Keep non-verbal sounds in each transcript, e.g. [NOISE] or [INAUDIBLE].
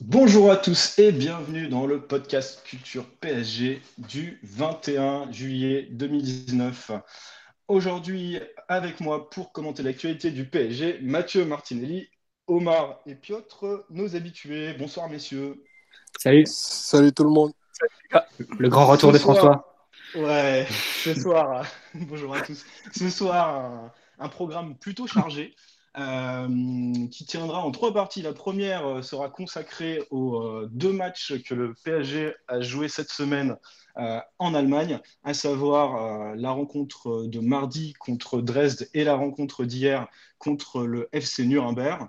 Bonjour à tous et bienvenue dans le podcast Culture PSG du 21 juillet 2019. Aujourd'hui, avec moi pour commenter l'actualité du PSG, Mathieu Martinelli, Omar et Piotr, nos habitués. Bonsoir messieurs. Salut. Salut tout le monde. Le grand retour Ce de soir- François. Ouais, ce soir, [LAUGHS] bonjour à tous. Ce soir, un, un programme plutôt chargé euh, qui tiendra en trois parties. La première euh, sera consacrée aux euh, deux matchs que le PSG a joué cette semaine en Allemagne, à savoir la rencontre de mardi contre Dresde et la rencontre d'hier contre le FC Nuremberg.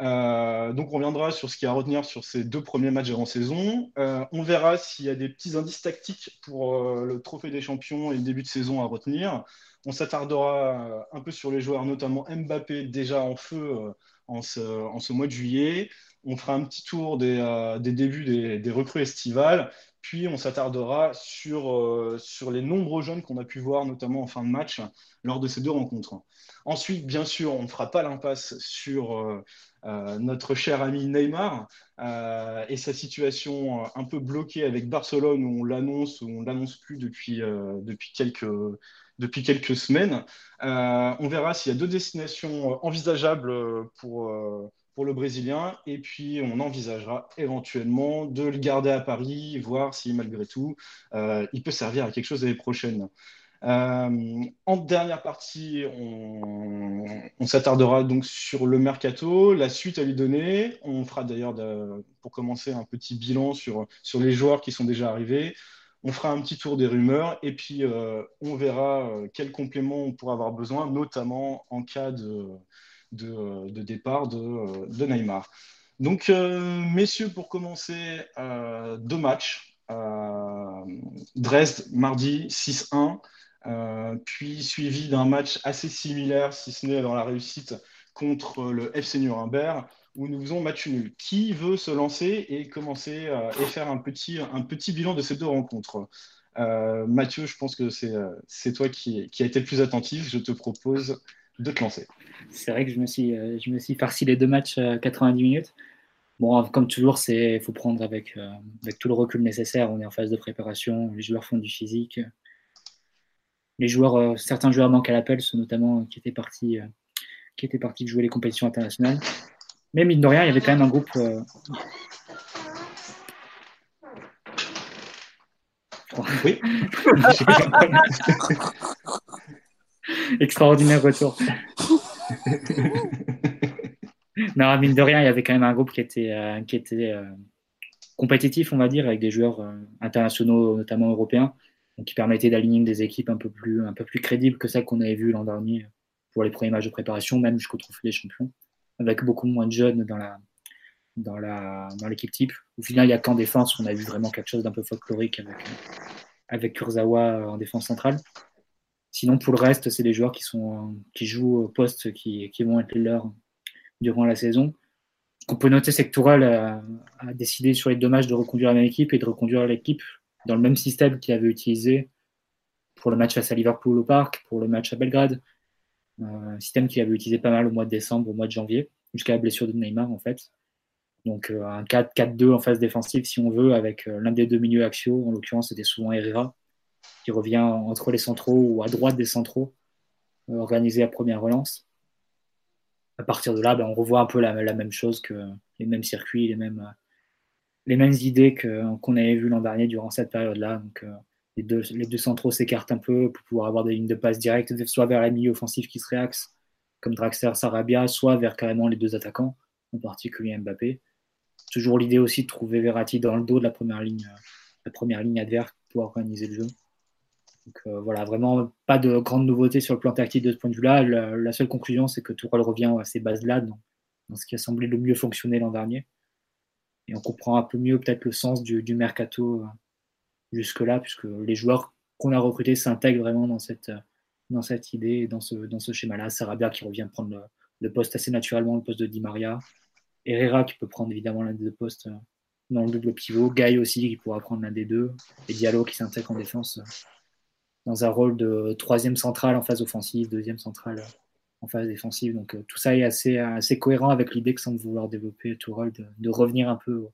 Donc on reviendra sur ce qu'il y a à retenir sur ces deux premiers matchs avant saison. On verra s'il y a des petits indices tactiques pour le trophée des champions et le début de saison à retenir. On s'attardera euh, un peu sur les joueurs, notamment Mbappé déjà en feu euh, en ce, mois de juillet. On fera un petit tour des, euh, débuts des, recrues estivales. Puis on s'attardera sur, les nombreux jeunes qu'on a pu voir, notamment en fin de match, lors de ces deux rencontres. Ensuite, bien sûr, on ne fera pas l'impasse sur notre cher ami Neymar et sa situation un peu bloquée avec Barcelone où on l'annonce ou on l'annonce plus depuis, quelques, depuis quelques semaines. Euh, on verra s'il y a deux destinations euh, envisageables euh, pour, pour le Brésilien et puis on envisagera éventuellement de le garder à Paris, voir si malgré tout il peut servir à quelque chose l'année prochaine. En dernière partie, on, on s'attardera donc sur le mercato, la suite à lui donner. On fera d'ailleurs, pour commencer, un petit bilan sur, sur les joueurs qui sont déjà arrivés. On fera un petit tour des rumeurs et puis euh, on verra euh, quels compléments on pourra avoir besoin, notamment en cas de, de départ de, Neymar. Donc, euh, messieurs, pour commencer, euh, deux matchs. Euh, Dresde, mardi, 6-1. Euh, puis suivi d'un match assez similaire, si ce n'est dans la réussite, contre le FC Nuremberg, où nous faisons match nul. Qui veut se lancer et commencer euh, et faire un petit, bilan de ces deux rencontres? Euh, Mathieu, je pense que c'est euh, toi qui, qui a été le plus attentif. Je te propose de te lancer. C'est vrai que je me suis, farci les deux matchs euh, 90 minutes. Bon, comme toujours, c'est faut prendre avec, tout le recul nécessaire. On est en phase de préparation, les joueurs font du physique. Les joueurs, certains joueurs manquent à l'appel, notamment qui étaient partis, qui étaient partis de jouer les compétitions internationales. Mais mine de rien, il y avait quand même un groupe. euh, Oui. [LAUGHS] Extraordinaire retour. [LAUGHS] non, mine de rien, il y avait quand même un groupe qui était, euh, qui était euh, compétitif, on va dire, avec des joueurs internationaux, notamment européens, qui permettaient d'aligner des équipes un peu plus, un peu plus crédibles que celles qu'on avait vues l'an dernier pour les premiers matchs de préparation, même jusqu'au Trophée des Champions, avec beaucoup moins de jeunes dans la dans la dans l'équipe type. Au final, il y a qu'en défense on a vu vraiment quelque chose d'un peu folklorique avec avec Kurzawa en défense centrale. Sinon, pour le reste, c'est des joueurs qui, sont, qui jouent au poste qui, qui vont être leurs durant la saison. Ce qu'on peut noter, c'est que Tourelle a, a, décidé sur les deux matchs de reconduire la même équipe et de reconduire l'équipe dans le même système qu'il avait utilisé pour le match face à Liverpool au Parc, pour le match à Belgrade. Euh, un système qu'il avait utilisé pas mal au mois de décembre, au mois de janvier, jusqu'à la blessure de Neymar en fait. Donc euh, un 4-4-2 en phase défensive si on veut, avec euh, l'un des deux milieux axiaux, en l'occurrence c'était souvent Herrera, qui revient entre les centraux ou à droite des centraux, euh, organisé à première relance. À partir de là, ben, on revoit un peu la, même chose que les mêmes circuits, les mêmes, les mêmes idées qu'on qu avait vues l'an dernier durant cette période-là. Donc les, deux, centraux s'écartent un peu pour pouvoir avoir des lignes de passe directes, soit vers les milieux offensifs qui se réaxent, comme Draxler, Sarabia, soit vers carrément les deux attaquants, en particulier Mbappé. Toujours l'idée aussi de trouver Verratti dans le dos de la première ligne, ligne adverse pour organiser le jeu. Donc euh, voilà, vraiment pas de grande nouveauté sur le plan tactique de ce point de vue-là. La, seule conclusion, c'est que Tourelle revient à ces bases-là, dans, ce qui a semblé le mieux fonctionner l'an dernier. Et on comprend un peu mieux peut-être le sens du, mercato jusque-là, puisque les joueurs qu'on a recrutés s'intègrent vraiment dans cette, cette idée, dans ce, dans ce schéma-là. Sarabia qui revient prendre le, poste assez naturellement, le poste de Di Maria. Herrera qui peut prendre évidemment l'un des deux postes dans le double pivot. Guy aussi qui pourra prendre l'un des deux. Et Diallo qui s'intègre en défense dans un rôle de troisième centrale en phase offensive, deuxième centrale en phase défensive. Donc euh, tout ça est assez, cohérent avec l'idée que semble vouloir développer tout de, de revenir un peu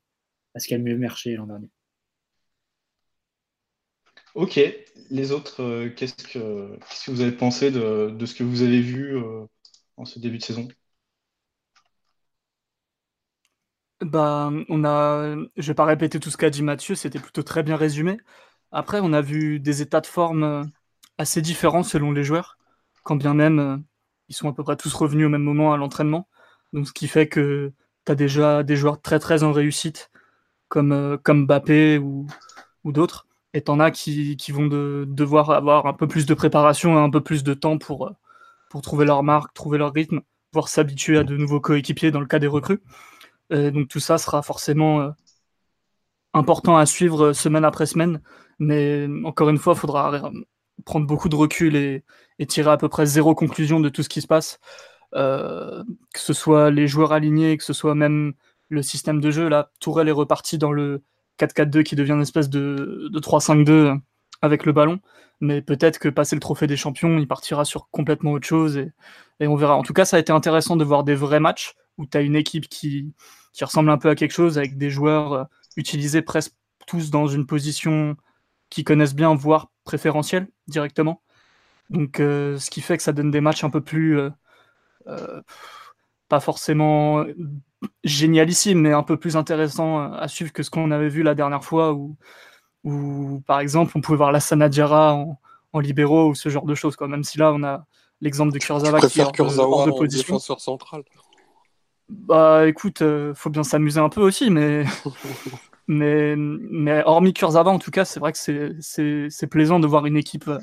à ce qui a mieux marché l'an dernier. Ok, les autres, euh, qu'est-ce, que, qu'est-ce que vous avez pensé de, ce que vous avez vu euh, en ce début de saison? Bah, on a, je vais pas répéter tout ce qu'a dit Mathieu, c'était plutôt très bien résumé. Après, on a vu des états de forme euh, assez différents selon les joueurs, quand bien même ils sont à peu près tous revenus au même moment à l'entraînement. Donc, ce qui fait que tu as déjà des joueurs très très en réussite, comme, euh, comme ou d'autres, et t'en as qui, qui vont de, devoir avoir un peu plus de préparation et un peu plus de temps pour, pour trouver leur marque, trouver leur rythme, voire s'habituer à de nouveaux coéquipiers dans le cas des recrues. donc tout ça sera forcément important à suivre semaine après semaine. Mais encore une fois, il faudra prendre beaucoup de recul et, tirer à peu près zéro conclusion de tout ce qui se passe. Euh, que ce soit les joueurs alignés, que ce soit même le système de jeu. Là, Tourelle est reparti dans le 4-4-2 qui devient une espèce de, 3-5-2 avec le ballon. Mais peut-être que passer le trophée des champions, il partira sur complètement autre chose et, on verra. En tout cas, ça a été intéressant de voir des vrais matchs où tu as une équipe qui, qui ressemble un peu à quelque chose avec des joueurs euh, utilisés presque tous dans une position qui connaissent bien, voire préférentielle directement. Donc, euh, ce qui fait que ça donne des matchs un peu plus, euh, pas forcément génialissimes, mais un peu plus intéressants à suivre que ce qu'on avait vu la dernière fois, où, où par exemple, on pouvait voir la Sanadjara en, en libéraux ou ce genre de choses. Quoi. Même si là, on a l'exemple de Kurzawa qui est hors de, de position. défenseur central. Bah écoute, faut bien s'amuser un peu aussi, mais [LAUGHS] Mais, mais hormis Kurzawa, en tout cas, c'est vrai que c'est plaisant de voir une équipe euh,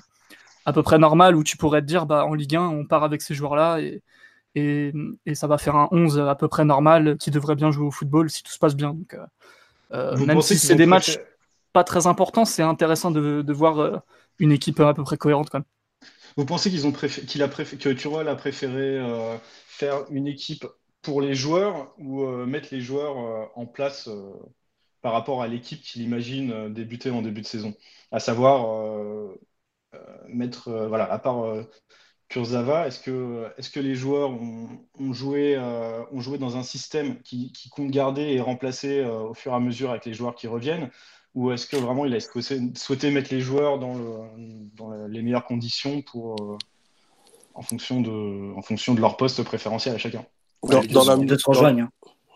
à peu près normale où tu pourrais te dire, bah, en Ligue 1, on part avec ces joueurs-là et, et, et, ça va faire un 11 à peu près normal qui devrait bien jouer au football si tout se passe bien. Donc, euh, euh même si c'est des matchs pas très importants, c'est intéressant de, de voir euh, une équipe à peu près cohérente quand même. Vous pensez qu'ils ont qu'il a que Turel a préféré faire une équipe pour les joueurs ou mettre les joueurs en place par rapport à l'équipe qu'il imagine euh, débuter en début de saison? À savoir, euh, euh, mettre, voilà, à part Kurzawa, est-ce que, est que les joueurs ont, joué, ont joué dans un système qui, compte garder et remplacer au fur et à mesure avec les joueurs qui reviennent? Ou est-ce que vraiment il a souhaité mettre les joueurs dans, les meilleures conditions pour, en, fonction de, en fonction de leur poste préférentiel à chacun? Dans, la, de se rejoignent.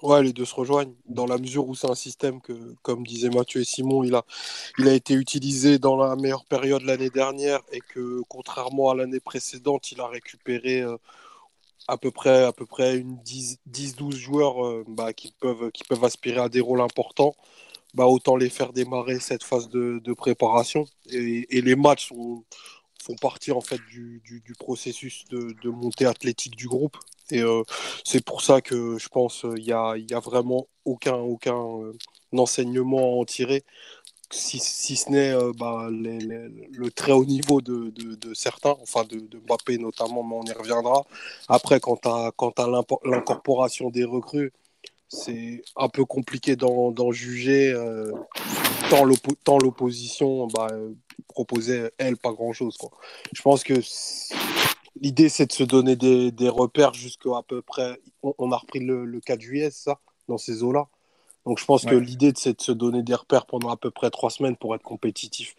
Ouais, les deux se rejoignent dans la mesure où c'est un système que, comme disaient Mathieu et Simon, il a, il a été utilisé dans la meilleure période l'année dernière et que contrairement à l'année précédente, il a récupéré euh, à peu près, à peu près une 10-12 joueurs euh, bah, qui, peuvent, qui peuvent aspirer à des rôles importants. Bah, autant les faire démarrer cette phase de, préparation. Et, les matchs font partie en fait du, processus de, montée athlétique du groupe. Et euh, c'est pour ça que je pense qu'il n'y a, y a vraiment aucun, euh, enseignement à en tirer, si, ce n'est euh, bah, le très haut niveau de, certains, enfin de, de, Mbappé notamment, mais on y reviendra. Après, quant à, quant à l'incorporation des recrues, c'est un peu compliqué d'en juger, tant l'opposition bah, proposait, elle, pas grand-chose. Je pense que L'idée, c'est de se donner des, des repères jusqu'à à peu près. On, a repris le, le 4 juillet, ça, dans ces eaux-là. Donc, je pense que l'idée, c'est de se donner des repères pendant à peu près trois semaines pour être compétitif,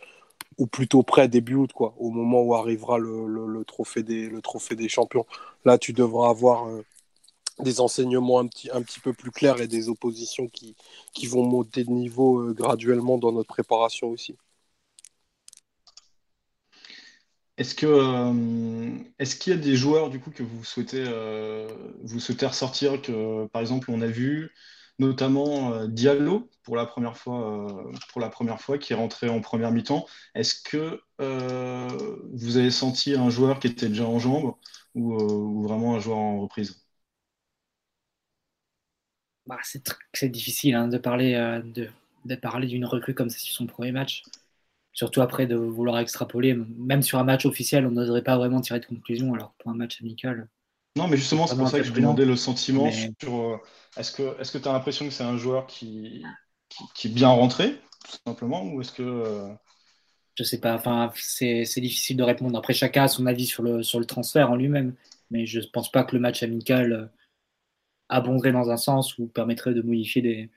ou plutôt près début août, quoi, au moment où arrivera le, le, trophée, des, le trophée des champions. Là, tu devras avoir euh, des enseignements un petit, un petit peu plus clairs et des oppositions qui, qui vont monter de niveau euh, graduellement dans notre préparation aussi. Euh, est-ce qu'il y a des joueurs du coup que vous souhaitez euh, ressortir que par exemple on a vu notamment Diallo pour la première fois, qui est rentré en première mi-temps. Est-ce que vous avez senti un joueur qui était déjà en jambes ou, vraiment un joueur en reprise? Bah, c'est difficile hein, de parler de parler d'une recrue comme ça sur son premier match. Surtout après de vouloir extrapoler, même sur un match officiel, on n'oserait pas vraiment tirer de conclusion. Alors pour un match amical. Non, mais justement, c'est pour ça que je demandais le sentiment sur. Euh, est-ce que tu as l'impression que c'est un joueur qui, qui, est bien rentré, tout simplement, ou est-ce que. Euh, je sais pas, enfin, c'est difficile de répondre. Après, chacun a son avis sur le, sur le transfert en lui-même. Mais je ne pense pas que le match amical euh, abonderait dans un sens ou permettrait de modifier des,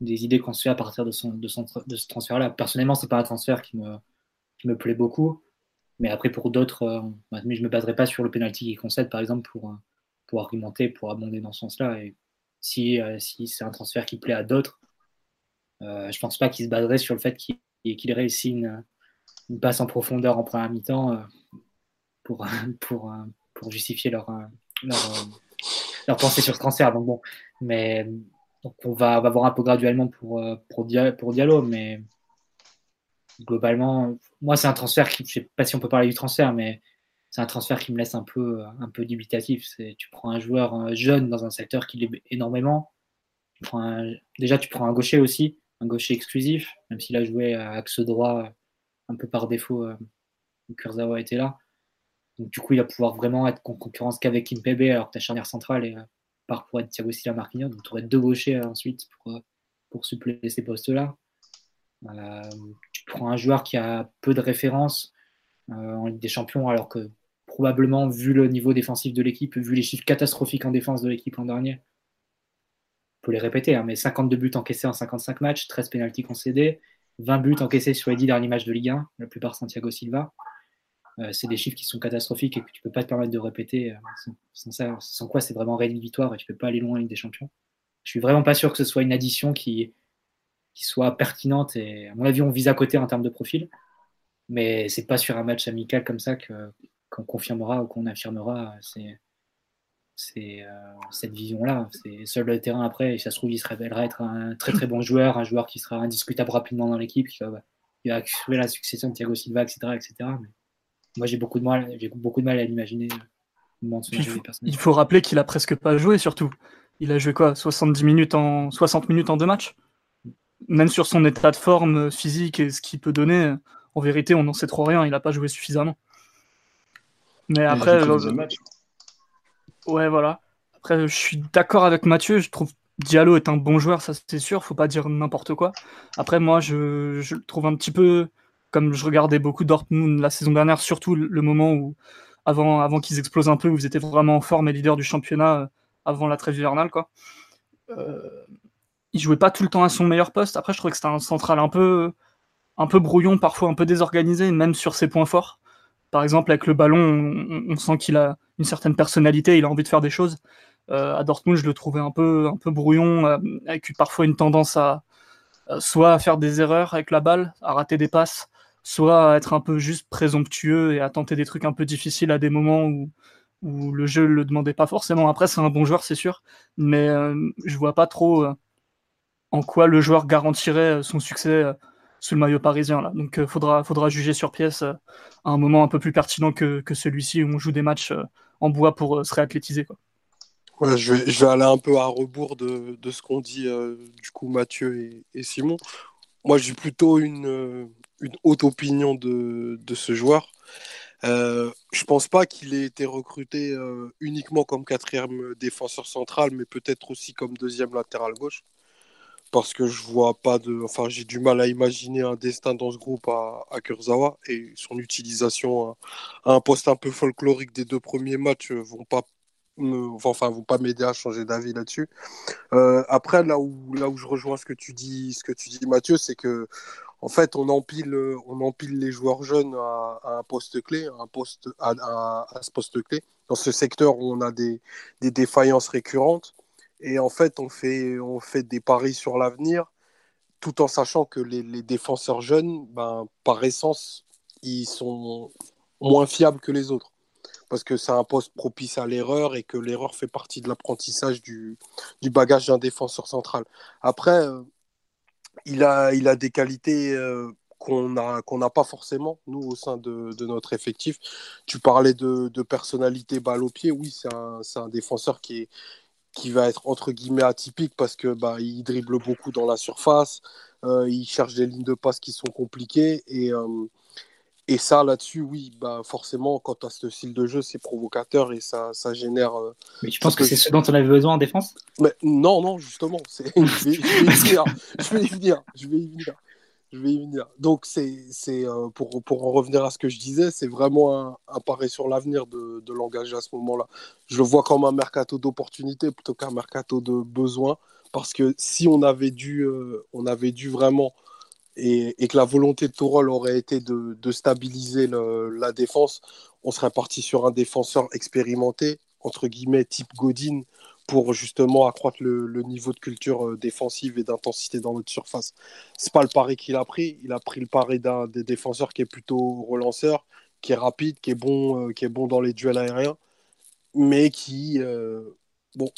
des idées qu'on se fait à partir de, son, de, de ce transfert-là. Personnellement, c'est pas un transfert qui me, qui me plaît beaucoup. Mais après, pour d'autres, euh, je me baserai pas sur le penalty qu'il concède, par exemple, pour, pour argumenter, pour abonder dans ce sens-là. Et si, euh, si c'est un transfert qui plaît à d'autres, euh, je pense pas qu'il se baserait sur le fait qu'il réussit une, une, passe en profondeur en première mi-temps pour, [LAUGHS] pour, pour justifier leur, leur, leur, pensée sur ce transfert. Donc bon, mais donc on va, va voir un peu graduellement pour, euh, pour, Diallo, mais globalement, moi c'est un transfert qui, je sais pas si on peut parler du transfert, mais c'est un transfert qui me laisse un peu, peu dubitatif. Tu prends un joueur euh, jeune dans un secteur qui l'est énormément. déjà, tu prends un gaucher aussi, un gaucher exclusif, même s'il a joué à axe droit un peu par défaut. Euh, Kurzawa était là. Donc, du coup, il va pouvoir vraiment être en concurrence qu'avec Kimpebe, alors que ta charnière centrale est, être Thiago Silva Marquinhos. Donc, tu aurais deux gauchers euh, ensuite pour, euh, pour suppléer ces postes-là. Euh, tu prends un joueur qui a peu de références en Ligue des Champions, alors que probablement, vu le niveau défensif de l'équipe, vu les chiffres catastrophiques en défense de l'équipe l'an dernier, on peut les répéter, hein, mais 52 buts encaissés en 55 matchs, 13 pénalties concédés, 20 buts encaissés sur les 10 derniers matchs de Ligue 1, la plupart Santiago Silva. Euh, c'est des chiffres qui sont catastrophiques et que tu peux pas te permettre de répéter. Euh, sans, quoi, c'est vraiment rédhibitoire et tu peux pas aller loin Ligue des Champions. Je suis vraiment pas sûr que ce soit une addition qui, qui soit pertinente et à mon avis, on vise à côté en termes de profil. Mais c'est pas sur un match amical comme ça qu'on confirmera ou qu'on affirmera euh, cette vision-là. C'est seul le terrain après, et ça se trouve, il se révélera être un très très bon joueur, un joueur qui sera indiscutable rapidement dans l'équipe, qui va, il va la succession de Thiago Silva, etc. etc. moi, j'ai beaucoup de mal, j'ai beaucoup de mal à l'imaginer. Il faut, rappeler qu'il a presque pas joué, surtout. Il a joué quoi 70 minutes en 60 minutes en deux matchs? Même sur son état de forme physique et ce qu'il peut donner, en vérité, on n'en sait trop rien. Il n'a pas joué suffisamment. Mais après, ouais, voilà. Après, je suis d'accord avec Mathieu. Je trouve Diallo est un bon joueur, ça c'est sûr. Faut pas dire n'importe quoi. Après, moi, je, je le trouve un petit peu comme je regardais beaucoup Dortmund la saison dernière, surtout le moment où, avant, avant qu'ils explosent un peu, où ils étaient vraiment en forme et leader du championnat euh, avant la trêve hivernale, quoi. Euh, il jouait pas tout le temps à son meilleur poste. Après, je trouvais que c'était un central un peu, un peu brouillon, parfois un peu désorganisé, même sur ses points forts. Par exemple, avec le ballon, on, sent qu'il a une certaine personnalité, il a envie de faire des choses. Euh, à Dortmund, je le trouvais un peu, un peu brouillon, avec parfois une tendance à soit à faire des erreurs avec la balle, à rater des passes, soit être un peu juste présomptueux et à tenter des trucs un peu difficiles à des moments où, le jeu le demandait pas forcément. Après, c'est un bon joueur, c'est sûr, mais euh, je vois pas trop euh, en quoi le joueur garantirait euh, son succès sous le maillot parisien. Donc, faudra, faudra juger sur pièce à un moment un peu plus pertinent que, celui-ci où on joue des matchs en bois pour se réathlétiser. Quoi. Je, vais, aller un peu à rebours de, ce qu'ont dit Mathieu et Simon. Moi, j'ai plutôt une une haute opinion de, de ce joueur. Euh, je pense pas qu'il ait été recruté euh, uniquement comme quatrième défenseur central, mais peut-être aussi comme deuxième latéral gauche. Parce que je vois pas de. Enfin, j'ai du mal à imaginer un destin dans ce groupe à, à Kurzawa et son utilisation à, un poste un peu folklorique des deux premiers matchs vont pas enfin vont pas m'aider à changer d'avis là-dessus. Euh, après là où là où je rejoins ce que tu dis ce que tu dis Mathieu, c'est que en fait, on empile, on empile les joueurs jeunes à, un poste clé, à, ce poste clé, dans ce secteur où on a des, défaillances récurrentes. Et en fait, on fait, on fait des paris sur l'avenir, tout en sachant que les, défenseurs jeunes, ben, par essence, ils sont moins fiables que les autres. parce que c'est un poste propice à l'erreur et que l'erreur fait partie de l'apprentissage du, du, bagage d'un défenseur central. Après, euh, il, a, il a des qualités euh, qu'on n'a pas forcément, nous, au sein de, notre effectif. Tu parlais de, personnalité balle au pied, oui, c'est un, un, défenseur qui, est, qui va être entre guillemets atypique parce que bah, il dribble beaucoup dans la surface, euh, il cherche des lignes de passe qui sont compliquées et et ça, là-dessus, oui, bah forcément, quand tu as ce style de jeu, c'est provocateur et ça, ça génère. Euh, mais tu penses que, c'est ce dont on avait besoin en défense? Mais Non, non, justement. [LAUGHS] je, vais, y [LAUGHS] venir. Je vais y venir. Je vais y venir. Je vais y venir. Donc, c'est, c'est euh, pour, pour en revenir à ce que je disais, c'est vraiment un, un pari sur l'avenir de, de l'engager à ce moment-là. Je le vois comme un mercato d'opportunité plutôt qu'un mercato de besoin. Parce que si on avait dû, euh, on avait dû vraiment et, que la volonté de Tourol aurait été de, stabiliser la défense, on serait parti sur un défenseur expérimenté, entre guillemets, type Godin, pour justement accroître le, niveau de culture euh, défensive et d'intensité dans notre surface. C'est pas le pari qu'il a pris, il a pris le pari d'un des défenseurs qui est plutôt relanceur, qui est rapide, qui est bon, euh, qui est bon dans les duels aériens, mais qui, euh,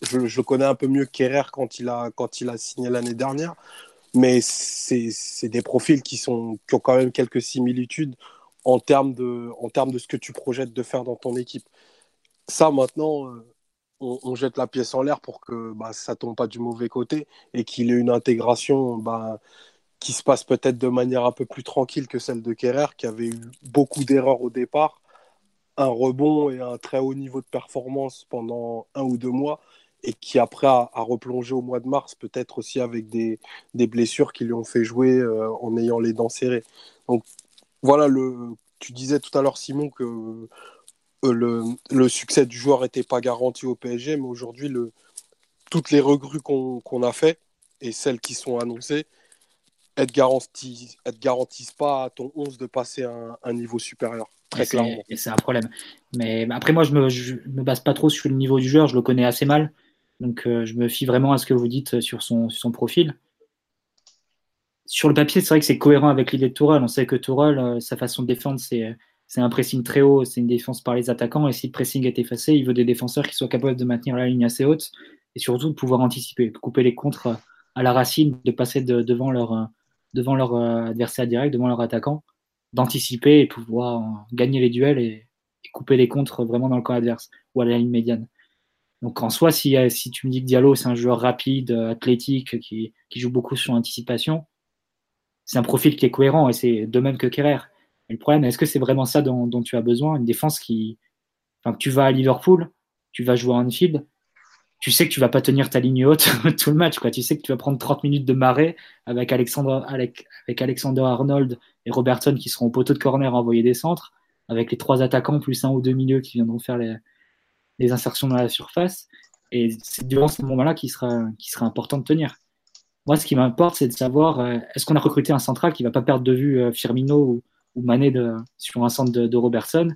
je, connais un peu mieux qu'Herrera quand il a quand il a signé l'année dernière mais c'est des profils qui, sont, qui ont quand même quelques similitudes en termes, de, en termes de ce que tu projettes de faire dans ton équipe. Ça, maintenant, euh, on, jette la pièce en l'air pour que bah, ça tombe pas du mauvais côté et qu'il ait une intégration bah, qui se passe peut-être de manière un peu plus tranquille que celle de Kerrer, qui avait eu beaucoup d'erreurs au départ, un rebond et un très haut niveau de performance pendant un ou deux mois et qui après a, replongé au mois de mars, peut-être aussi avec des, des, blessures qui lui ont fait jouer euh, en ayant les dents serrées. Donc voilà, le, tu disais tout à l'heure Simon que euh, le, le, succès du joueur n'était pas garanti au PSG, mais aujourd'hui, le, toutes les recrues qu'on a fait et celles qui sont annoncées, elles ne garantissent, garantissent pas à ton 11 de passer un, un niveau supérieur. Très. Et c'est un problème. Mais après, moi, je ne me, me, base pas trop sur le niveau du joueur, je le connais assez mal. Donc euh, je me fie vraiment à ce que vous dites sur son, profil. Sur le papier, c'est vrai que c'est cohérent avec l'idée de Tourelle. On sait que Tourelle, euh, sa façon de défendre, c'est un pressing très haut, c'est une défense par les attaquants. Et si le pressing est effacé, il veut des défenseurs qui soient capables de maintenir la ligne assez haute et surtout de pouvoir anticiper, de couper les contres à la racine, de passer devant leur, euh, adversaire direct, devant leur attaquant, d'anticiper et pouvoir gagner les duels et, et, couper les contres vraiment dans le camp adverse ou à la ligne médiane. Donc en soi, si, tu me dis que Diallo, c'est un joueur rapide, euh, athlétique, qui, joue beaucoup sur l'anticipation, c'est un profil qui est cohérent et c'est de même que Kerrer. le problème, est-ce que c'est vraiment ça dont, tu as besoin? Une défense qui. Enfin, tu vas à Liverpool, tu vas jouer à Anfield, tu sais que tu vas pas tenir ta ligne haute [LAUGHS] tout le match. Quoi. Tu sais que tu vas prendre 30 minutes de marée avec Alexander Arnold et Robertson qui seront au poteau de corner à envoyer des centres, avec les trois attaquants plus un ou deux milieux qui viendront faire les, les insertions dans la surface. Et c'est durant ce moment-là qu'il sera, qui sera important de tenir. Moi, ce qui m'importe, c'est de savoir euh, est-ce qu'on a recruté un central qui ne va pas perdre de vue euh, Firmino ou, ou Mané sur un centre de, Robertson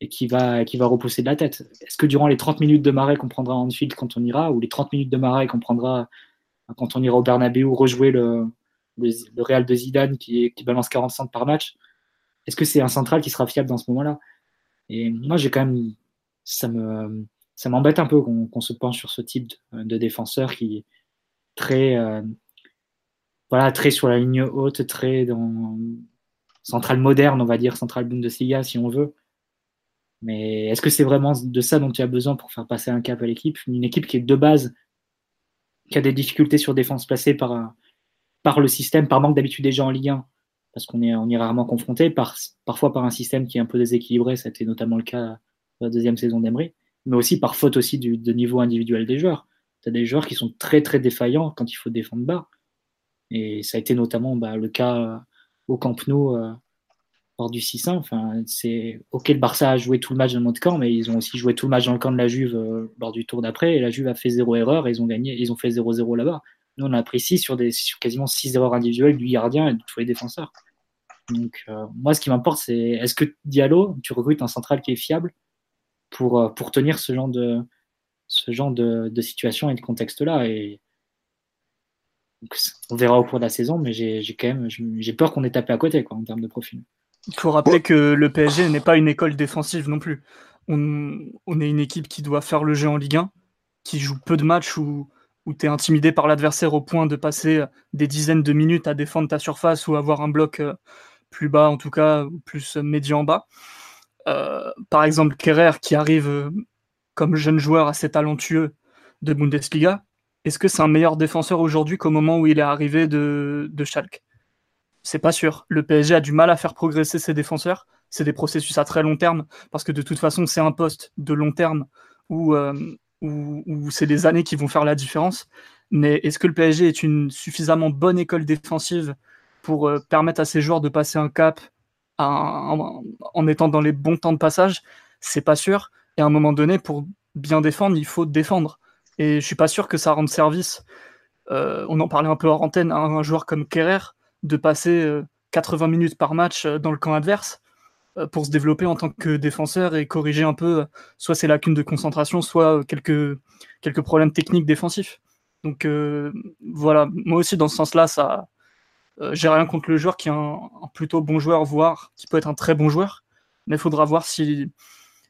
et qui va, qui va repousser de la tête? Est-ce que durant les 30 minutes de marée qu'on prendra en field quand on ira, ou les 30 minutes de marée qu'on prendra quand on ira au Bernabeu rejouer le, le, Real de Zidane qui, qui balance 40 centres par match, est-ce que c'est un central qui sera fiable dans ce moment-là? Et moi, j'ai quand même ça me ça m'embête un peu qu'on se penche sur ce type de, défenseur qui est très euh, voilà très sur la ligne haute, très dans centrale moderne, on va dire centrale Bundesliga si on veut. Mais est-ce que c'est vraiment de ça dont tu as besoin pour faire passer un cap à l'équipe? Une équipe qui est de base, qui a des difficultés sur défense placée par, par le système, par manque d'habitude déjà en Ligue 1, parce qu'on est, rarement confronté, par, parfois par un système qui est un peu déséquilibré, ça a été notamment le cas la deuxième saison d'Emery, mais aussi par faute aussi du, de niveau individuel des joueurs. Tu as des joueurs qui sont très très défaillants quand il faut défendre bas. Et ça a été notamment bah, le cas euh, au Camp Nou euh, lors du 6-1. Enfin, c'est ok, le Barça a joué tout le match dans notre camp, mais ils ont aussi joué tout le match dans le camp de la Juve euh, lors du tour d'après. Et la Juve a fait zéro erreur et ils ont gagné, ils ont fait 0-0 là-bas. Nous, on a pris 6 sur, des, sur quasiment 6 erreurs individuelles du gardien et de tous les défenseurs. Donc, moi, ce qui m'importe, c'est est-ce que Diallo, tu recrutes un central qui est fiable pour, euh, pour tenir ce genre de, ce genre de, situation et de contexte-là. Et on verra au cours de la saison, mais j'ai quand même j'ai peur qu'on ait tapé à côté quoi, en termes de profil. Il faut rappeler que le PSG n'est pas une école défensive non plus. on, on, est une équipe qui doit faire le jeu en Ligue 1, qui joue peu de matchs où, où tu es intimidé par l'adversaire au point de passer des dizaines de minutes à défendre ta surface ou avoir un bloc euh, plus bas, en tout cas, plus médian bas. Euh, par exemple, Kerrer qui arrive euh, comme jeune joueur assez talentueux de Bundesliga, est-ce que c'est un meilleur défenseur aujourd'hui qu'au moment où il est arrivé de, de Schalke? C'est pas sûr. Le PSG a du mal à faire progresser ses défenseurs. C'est des processus à très long terme, parce que de toute façon, c'est un poste de long terme où, euh, c'est des années qui vont faire la différence. Mais est-ce que le PSG est une suffisamment bonne école défensive pour permettre à ses joueurs de passer un cap en, étant dans les bons temps de passage C'est pas sûr. Et à un moment donné, pour bien défendre, il faut défendre. Et je suis pas sûr que ça rende service. Euh, on en parlait un peu hors antenne, à un joueur comme Kerrer, de passer 80 euh, minutes par match euh, dans le camp adverse pour se développer en tant que défenseur et corriger un peu soit ses lacunes de concentration, soit quelques, quelques problèmes techniques défensifs. Donc voilà, moi aussi dans ce sens-là, ça, j'ai rien contre le joueur qui est un, plutôt bon joueur, voire qui peut être un très bon joueur, mais il faudra voir si,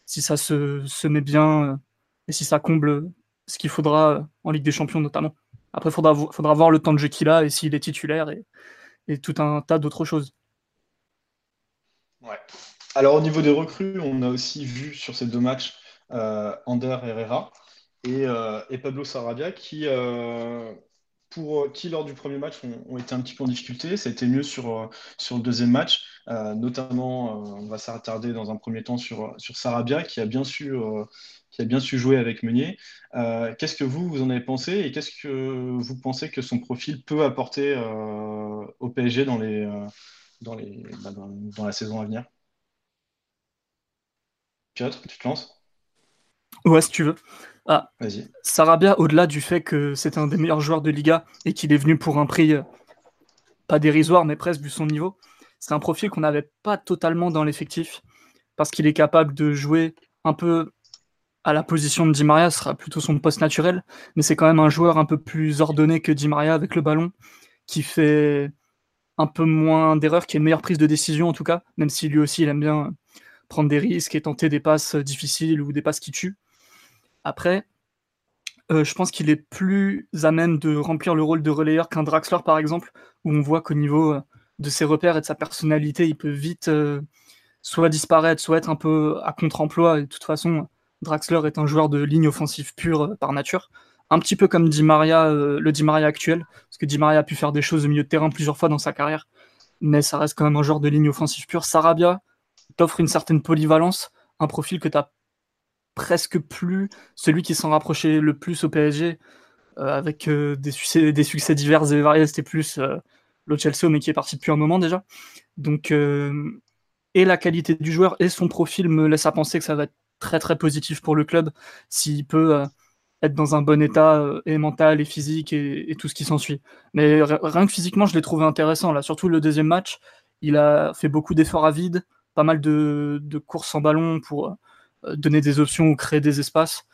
si ça se, se met bien et si ça comble ce qu'il faudra euh, en Ligue des Champions notamment. Après, il faudra, faudra voir le temps de jeu qu'il a et s'il est titulaire et, et, tout un tas d'autres choses. Ouais. Alors au niveau des recrues, on a aussi vu sur ces deux matchs euh, Ander Herrera et, euh, et, Pablo Sarabia qui, euh, pour, qui, lors du premier match, ont, été un petit peu en difficulté. Ça a été mieux sur, sur le deuxième match. notamment, on va s'attarder dans un premier temps sur, sur Sarabia qui a bien su qui a bien su jouer avec Meunier. Euh, qu'est-ce que vous, vous en avez pensé et qu'est-ce que vous pensez que son profil peut apporter euh, au PSG dans, les, euh, dans, les, bah, dans, la saison à venir? Piotr, tu te lances? Ouais, si tu veux. Ah, Vas-y. Sarabia, au-delà du fait que c'est un des meilleurs joueurs de Liga et qu'il est venu pour un prix pas dérisoire, mais presque vu son niveau, c'est un profil qu'on n'avait pas totalement dans l'effectif parce qu'il est capable de jouer un peu à la position de Di Maria, ce sera plutôt son poste naturel, mais c'est quand même un joueur un peu plus ordonné que Di Maria avec le ballon, qui fait un peu moins d'erreurs, qui a une meilleure prise de décision en tout cas, même si lui aussi il aime bien prendre des risques et tenter des passes difficiles ou des passes qui tuent. Après, euh, je pense qu'il est plus à même de remplir le rôle de relayeur qu'un Draxler par exemple, où on voit qu'au niveau euh, de ses repères et de sa personnalité, il peut vite euh, soit disparaître, soit être un peu à contre-emploi. De toute façon, Draxler est un joueur de ligne offensive pure euh, par nature. Un petit peu comme Di Maria, euh, le Di Maria actuel, parce que Di Maria a pu faire des choses au milieu de terrain plusieurs fois dans sa carrière, mais ça reste quand même un joueur de ligne offensive pure. Sarabia t'offre une certaine polyvalence, un profil que tu as presque plus, celui qui s'en rapprochait le plus au PSG, euh, avec des, succès, des, succès, divers et variés, c'était plus le Chelsea, mais qui est parti depuis un moment déjà. Donc, et la qualité du joueur et son profil me laissent à penser que ça va être très très positif pour le club s'il peut euh, être dans un bon état euh, et mental et physique et, tout ce qui s'ensuit. Mais rien que physiquement, je l'ai trouvé intéressant. Là, surtout le deuxième match, il a fait beaucoup d'efforts à vide, pas mal de, courses en ballon pour euh, donner des options ou créer des espaces.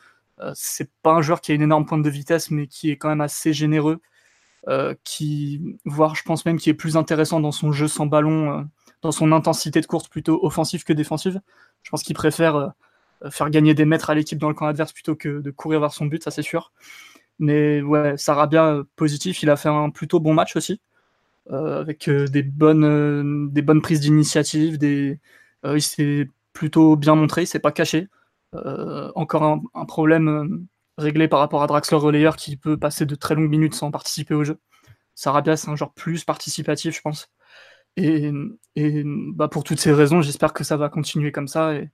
c'est pas un joueur qui a une énorme pointe de vitesse, mais qui est quand même assez généreux, qui, voire je pense même qui est plus intéressant dans son jeu sans ballon, dans son intensité de course plutôt offensive que défensive. Je pense qu'il préfère euh, faire gagner des mètres à l'équipe dans le camp adverse plutôt que de courir vers son but, ça c'est sûr. Mais ouais, Sarabia euh, positif, il a fait un plutôt bon match aussi, euh, avec des, bonnes, des bonnes prises d'initiative, il s'est plutôt bien montré, il s'est pas caché. encore un, problème réglé par rapport à Draxler relayeur qui peut passer de très longues minutes sans participer au jeu. Sarabia, c'est un genre plus participatif, je pense. Et, bah pour toutes ces raisons, j'espère que ça va continuer comme ça. Et,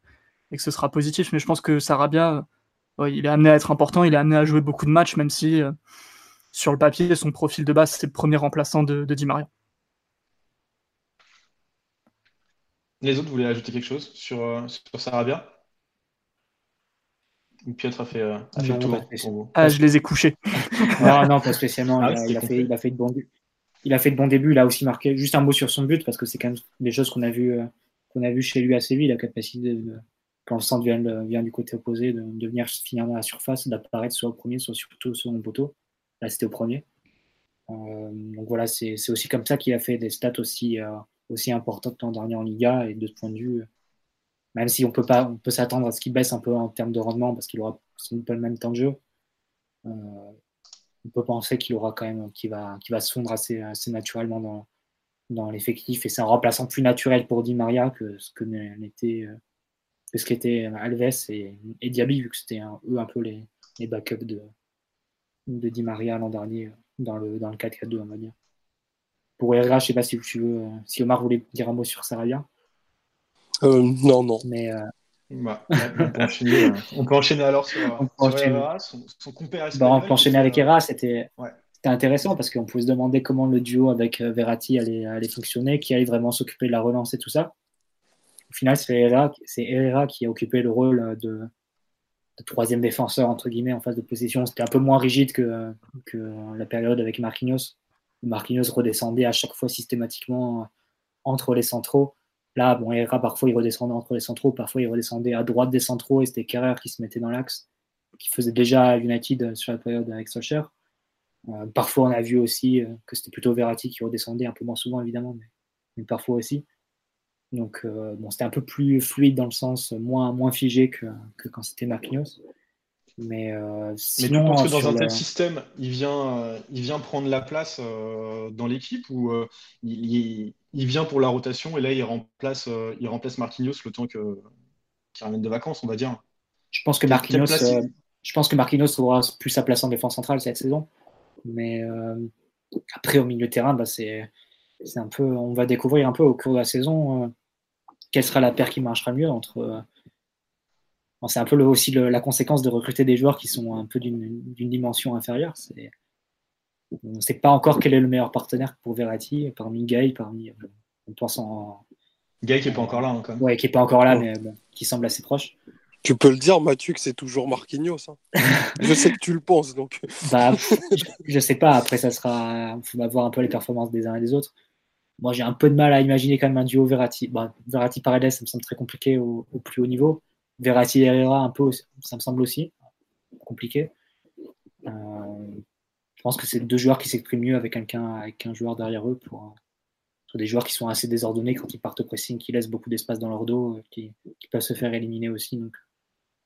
que ce sera positif. Mais je pense que Sarabia, il est amené à être important, il est amené à jouer beaucoup de matchs, même si euh, sur le papier, son profil de base, c'est le premier remplaçant de, Di Maria. Les autres voulaient ajouter quelque chose sur, euh, sur Sarabia? Piotr a fait, euh, a fait le tour Ah, je les ai couchés. [LAUGHS] non, non, pas spécialement. Ah, il, a, fait, il, a, fait, de bons il a fait de bons débuts. Il a aussi marqué juste un mot sur son but parce que c'est quand même des choses qu'on a vu qu'on a vu chez lui à Séville, la capacité de, quand le centre vient, du côté opposé, de, venir finir dans la surface, d'apparaître soit au premier, soit surtout au second poteau. Là, c'était au premier. Euh, donc voilà, c'est aussi comme ça qu'il a fait des stats aussi, euh, aussi importantes l'an dernier en Liga. Et de ce point de vue, même si on peut pas, on peut s'attendre à ce qu'il baisse un peu en termes de rendement parce qu'il aura pas le même temps de jeu. Euh, on peut penser qu'il aura quand même, qu'il va, qu'il va assez, assez naturellement dans, dans l'effectif et c'est un remplaçant plus naturel pour Di Maria que ce euh, que ce qu'était Alves et, et Diaby vu que c'était eux un peu les, les backups de, de Di Maria l'an dernier dans le, dans le 4-4-2 on va dire. Pour Herrera, je sais pas si tu veux, si Omar voulait dire un mot sur Sarabia. Euh, non, non. Mais euh, bah, on, peut enchaîner, euh, on, peut enchaîner, alors sur, on peut enchaîner. Herrera, son, son compère bah, on peut enchaîner avec Herrera, c'était ouais. intéressant parce qu'on pouvait se demander comment le duo avec Verratti allait, allait fonctionner, qui allait vraiment s'occuper de la relance et tout ça. Au final, c'est Herrera, Herrera, qui a occupé le rôle de, troisième défenseur, entre guillemets, en phase de possession. C'était un peu moins rigide que, que la période avec Marquinhos. Marquinhos redescendait à chaque fois systématiquement entre les centraux. Là, bon, parfois, il redescendait entre les centraux, parfois, il redescendait à droite des centraux et c'était Carrère qui se mettait dans l'axe, qui faisait déjà United sur la période avec Solskjaer. Euh, parfois, on a vu aussi euh, que c'était plutôt Verratti qui redescendait, un peu moins souvent, évidemment, mais parfois aussi. Donc, euh, bon, c'était un peu plus fluide dans le sens moins, moins figé que, que quand c'était Marquinhos. Mais, euh, sinon, Mais tu penses que dans un tel le... système, il vient, euh, il vient prendre la place euh, dans l'équipe ou il, il, vient pour la rotation et là il remplace, il remplace Marquinhos le temps qu'il qu revienne de vacances, on va dire Je pense que Marquinhos, je pense que Marquinhos aura plus sa place en défense centrale cette saison. Mais après, au milieu de terrain, bah, c'est un peu, on va découvrir un peu au cours de la saison quelle sera la paire qui marchera mieux entre Bon, c'est un peu le, aussi le, la conséquence de recruter des joueurs qui sont un peu d'une dimension inférieure. On ne sait pas encore quel est le meilleur partenaire pour Verratti, parmi Gay, parmi. On pense en. Gay qui n'est pas encore là, hein, quand même. Ouais, qui n'est pas encore là, mais bon, qui semble assez proche. Tu peux le dire, Mathieu, que c'est toujours Marquinhos. Hein. [LAUGHS] je sais que tu le penses, donc. bah, je, ne sais pas. Après, ça sera. Il faut voir un peu les performances des uns et des autres. Moi, j'ai un peu de mal à imaginer quand même un duo Verratti. Bah, Verratti Paredes, ça me semble très compliqué au, plus haut niveau. Verratti Herrera, un peu, ça me semble aussi compliqué. Euh, je pense que c'est deux joueurs qui s'expriment mieux avec, avec un joueur derrière eux pour, pour, des joueurs qui sont assez désordonnés quand ils partent au pressing, qui laissent beaucoup d'espace dans leur dos, euh, qui, qui, peuvent se faire éliminer aussi. Donc,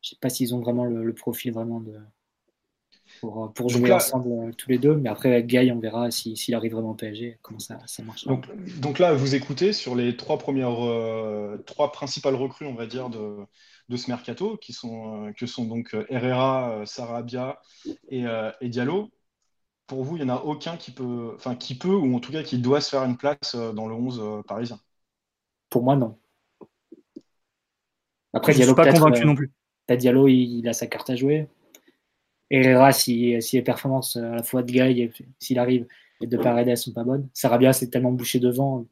je ne sais pas s'ils ont vraiment le, le, profil vraiment de, pour, pour jouer là, ensemble euh, tous les deux. Mais après, avec Guy, on verra s'il si, arrive vraiment au PSG, comment ça, ça marche. Donc, donc, là, vous écoutez sur les trois premières, euh, trois principales recrues, on va dire, de, de ce mercato, qui sont, euh, que sont donc euh, Herrera, euh, Sarabia et, euh, et, Diallo. Pour vous, il n'y en a aucun qui peut, enfin, qui peut, ou en tout cas qui doit se faire une place dans le 11 parisien Pour moi, non. Après, je ne suis pas convaincu non plus. Diallo, il, il, a sa carte à jouer. Herrera, si, si les performances à la fois de Guy, s'il arrive, et de Paredes sont pas bonnes. Sarabia, c'est tellement bouché devant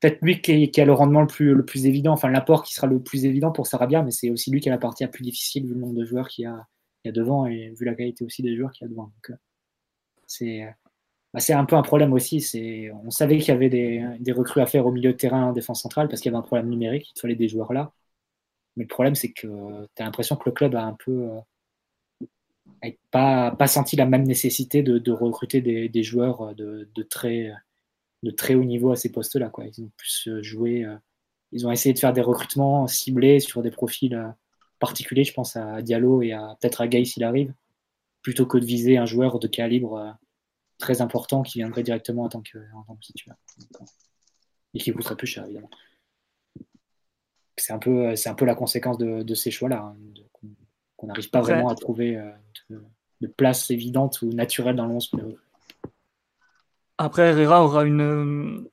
peut-être lui qui, a le rendement le plus, le plus évident, enfin l'apport qui sera le plus évident pour Sarabia, mais c'est aussi lui qui a la partie la plus difficile vu le nombre de joueurs qu'il y a, a devant et vu la qualité aussi des joueurs qu'il y a devant. C'est bah, un peu un problème aussi. On savait qu'il y avait des, des, recrues à faire au milieu de terrain en défense centrale parce qu'il y avait un problème numérique, il fallait des joueurs là. Mais le problème, c'est que tu as l'impression que le club a un peu euh, pas, pas senti la même nécessité de, recruter des, joueurs de, de très de très haut niveau à ces postes-là. Ils ont plus joué, euh, ils ont essayé de faire des recrutements ciblés sur des profils euh, particuliers, je pense à Diallo et peut-être à Gay s'il arrive, plutôt que de viser un joueur de calibre euh, très important qui viendrait directement en tant que, en tant que titulaire. Et qui coûterait plus cher, évidemment. C'est un, peu, c'est un peu la conséquence de, ces choix-là, hein, qu'on n'arrive pas vraiment à trouver de, de, place évidente ou naturelle dans le 11 après, Herrera aura une.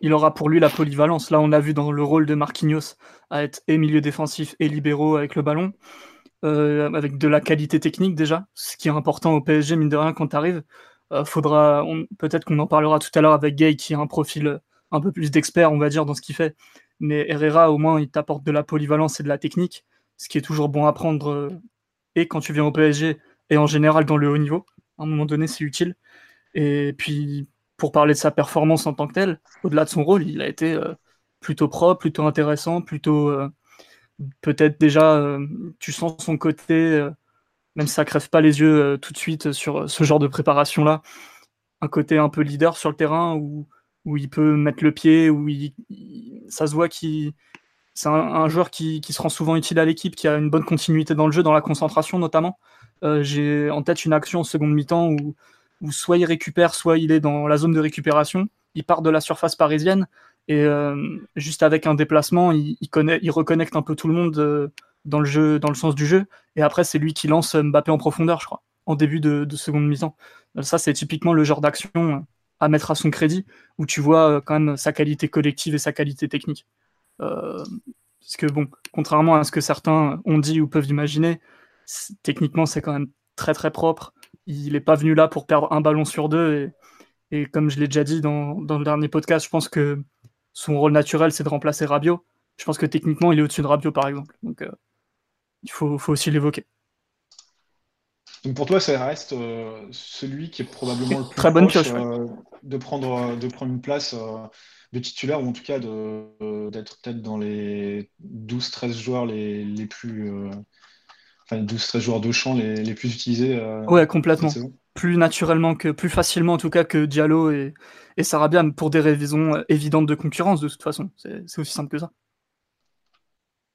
Il aura pour lui la polyvalence. Là, on a vu dans le rôle de Marquinhos à être et milieu défensif et libéraux avec le ballon, euh, avec de la qualité technique déjà, ce qui est important au PSG, mine de rien, quand tu arrives. Euh, faudra, peut-être qu'on en parlera tout à l'heure avec Gay, qui a un profil un peu plus d'expert, on va dire, dans ce qu'il fait. Mais Herrera, au moins, il t'apporte de la polyvalence et de la technique, ce qui est toujours bon à prendre, euh, et quand tu viens au PSG, et en général dans le haut niveau. À un moment donné, c'est utile. Et puis, pour parler de sa performance en tant que telle, au-delà de son rôle, il a été euh, plutôt propre, plutôt intéressant, plutôt. Euh, Peut-être déjà, euh, tu sens son côté, même si ça crève pas les yeux tout de suite sur ce genre de préparation-là, un côté un peu leader sur le terrain où, où il peut mettre le pied, où il, il, ça se voit qu'il c'est un, joueur qui, se rend souvent utile à l'équipe, qui a une bonne continuité dans le jeu, dans la concentration notamment. Euh, j'ai en tête une action en seconde mi-temps où, soit il récupère, soit il est dans la zone de récupération. Il part de la surface parisienne et euh, juste avec un déplacement, il, reconnecte un peu tout le monde euh, dans le jeu, dans le sens du jeu. Et après, c'est lui qui lance Mbappé en profondeur, je crois, en début de, de seconde mi-temps. Ça, c'est typiquement le genre d'action à mettre à son crédit, où tu vois quand même sa qualité collective et sa qualité technique. Euh, parce que bon, contrairement à ce que certains ont dit ou peuvent imaginer, techniquement c'est quand même très très propre. Il n'est pas venu là pour perdre un ballon sur deux. Et, comme je l'ai déjà dit dans, le dernier podcast, je pense que son rôle naturel c'est de remplacer Rabiot. Je pense que techniquement il est au-dessus de Rabiot par exemple. Donc euh, il faut, faut aussi l'évoquer. Donc pour toi, ça reste euh, celui qui est probablement le [LAUGHS] plus Très bonne proche, de, prendre, de prendre une place de titulaire, ou en tout cas euh, d'être peut-être dans les 12-13 joueurs les, les plus. Euh, enfin, 12-13 joueurs de champ les, les plus utilisés. Euh, ouais, complètement. Plus naturellement que, plus facilement en tout cas que Diallo et, et Sarabia pour des raisons évidentes de concurrence de toute façon. C'est aussi simple que ça.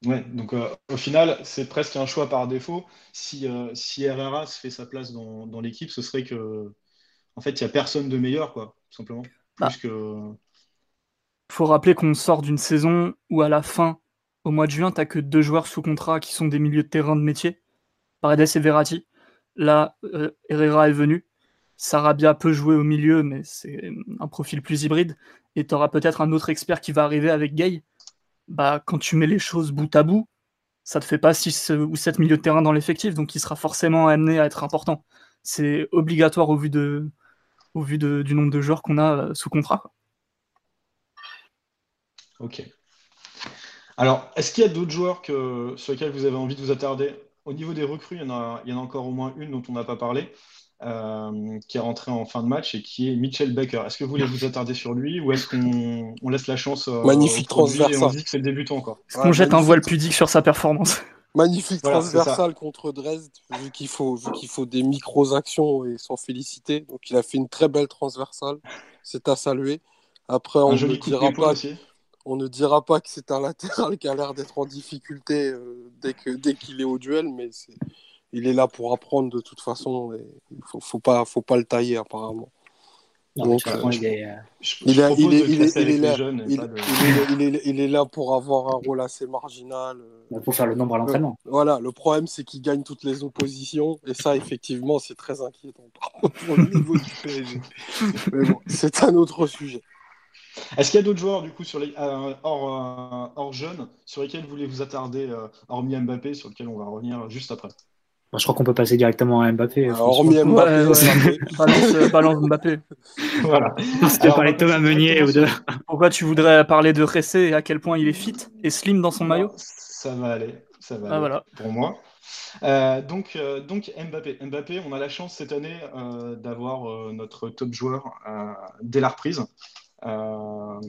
Ouais, donc au final, c'est presque un choix par défaut. Si, si Herrera se fait sa place dans, dans l'équipe, ce serait que, en fait, il n'y a personne de meilleur, quoi, tout simplement. Bah. Plus que faut rappeler qu'on sort d'une saison où à la fin, au mois de juin, tu que deux joueurs sous contrat qui sont des milieux de terrain de métier, Paredes et Verratti. Là, euh, Herrera est venu. Sarabia peut jouer au milieu, mais c'est un profil plus hybride. Et tu peut-être un autre expert qui va arriver avec Gay. Bah, quand tu mets les choses bout à bout, ça te fait pas 6 ou 7 milieux de terrain dans l'effectif, donc il sera forcément amené à être important. C'est obligatoire au vu, de, au vu du nombre de joueurs qu'on a euh, sous contrat. Ok. Alors, est-ce qu'il y a d'autres joueurs que, sur lesquels vous avez envie de vous attarder? Au niveau des recrues, il y en a, il y en a encore au moins une dont on n'a pas parlé, euh, qui est rentrée en fin de match et qui est Mitchell Baker. Est-ce que vous voulez vous attarder sur lui ou est-ce qu'on on laisse la chance euh, Magnifique transversal. Et on dit que c'est le débutant encore Est-ce qu'on jette un voile pudique sur sa performance? Magnifique transversal contre Dresde, vu qu'il faut, qu'il faut des micro-actions et s'en féliciter. Donc il a fait une très belle transversale, c'est à saluer. Après, on ne dira pas. Aussi on ne dira pas que c'est un latéral qui a l'air d'être en difficulté euh, dès qu'il dès qu'il est au duel, mais il est là pour apprendre de toute façon. Il faut, faut pas, faut pas le tailler apparemment. il est là pour avoir un rôle assez marginal. Il faut faire le nombre à l'entraînement. Voilà, le problème c'est qu'il gagne toutes les oppositions et ça effectivement c'est très inquiétant pour le [LAUGHS] niveau du PSG. Mais bon, c'est un autre sujet. Est-ce qu'il y a d'autres joueurs, du coup, sur les, euh, hors, euh, jeunes, sur lesquels vous voulez vous attarder, euh, hormis Mbappé, sur lequel on va revenir juste après? Bah, Je crois qu'on peut passer directement à Mbappé. hormis Mbappé, balance, Mbappé. [LAUGHS] voilà. Parce que parler de Thomas Meunier ou de. Pourquoi tu voudrais parler de Ressé et à quel point il est fit et slim dans son maillot? Ça va aller. Ça va ah, voilà. pour moi. donc, donc Mbappé. Mbappé, on a la chance cette année d'avoir notre top joueur dès la reprise. Euh,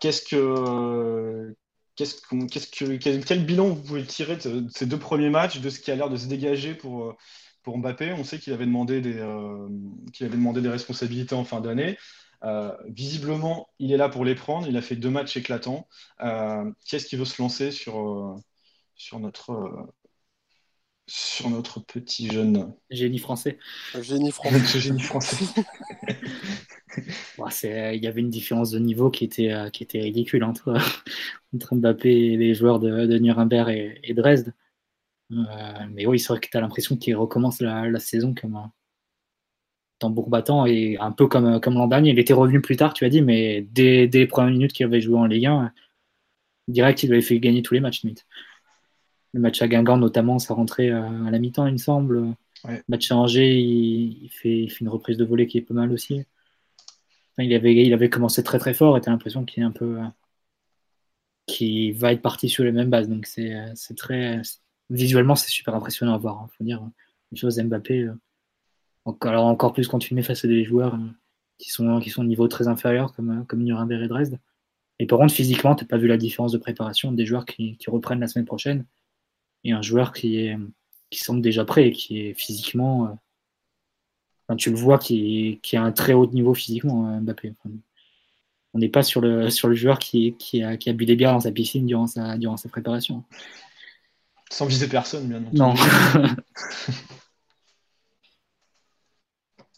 qu'est-ce que Qu'est-ce qu'est-ce que, quel, bilan vous pouvez tirer de, ces deux premiers matchs, de ce qui a l'air de se dégager pour, pour Mbappé? On sait qu'il avait, demandé des, euh, qu'il avait demandé des responsabilités en fin d'année. Euh, visiblement, il est là pour les prendre. Il a fait deux matchs éclatants. Qu'est-ce qui veut se lancer sur, sur, notre, sur notre petit jeune Génie français. Génie [LAUGHS] français. génie français. [LAUGHS] il y avait une différence de niveau qui était, euh, qui était ridicule entre, [LAUGHS] entre Mbappé et les joueurs de, de Nuremberg et, Dresde. Euh, mais oui, c'est vrai que tu as l'impression qu'il recommence la, saison comme un tambour battant et un peu comme, comme l'an dernier. Il était revenu plus tard, tu as dit, mais dès, dès les premières minutes qu'il avait joué en Ligue 1, direct, il avait fait gagner tous les matchs. Le match à Guingamp, notamment, ça rentrait euh, à la mi-temps, il me semble. Le match à Angers, il, fait, il fait une reprise de volée qui est pas mal aussi il, avait, il avait commencé très très fort et tu as l'impression qu'il est un peu. qui va être parti sur les mêmes bases. Donc c'est très. Visuellement, c'est super impressionnant à voir. Il hein. faut dire, les choses Mbappé. Euh, alors encore plus quand tu mets face à des joueurs euh, qui sont, qui sont de niveau très inférieur comme, comme Nuremberg et Dresde. Et par contre, physiquement, tu n'as pas vu la différence de préparation des joueurs qui, qui, reprennent la semaine prochaine et un joueur qui, est, qui semble déjà prêt et qui est physiquement euh, tu le vois qui, a un très haut niveau physiquement, hein, Mbappé. on n'est pas sur le, sur le joueur qui, qui, a, qui a bu des bières dans sa piscine durant sa, durant sa préparation. Sans viser personne, bien Non. [LAUGHS]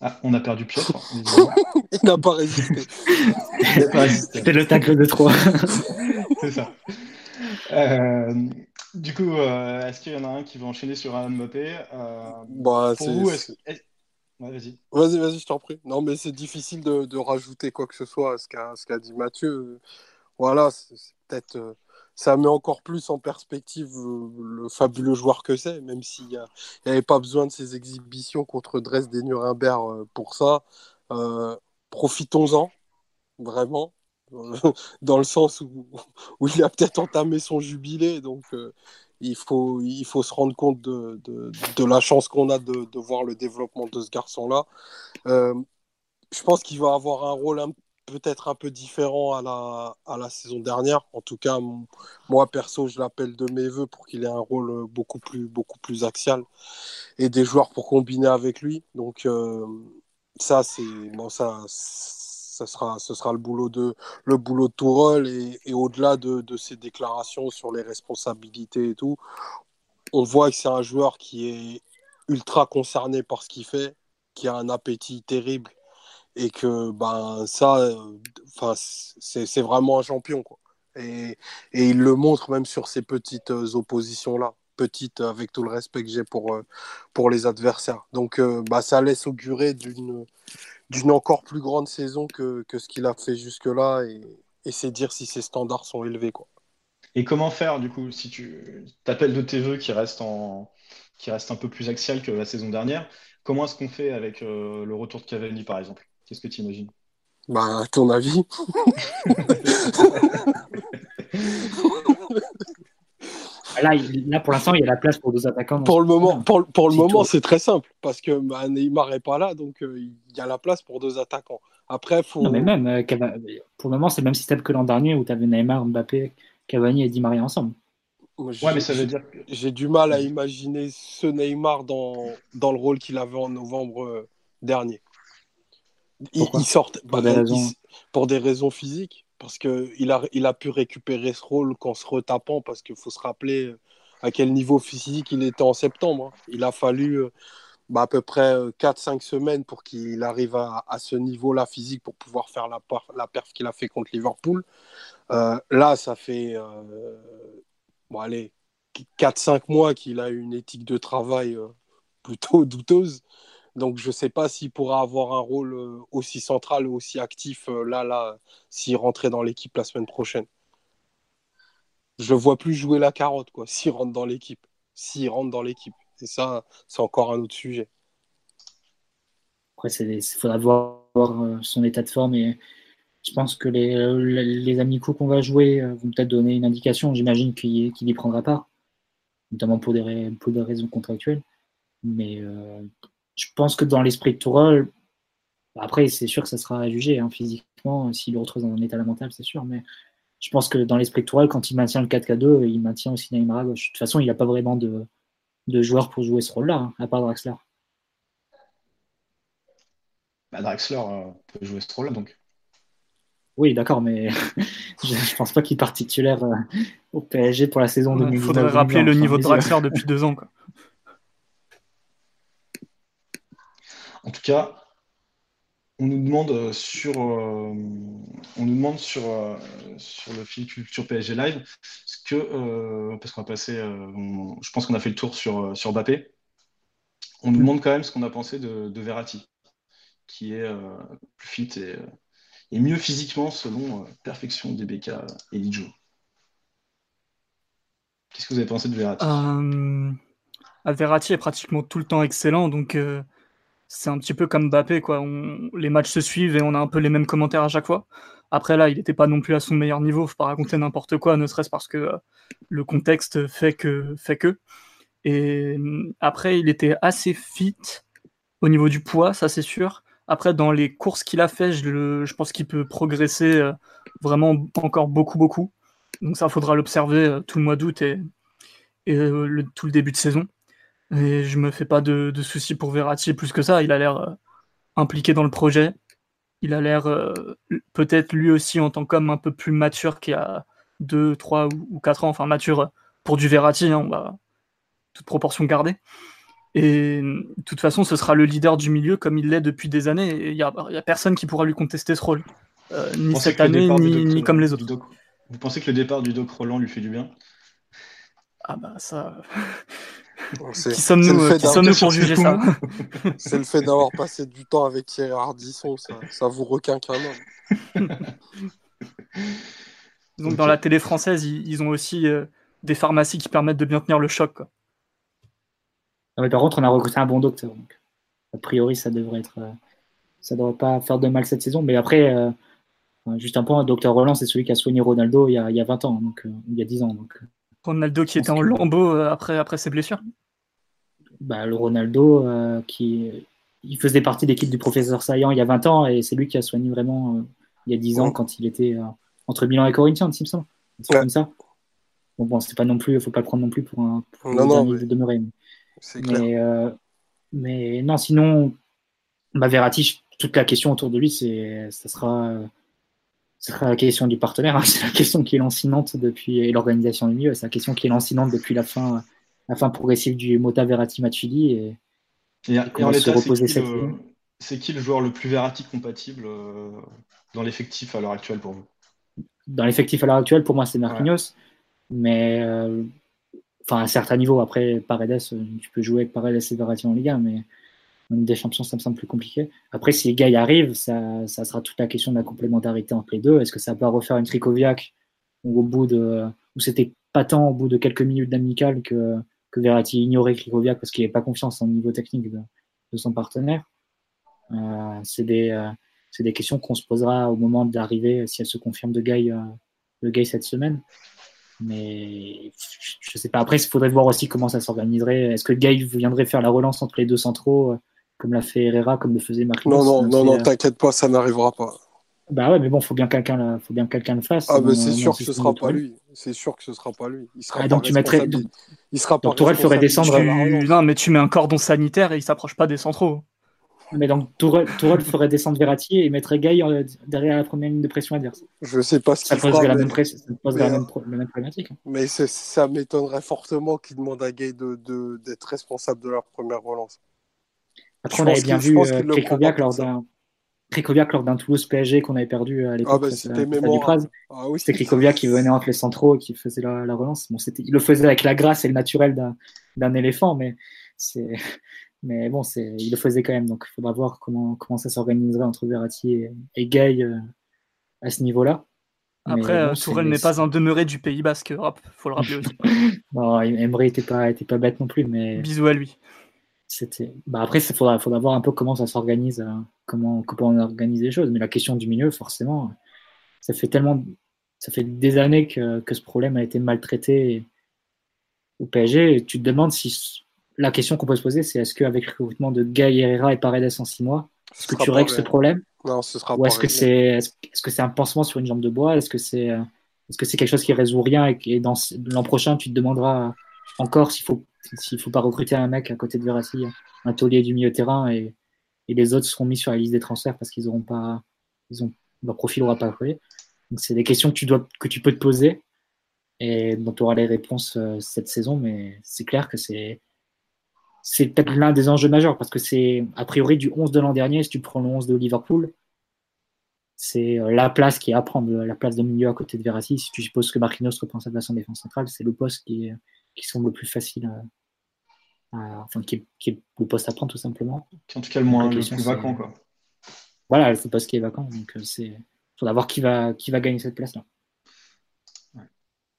ah, on a perdu Piotr. [LAUGHS] Il n'a pas résisté. C'était le tacle de 3. [LAUGHS] C'est ça. Euh, du coup, euh, est-ce qu'il y en a un qui va enchaîner sur un Mbappé euh, bah, Pour vous, est-ce que... Ouais, vas-y. Vas-y, vas-y, je t'en prie. Non, mais c'est difficile de, de, rajouter quoi que ce soit à ce qu'a qu dit Mathieu. Voilà, c'est peut-être. Euh, ça met encore plus en perspective euh, le fabuleux joueur que c'est, même s'il n'y avait pas besoin de ces exhibitions contre Dresde et Nuremberg euh, pour ça. Profitons-en, vraiment, [LAUGHS] dans le sens où, il a peut-être entamé son jubilé. Donc, il faut, il faut se rendre compte de, de, de la chance qu'on a de, de, voir le développement de ce garçon-là. Euh, je pense qu'il va avoir un rôle peut-être un peu différent à la, à la saison dernière. En tout cas, moi, perso, je l'appelle de mes voeux pour qu'il ait un rôle beaucoup plus, beaucoup plus axial et des joueurs pour combiner avec lui. Donc, euh, ça, c'est bon, ça ce sera, ce sera le boulot de, le boulot de et, au-delà de, de ses déclarations sur les responsabilités et tout, on voit que c'est un joueur qui est ultra concerné par ce qu'il fait, qui a un appétit terrible et que ben ça, enfin c'est vraiment un champion quoi. Et, et, il le montre même sur ces petites oppositions là, petites avec tout le respect que j'ai pour pour les adversaires. Donc bah, ça laisse augurer d'une d'une encore plus grande saison que, que ce qu'il a fait jusque-là et, et c'est dire si ses standards sont élevés. Quoi. Et comment faire, du coup, si tu t'appelles de tes voeux qui reste, en... qui reste un peu plus axial que la saison dernière, comment est-ce qu'on fait avec euh, le retour de Cavani, par exemple? Qu'est-ce que tu imagines? Bah, à ton avis? [LAUGHS] [LAUGHS] Là, là, pour l'instant, il y a la place pour deux attaquants. Pour le moment, pour, pour le moment, c'est très simple parce que bah, Neymar n'est pas là, donc euh, il y a la place pour deux attaquants. Après, faut. Non, mais même euh, pour le moment, c'est le même système que l'an dernier où tu avais Neymar, Mbappé, Cavani et Di Maria ensemble. ouais, mais ça veut dire que... J'ai du mal à imaginer ce Neymar dans, dans le rôle qu'il avait en novembre euh, dernier. Il, il sort pour, des raisons... il, pour des raisons physiques parce qu'il a, il a pu récupérer ce rôle qu'en se retapant, parce qu'il faut se rappeler à quel niveau physique il était en septembre. Hein. Il a fallu bah, à peu près 4-5 semaines pour qu'il arrive à, à ce niveau-là physique pour pouvoir faire la, la perf qu'il a fait contre Liverpool. Euh, là, ça fait euh, bon, allez, 4-5 mois qu'il a une éthique de travail euh, plutôt douteuse. Donc je ne sais pas s'il pourra avoir un rôle aussi central, aussi actif là, là, s'il rentrait dans l'équipe la semaine prochaine. Je ne vois plus jouer la carotte, quoi, [LAUGHS] s'il rentre dans l'équipe. S'il rentre dans l'équipe. Et ça, c'est encore un autre sujet. Après, il faudra voir son état de forme. Et je pense que les, les amicaux qu'on va jouer vont peut-être donner une indication. J'imagine qu'il n'y prendra pas, notamment pour des, raisons contractuelles. Mais euh, je pense que dans l'esprit de Tourelle, après, c'est sûr que ça sera jugé hein, physiquement, s'il le retrouve dans un état lamentable, c'est sûr. Mais je pense que dans l'esprit de Tourelle, quand il maintient le 4K2, il maintient aussi Neymar à gauche. De toute façon, il n'a pas vraiment de, de, joueurs pour jouer ce rôle-là, hein, à part Draxler. Bah, Draxler euh, peut jouer ce rôle-là, donc. Oui, d'accord, mais [LAUGHS] je ne pense pas qu'il part titulaire euh, au PSG pour la saison 2019. Il faudrait rappeler le niveau de Draxler [LAUGHS] depuis deux ans. Quoi. En tout cas, on nous demande sur, euh, sur, euh, sur le fil culture PSG Live, que, euh, parce qu'on a passé, je pense qu'on a fait le tour sur, sur. On nous demande quand même ce qu'on a pensé de, de Verratti, qui est plus fit et, et, mieux physiquement selon Perfection DBK et Lidjo. Qu'est-ce que vous avez pensé de Verratti? Verratti est pratiquement tout le temps excellent, donc c'est un petit peu comme Mbappé, quoi. Les matchs se suivent et on a un peu les mêmes commentaires à chaque fois. Après, là, il n'était pas non plus à son meilleur niveau, faut pas raconter n'importe quoi, ne serait-ce parce que euh, le contexte fait que. Et euh, après, il était assez fit au niveau du poids, ça c'est sûr. Après, dans les courses qu'il a fait, je, pense qu'il peut progresser euh, vraiment encore beaucoup, beaucoup. Donc ça, faudra l'observer euh, tout le mois d'août et, tout le début de saison. Et je me fais pas de, de, soucis pour Verratti plus que ça. Il a l'air euh, impliqué dans le projet. il a l'air peut-être lui aussi en tant qu'homme un peu plus mature qu'il y a 2, 3 ou 4 ans, enfin mature pour du Verratti, hein, on va toute proportion gardée. Et de toute façon, ce sera le leader du milieu comme il l'est depuis des années. Il n'y a, a, personne qui pourra lui contester ce rôle. ni cette année, ni, ni, comme les autres. vous pensez que le départ du Doc Roland lui fait du bien? Ah bah ça... qui sommes-nous sommes pour juger ça C'est le fait d'avoir passé du temps avec Thierry Ardisson, ça, ça vous requin qu'un homme. [LAUGHS] Donc dans la télé française, ils, ont aussi euh, des pharmacies qui permettent de bien tenir le choc. Ah par contre, on a recruté un bon docteur. Donc, a priori, ça devrait être, euh, ça devrait pas faire de mal cette saison. Mais après, euh, juste un point, docteur Roland, c'est celui qui a soigné Ronaldo il y a, il y a 20 ans, donc il y a 10 ans. Donc, Ronaldo qui était en lambeau après, après ses blessures bah, Le Ronaldo qui il faisait partie de l'équipe du professeur Saillant il y a 20 ans et c'est lui qui a soigné vraiment il y a 10 ans quand il était entre Milan et Corinthians, il me semble. C'est comme ça. Bon, bon c'est pas non plus, faut pas le prendre non plus pour un, pour non, non, mais... demeurer. Mais, euh, mais, non, sinon, bah, Verratti, toute la question autour de lui, c'est, ça sera, sera la question du partenaire. Hein. [LAUGHS] C'est la question qui est lancinante depuis l'organisation du milieu. C'est la question qui est lancinante depuis la fin, la fin progressive du Mota Verratti Matuidi et, et, et en l'état, c'est qui, le joueur le plus Verratti compatible euh, dans l'effectif à l'heure actuelle pour vous? Dans l'effectif à l'heure actuelle, pour moi, c'est Marquinhos. Mais euh, enfin, à un certain niveau, après Paredes, euh, tu peux jouer avec Paredes et Verratti en Ligue 1, mais en des Champions, ça me semble plus compliqué. Après, si les gars arrivent, ça, ça, sera toute la question de la complémentarité entre les deux. Est-ce que ça va refaire une Tricoviac ou au bout de, où c'était pas tant au bout de quelques minutes d'amical que, que Verratti ignorait Tricoviac parce qu'il n'avait pas confiance en niveau technique de, de son partenaire? Euh, c'est des, euh, des questions qu'on se posera au moment d'arriver, si elle se confirme de euh, de cette semaine. Mais je sais pas. Après, il faudrait voir aussi comment ça s'organiserait. Est-ce que Guy viendrait faire la relance entre les deux centraux, euh, comme l'a fait Herrera, comme le faisait Marquinhos Non, non, non, non, euh, t'inquiète pas, ça n'arrivera pas. Bah ouais, mais bon, faut bien quelqu'un, faut bien quelqu'un le fasse. Ah, mais c'est sûr que ce sera pas lui. C'est sûr que ce sera pas lui. Il sera ah, donc tu mettrais. il sera donc Tourelle ferait descendre. Non, mais tu mets un cordon sanitaire et il s'approche pas des centraux. Mais donc Tourelle, ferait descendre Verratti et mettrait Gay euh, derrière la première ligne de pression adverse. Je sais pas ce qu'il fera. La même pression, ça poserait la, même, la même problématique. Hein. Mais ça m'étonnerait fortement qu'il demande à Gay d'être de, d'être responsable de leur première relance. Après, on avait bien vu euh, Krikoviak lors d'un lors d'un Toulouse PSG qu'on avait perdu à l'époque. Ah bah, c'était. Ah, oui, Krikoviak qui venait entre les centraux et qui faisait la, la relance. Bon, il le faisait avec la grâce et le naturel d'un éléphant, mais c'est [LAUGHS] mais bon, c'est, il le faisait quand même, donc il faudra voir comment, comment ça s'organiserait entre Verratti et, et Gay euh, à ce niveau-là. Après, bon, euh, Tourelle n'est pas un demeuré du Pays Basque, il faut le rappeler aussi. [LAUGHS] bon, Emery n'était pas, était pas bête non plus, mais. Bisous à lui. C'était... Bah après, il faudra, faudra voir un peu comment ça s'organise, euh, comment, comment on organise les choses. Mais la question du milieu, forcément, ça fait tellement. Ça fait des années que, que ce problème a été maltraité au PSG. Et tu te demandes si la question qu'on peut se poser, c'est est-ce qu'avec le recrutement de Guy Herrera et Paredes en six mois, est-ce que tu règles ce problème Non, ce sera Ou est-ce que c'est un pansement sur une jambe de bois? Est-ce que c'est est-ce que c'est quelque chose qui résout rien et que dans l'an prochain tu te demanderas encore s'il faut s'il faut pas recruter un mec à côté de Verratti, un taulier du milieu terrain et, les autres seront mis sur la liste des transferts parce qu'ils auront pas leur profil aura pas créé. Donc c'est des questions que tu peux te poser et dont tu auras les réponses euh, cette saison, mais c'est clair que c'est peut-être l'un des enjeux majeurs parce que c'est a priori du 11 de l'an dernier, si tu prends le 11 de Liverpool, c'est euh, la place qui est à prendre, la place de milieu à côté de Verratti. Si tu supposes que Marquinhos reprend sa place en défense centrale, c'est le poste qui, qui semble le plus facile à, enfin, qui est, le poste à prendre tout simplement. Qui en tout cas le moins le plus vacant. Quoi. Voilà, le poste qui est vacant. Donc euh, c'est faudra voir qui va, qui va gagner cette place-là.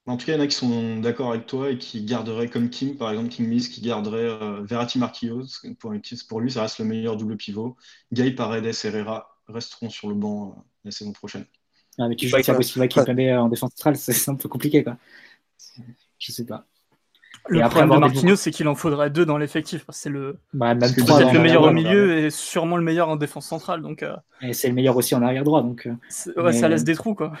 En tout cas, il y en a qui sont d'accord avec toi et qui garderaient, comme Kim, par exemple, King Miss, qui garderait euh, Verratti Marquillos. Pour, pour, lui, ça reste le meilleur double pivot. Guy Paredes et Herrera resteront sur le banc euh, la saison prochaine. Ah, mais tu joues avec Thiago qui est en défense centrale, [LAUGHS] c'est un peu compliqué. Quoi. Je sais pas. Le problème de Marquinhos, c'est qu'il en faudrait deux dans l'effectif. C'est le, bah, le meilleur au milieu et sûrement le meilleur en défense centrale. Donc, euh, Et c'est le meilleur aussi en arrière droit. Donc, ouais, ça laisse des trous. Quoi.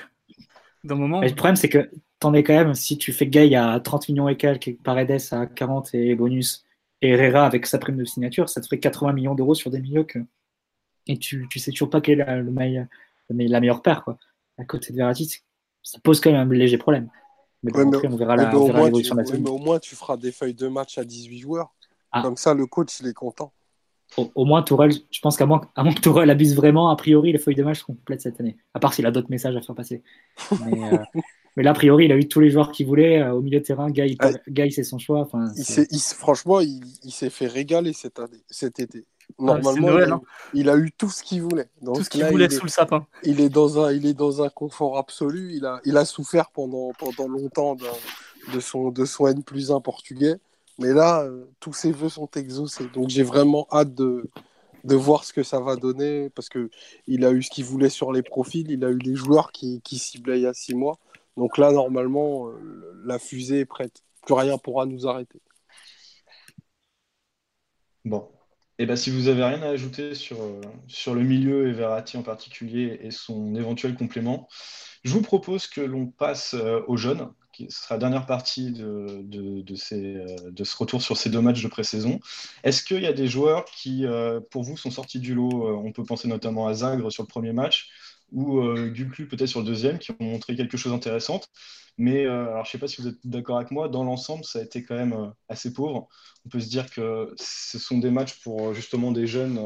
moment. le problème, c'est que t'en es quand même, si tu fais Gay à 30 millions et quelques, Paredes à 40 et bonus, et Herrera avec sa prime de signature, ça te ferait 80 millions d'euros sur des milieux que et tu, tu sais toujours pas quelle est le meilleur, la meilleure paire. Quoi. À côté de Verratti, ça pose quand même un léger problème. Mais, on verra l'évolution de la mais au moins, tu feras des feuilles de match à 18 joueurs. Ah. Comme ça, le coach, il est content. Au, moins, Tourelle, je pense qu'à moins, moins, que Tourelle abuse vraiment, a priori, les feuilles de match seront complètes cette année. À part s'il a d'autres messages à faire passer. Mais, euh, [LAUGHS] mais, là, a priori, il a eu tous les joueurs qu'il voulait euh, au milieu de terrain. Guy, c'est son choix. Enfin, il franchement, il, s'est fait régaler cette année, cet été. Ah, Normalement, hein. il, a, eu tout ce qu'il voulait. tout ce qu'il voulait sous le sapin. Il est, dans un, il est dans un confort absolu. Il a, il a souffert pendant, pendant longtemps de, de son, de son N plus 1 portugais. Mais là, euh, tous ses voeux sont exaucés. Donc j'ai vraiment hâte de, de voir ce que ça va donner parce qu'il a eu ce qu'il voulait sur les profils. Il a eu les joueurs qui, qui ciblaient il y a six mois. Donc là, normalement, euh, la fusée est prête. Plus rien pourra nous arrêter. Bon. Ben, si vous avez rien à ajouter sur, euh, sur le milieu et Verratti en particulier et son éventuel complément, je vous propose que l'on passe aux jeunes ce sera la dernière partie de, de, ces, euh, de, ce retour sur ces deux matchs de pré-saison. Est-ce qu'il y a des joueurs qui, euh, pour vous, sont sortis du lot? Euh, On peut penser notamment à Zagre sur le premier match ou euh, peut-être sur le deuxième, qui ont montré quelque chose d'intéressant. Mais euh, alors, je ne sais pas si vous êtes d'accord avec moi, dans l'ensemble, ça a été quand même euh, assez pauvre. On peut se dire que ce sont des matchs pour justement des jeunes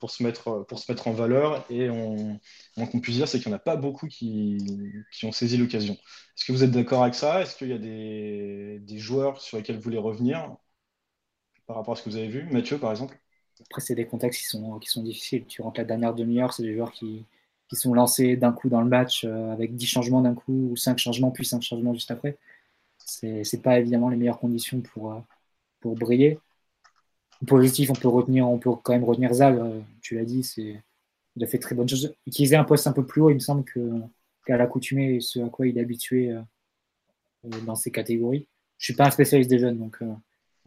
pour, se mettre, pour se mettre en valeur. Et on, qu'on puisse dire, c'est qu'il n'y en a pas beaucoup qui, qui ont saisi l'occasion. Est-ce que vous êtes d'accord avec ça? Est-ce qu'il y a des, des joueurs sur lesquels vous voulez revenir par rapport à ce que vous avez vu? Mathieu, par exemple après, c'est des contextes qui sont, qui sont difficiles. Tu rentres la dernière demi-heure, c'est des joueurs qui, qui sont lancés d'un coup dans le match euh, avec 10 changements d'un coup ou 5 changements puis 5 changements juste après. C'est pas évidemment les meilleures conditions pour, euh, pour briller. positif, on peut, retenir, on peut quand même retenir Zal, euh, tu l'as dit, c'est il a fait très bonne chose. Utiliser un poste un peu plus haut, il me semble qu'à l'accoutumée, ce à quoi il est habitué dans ces catégories. Je suis pas un spécialiste des jeunes, donc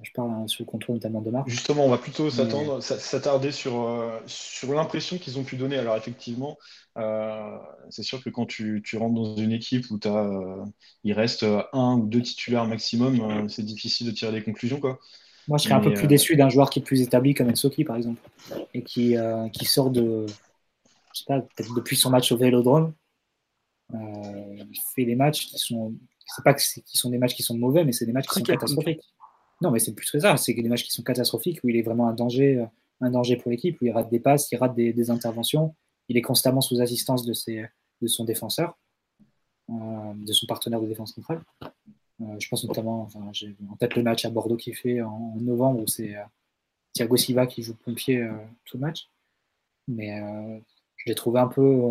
je parle hein, sur le contrôle notamment de marque. Justement, on va plutôt s'attendre, s'attarder sur, euh, sur l'impression qu'ils ont pu donner. Alors effectivement, euh, c'est sûr que quand tu, tu, rentres dans une équipe où as, euh, il reste un ou deux titulaires maximum, c'est difficile de tirer des conclusions. Quoi. Moi, je serais un peu plus déçu d'un joueur qui est plus établi comme Ensoki, par exemple, et qui, qui sort de, je sais pas, peut-être depuis son match au Vélodrome. il fait des matchs qui sont, c'est pas que qui sont des matchs qui sont mauvais, mais c'est des matchs qui sont catastrophiques. Non, mais c'est plus que ça. C'est des matchs qui sont catastrophiques où il est vraiment un danger, euh, un danger pour l'équipe, où il rate des passes, il rate des, interventions. Il est constamment sous assistance de, ses, de son défenseur, euh, de son partenaire de défense centrale. Euh, je pense notamment, enfin, j'ai en tête le match à Bordeaux qui fait en, novembre où c'est Thiago Silva qui joue pompier tout le match. Mais je l'ai trouvé un peu,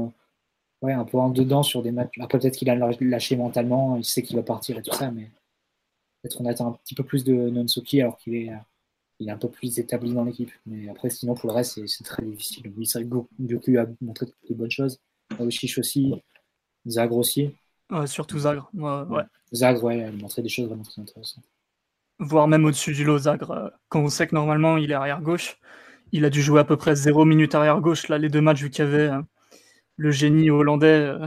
ouais, un peu en dedans sur des matchs. Après, peut-être qu'il a lâché mentalement, il sait qu'il va partir et tout ça, mais Peut-être qu'on attend un petit peu plus de Nonsuki alors qu'il est, il est un peu plus établi dans l'équipe. Mais après, sinon, pour le reste, c'est très difficile. Oui, c'est Goku a montré de bonnes choses. Aoshish aussi. Zagre aussi. surtout Zagre. Ouais, Zagre, ouais, il a montré des choses vraiment très intéressantes. Voire même au-dessus du lot, Zagre. Euh, quand on sait que normalement, il est arrière-gauche, il a dû jouer à peu près 0 minutes arrière-gauche. Là, les deux matchs, vu qu'il y avait euh, le génie hollandais, euh,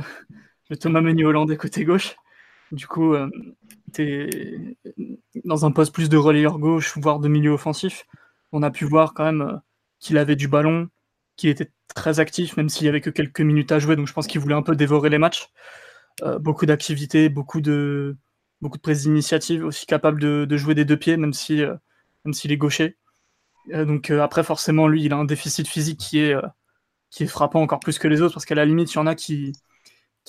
le Thomas Meunier hollandais côté gauche. Du coup, dans un poste plus de relayeur gauche, voire de milieu offensif. On a pu voir quand même euh, qu'il avait du ballon, qu'il était très actif, même s'il y avait que quelques minutes à jouer. Donc je pense qu'il voulait un peu dévorer les matchs. Euh, beaucoup d'activités, beaucoup de, beaucoup prises d'initiative, aussi capable de, jouer des deux pieds, même euh, s'il est gaucher. donc après, forcément, lui, il a un déficit physique qui est, qui est frappant encore plus que les autres, parce qu'à la limite, il y en a qui,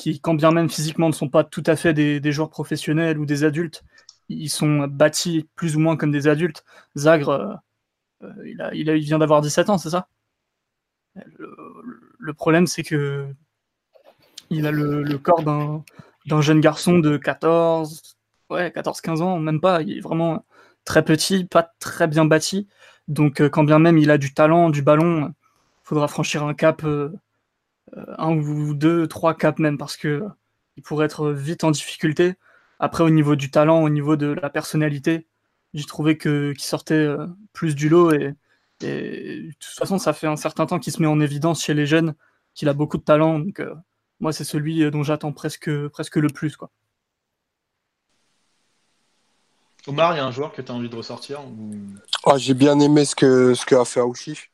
qui, quand bien même physiquement ne sont pas tout à fait des, joueurs professionnels ou des adultes, ils sont bâtis plus ou moins comme des adultes. Zagre, euh, euh, il, a, il, vient d'avoir 17 ans, c'est ça? Le, problème, c'est que il a le, corps d'un jeune garçon de 14, ouais, 14-15 ans, même pas. Il est vraiment très petit, pas très bien bâti. Donc, euh, quand bien même il a du talent, du ballon, il faudra franchir un cap un ou deux, trois caps même, parce que il pourrait être vite en difficulté. Après, au niveau du talent, au niveau de la personnalité, j'ai trouvé que qu'il sortait euh, plus du lot et, de toute façon, ça fait un certain temps qu'il se met en évidence chez les jeunes, qu'il a beaucoup de talent. Donc, euh, moi, c'est celui dont j'attends presque, presque le plus. Quoi. Omar, il y a un joueur que tu as envie de ressortir ah, J'ai bien aimé ce que, ce que a fait Aouchiche.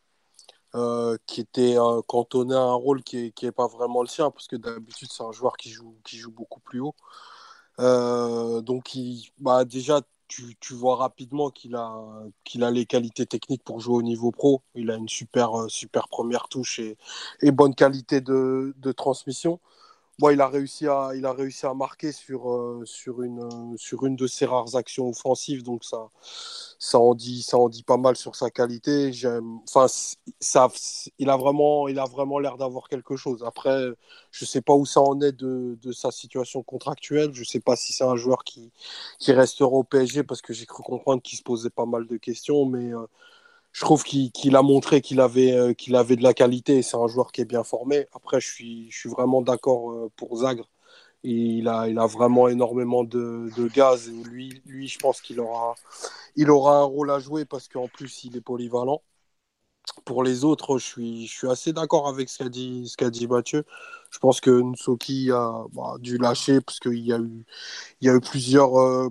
Euh, qui était euh, cantonné à un rôle qui n'est est pas vraiment le sien, parce que d'habitude, c'est un joueur qui joue, qui joue beaucoup plus haut. donc, il, bah, déjà, tu, tu, vois rapidement qu'il a, qu'il a les qualités techniques pour jouer au niveau pro. Il a une super, super première touche et, et bonne qualité de, de transmission il, a réussi à, il a réussi à marquer sur, euh, sur, une, euh, sur une de ses rares actions offensives, donc ça, ça, en, dit, ça dit pas mal sur sa qualité. Enfin, ça, il a vraiment, il a vraiment l'air d'avoir quelque chose. Après, je sais pas où ça en est de, de sa situation contractuelle. Je sais pas si c'est un joueur qui, qui restera au PSG parce que j'ai cru comprendre qu'il se posait pas mal de questions, mais euh, je trouve qu'il a montré qu'il avait, euh, de la qualité. C'est un joueur qui est bien formé. Après, je suis, vraiment d'accord euh, pour Zagre. il, a, vraiment énormément de, gaz. Lui, je pense qu'il aura, un rôle à jouer parce qu'en plus, il est polyvalent. Pour les autres, je suis, assez d'accord avec ce qu'a dit Mathieu. Je pense que Nsoki a bah, dû lâcher parce qu'il y a eu, il y a eu plusieurs, euh,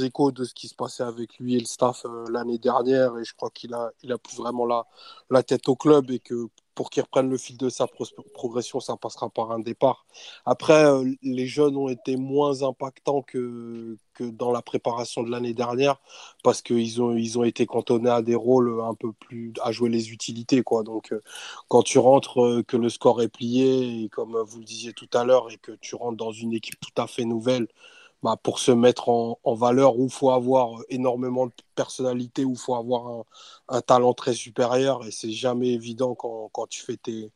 échos de ce qui se passait avec lui et le staff euh, l'année dernière et je crois qu'il a, il a plus vraiment la, la tête au club et que pour qu'il reprenne le fil de sa progression, ça passera par un départ. Après, euh, les jeunes ont été moins impactants que, dans la préparation de l'année dernière parce qu'ils ont, ils ont été cantonnés à des rôles un peu plus à jouer les utilités. Quoi. Donc, euh, quand tu rentres, euh, que le score est plié, et comme vous le disiez tout à l'heure, et que tu rentres dans une équipe tout à fait nouvelle, bah, pour se mettre en, valeur, où faut avoir énormément de personnalité, où il faut avoir un, talent très supérieur. Et c'est jamais évident quand, tu fais tes,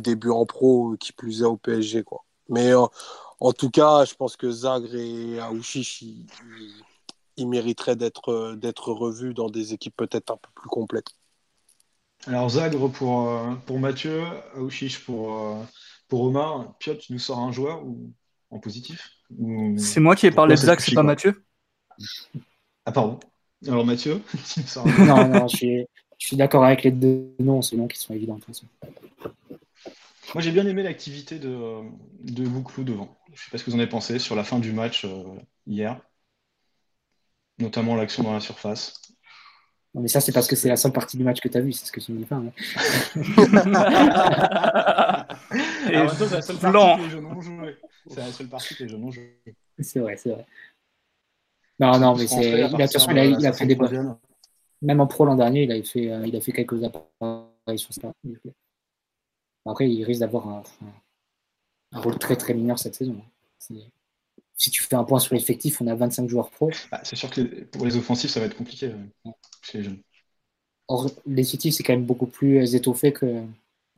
débuts en pro, qui plus est au PSG. Quoi. Mais euh, en tout cas, je pense que Zagre et Aouchiche, ils, mériteraient d'être, d'être revus dans des équipes peut-être un peu plus complètes. Alors Zagre pour, euh, pour Mathieu, Aouchiche pour, euh, pour Omar. Piotr, tu nous sors un joueur ou en positif c'est moi qui ai parlé de Zach, c'est pas Mathieu? Ah, pardon. Alors, Mathieu [LAUGHS] Non, non, je suis, d'accord avec les deux noms, ces noms qui sont évidents. Moi, j'ai bien aimé l'activité de, de Bouclou devant. Je ne sais pas ce que vous en avez pensé sur la fin du match euh, hier, notamment l'action dans la surface. Non, mais ça, c'est parce que c'est la seule partie du match que tu as vu, c'est ce que tu me dis pas. [LAUGHS] Hein. Et Alors, c'est la seule partie que les jeunes ont joué. C'est la seule partie que les jeunes ont joué. C'est vrai, c'est vrai. Non, non, mais c'est. Il, a, il a fait des bonnes. Même en pro l'an dernier, il a fait, euh, il a fait quelques apparitions. Après, il risque d'avoir un, un, rôle très très mineur cette saison. Si tu fais un point sur l'effectif, on a 25 joueurs pro. Bah, c'est sûr que pour les offensifs, ça va être compliqué euh, chez les jeunes. Or, l'effectif, c'est quand même beaucoup plus étoffé que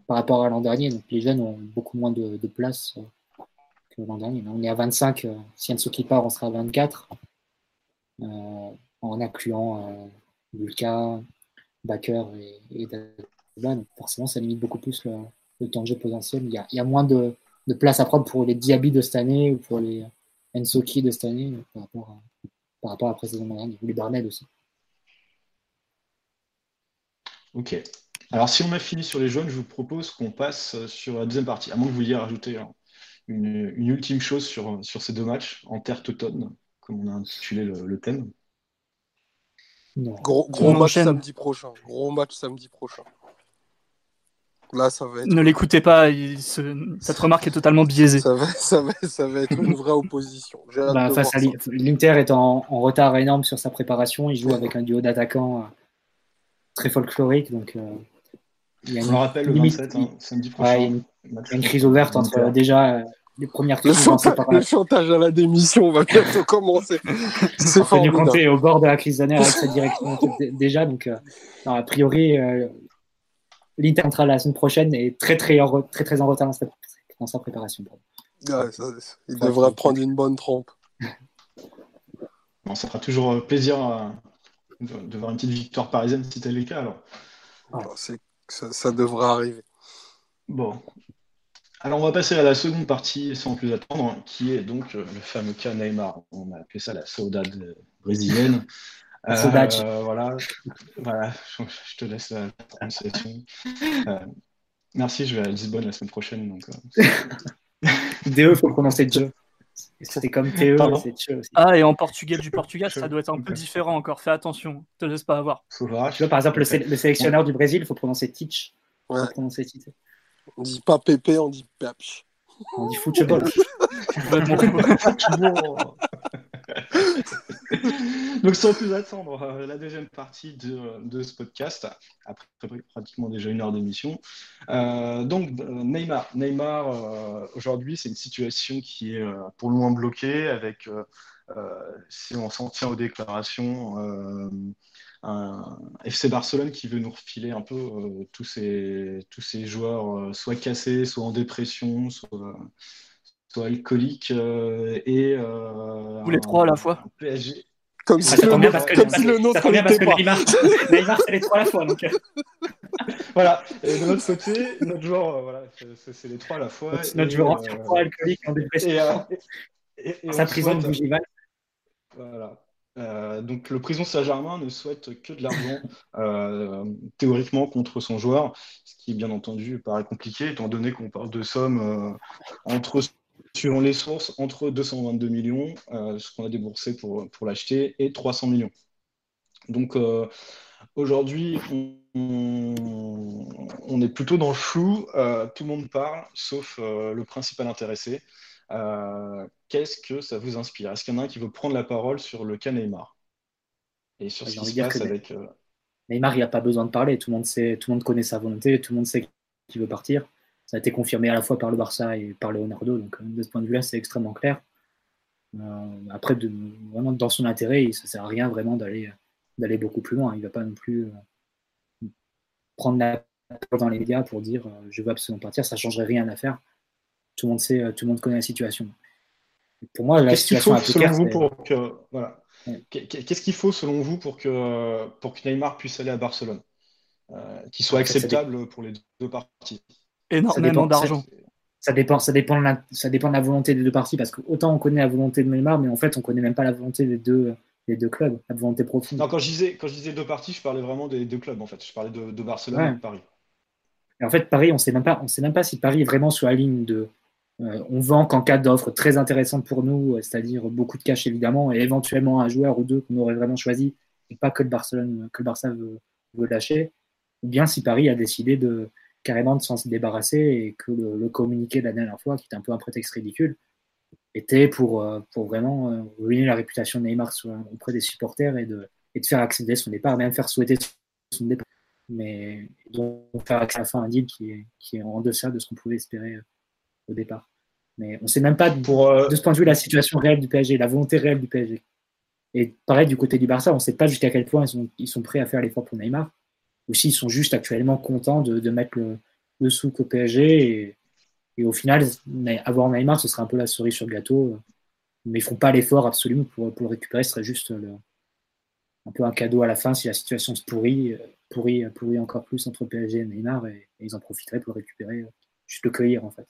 par rapport à l'an dernier. Donc, les jeunes ont beaucoup moins de, place euh, que l'an dernier. On est à 25. Euh, si Anso part, on sera à 24. en incluant Bulka, Baker et, et Donc, forcément, ça limite beaucoup plus le, temps de jeu potentiel. Il y a, moins de, de, place à prendre pour les Diaby de cette année ou pour les Ensoki de cette année par rapport à, par rapport à la précédente année, ou les Barnett aussi. Ok. Alors, si on a fini sur les jaunes, je vous propose qu'on passe sur la deuxième partie. À moins que vous vouliez rajouter une, ultime chose sur, sur ces deux matchs en terre teutonne, comme on a intitulé le, thème. Gros, gros match samedi prochain. Gros match samedi prochain. Là, ça va être... Ne l'écoutez pas, cette remarque est totalement biaisée. Ça va, [LAUGHS] ça va, ça va être une vraie opposition. Bah, face à l'Inter est en, retard énorme sur sa préparation. Il joue avec un duo d'attaquants euh, très folklorique. Donc, euh, il y a une, rappelle le 27, hein, samedi prochain. il, y a une, crise ouverte entre euh, déjà les premières le, le chantage à la démission va bientôt commencer. [LAUGHS] C'est formidable. au bord de la crise d'année avec cette direction [LAUGHS] déjà. Donc, a priori, l'Inter entra la semaine prochaine est très très en, très, très en retard dans sa, préparation. il devrait prendre une bonne trompe. [LAUGHS] Bon, ça fera toujours euh, plaisir euh, de, voir une petite victoire parisienne si c'était le cas. Alors. Ah, ça, ça devrait arriver. Bon. Alors on va passer à la seconde partie sans plus attendre, qui est donc euh, le fameux cas Neymar. On a appelé ça la saudade brésilienne. Euh, voilà, voilà, je te laisse la. Euh, merci, je vais à Lisbonne la semaine prochaine. Donc, euh... [LAUGHS] DE, faut prononcer Joe. C'était comme TE, c'est Joe aussi. Ah, et en portugais du Portugal, ça doit être un peu différent encore. Fais attention, te laisse pas avoir. Tu vois, par exemple, le, sélectionneur du Brésil, il faut prononcer Teach. Ouais. On dit pas Pépé, on dit Pepch. On dit football. [LAUGHS] [LAUGHS] [LAUGHS] Donc sans plus attendre, euh, la deuxième partie de, ce podcast, après pratiquement déjà une heure d'émission. Euh, donc Neymar, Neymar euh, aujourd'hui c'est une situation qui est pour le moins bloquée avec, si on s'en tient aux déclarations, un FC Barcelone qui veut nous refiler un peu tous, ces, tous ces joueurs soit cassés, soit en dépression, soit soit alcoolique euh, et. Euh, Tous les trois à la fois. PSG. Comme si, le, nom, comme si le nom parce que Neymar, [LAUGHS] Neymar c'est les trois à la fois. Donc. [LAUGHS] Voilà, et de notre côté, notre joueur, euh, voilà, c'est les trois à la fois. Notre et, joueur en euh, alcoolique en dépression. et, euh, et- et Sa on prison de Bougival. Voilà. Euh, donc le prison Saint-Germain ne souhaite que de l'argent euh, théoriquement contre son joueur, ce qui bien entendu paraît compliqué étant donné qu'on parle de sommes euh, entre, suivant les sources, entre 222 millions, euh, ce qu'on a déboursé pour, pour l'acheter, et 300 millions. Donc euh, aujourd'hui, on, on est plutôt dans le flou, euh, tout le monde parle, sauf le principal intéressé. Qu'est-ce que ça vous inspire? Est-ce qu'il y en a un qui veut prendre la parole sur le cas Neymar? Et sur ce envie qui se passe avec. Neymar, il n'y a pas besoin de parler. Tout le monde sait, tout le monde connaît sa volonté, tout le monde sait qu'il veut partir. Ça a été confirmé à la fois par le Barça et par Leonardo. Donc, euh, de ce point de vue-là, c'est extrêmement clair. Euh, après, de- vraiment, dans son intérêt, il- ça ne sert à rien vraiment d'aller d'aller beaucoup plus loin. Il ne va pas non plus euh, prendre la parole dans les médias pour dire euh, je veux absolument partir. Ça ne changerait rien à l'affaire. Tout le monde sait, euh, tout le monde connaît la situation. Pour moi, la Qu'est-ce qu'il situation faut un peu selon claire, vous c'est- pour que voilà Ouais. Qu'est- Qu'est-ce qu'il faut selon vous pour que pour que Neymar puisse aller à Barcelone, euh, qu'il soit acceptable pour les deux parties Énormément d'argent. Ça dépend, ça, dépend de la, ça dépend de la volonté des deux parties, parce que autant on connaît la volonté de Neymar, mais en fait, on connaît même pas la volonté des deux, des deux clubs, la volonté profonde. Non, quand je disais quand je disais deux parties, je parlais vraiment des deux clubs en fait. Je parlais de, de Barcelone Ouais. et de Paris. Et en fait, Paris, on sait même pas, on sait même pas si Paris est vraiment sur la ligne de. euh, on vend qu'en cas d'offre très intéressante pour nous, euh, c'est-à-dire beaucoup de cash évidemment, et éventuellement un joueur ou deux qu'on aurait vraiment choisi, et pas que le Barcelone, que le Barça veut, veut lâcher. Ou bien si Paris a décidé de carrément de s'en débarrasser et que le, le communiqué de la dernière fois, qui était un peu un prétexte ridicule, était pour, euh, pour vraiment euh, ruiner la réputation de Neymar auprès des supporters et de, et de faire accéder son départ, même faire souhaiter son départ. Mais donc faire accéder à la fin un deal qui est, qui est en deçà de ce qu'on pouvait espérer euh, au départ. Mais on ne sait même pas de, Pour euh, de ce point de vue la situation réelle du PSG, la volonté réelle du PSG. Et pareil du côté du Barça, on ne sait pas jusqu'à quel point ils sont, ils sont prêts à faire l'effort pour Neymar, ou s'ils sont juste actuellement contents de, de mettre le, le souk au PSG. Et, et au final, avoir Neymar, ce serait un peu la cerise sur le gâteau. Mais ils ne font pas l'effort absolu pour, pour le récupérer. Ce serait juste le- un peu un cadeau à la fin si la situation se pourrit, pourrit, pourrit encore plus entre PSG et Neymar. Et, et ils en profiteraient pour le récupérer, juste le cueillir en fait.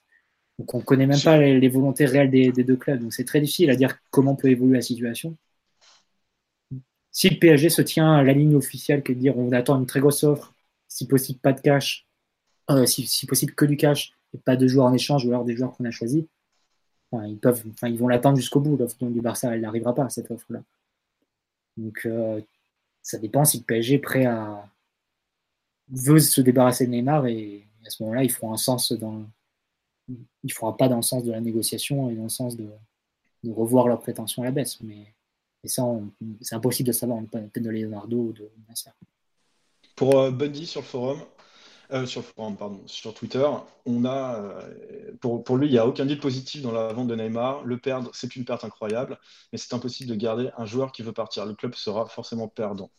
Donc on ne connaît même pas les, les volontés réelles des, des deux clubs. Donc c'est très difficile à dire comment peut évoluer la situation. Si le PSG se tient à la ligne officielle qui est de dire on attend une très grosse offre, si possible pas de cash, euh, si, si possible que du cash et pas de joueurs en échange ou alors des joueurs qu'on a choisis, ils, peuvent, ils vont l'attendre jusqu'au bout. L'offre du Barça, elle n'arrivera pas, cette offre-là. Donc euh, ça dépend si le PSG est prêt à veut se débarrasser de Neymar et à ce moment-là, ils feront un sens dans feront un pas dans le sens de la négociation et dans le sens de, de revoir leurs prétentions à la baisse. Mais et ça, on- c'est impossible de savoir. On n'est pas de Leonardo ou de Nasser. Pour euh, Bundy sur le forum, euh, sur le forum, pardon, sur Twitter, on a euh, pour, pour lui, il n'y a aucun deal positif dans la vente de Neymar. Le perdre, c'est une perte incroyable, mais c'est impossible de garder un joueur qui veut partir. Le club sera forcément perdant.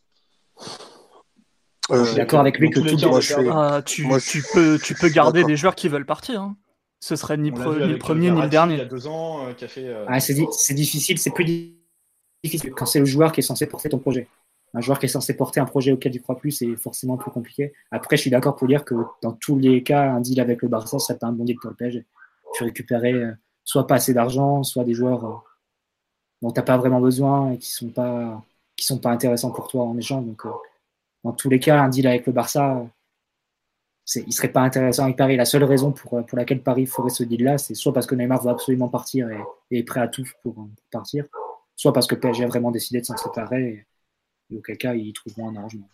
Euh, Je suis d'accord avec lui que tout cas, suis-. Ah, tu, Moi, tu peux, tu peux garder des joueurs qui veulent partir. hein. Ce serait ni, pre- le premier ni le dernier. Il y a deux ans, euh, qui a fait. euh, Ah, c'est, di- c'est difficile, c'est plus di- quand c'est le joueur qui est censé porter ton projet. Un joueur qui est censé porter un projet auquel tu crois plus, c'est forcément plus compliqué. Après, je suis d'accord pour dire que dans tous les cas, un deal avec le Barça, ça pas un bon deal pour le PSG. Tu récupérais euh, soit pas assez d'argent, soit des joueurs euh, dont tu n'as pas vraiment besoin et qui sont pas qui sont pas intéressants pour toi en échange. Donc, euh, dans tous les cas, un deal avec le Barça, il serait pas intéressant avec Paris. La seule raison pour, pour laquelle Paris ferait ce deal-là, c'est soit parce que Neymar veut absolument partir et, est prêt à tout pour partir, soit parce que PSG a vraiment décidé de s'en séparer et, et auquel cas ils trouveront un arrangement.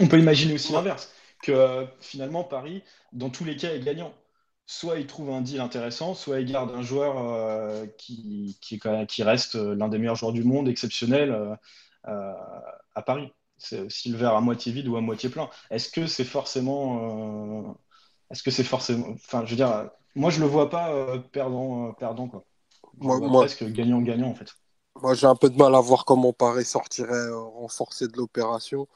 On peut imaginer aussi l'inverse. que finalement Paris, dans tous les cas, est gagnant. Soit il trouve un deal intéressant, soit il garde un joueur euh, qui, qui, qui, reste l'un des meilleurs joueurs du monde, exceptionnel, euh, à Paris. C'est aussi le verre à moitié vide ou à moitié plein. Est-ce que c'est forcément. Est-ce que c'est forcément. Enfin, je veux dire, moi, je le vois pas perdant, perdant, quoi. moi, presque gagnant-gagnant, en fait. Moi, j'ai un peu de mal à voir comment Paris sortirait renforcé de l'opération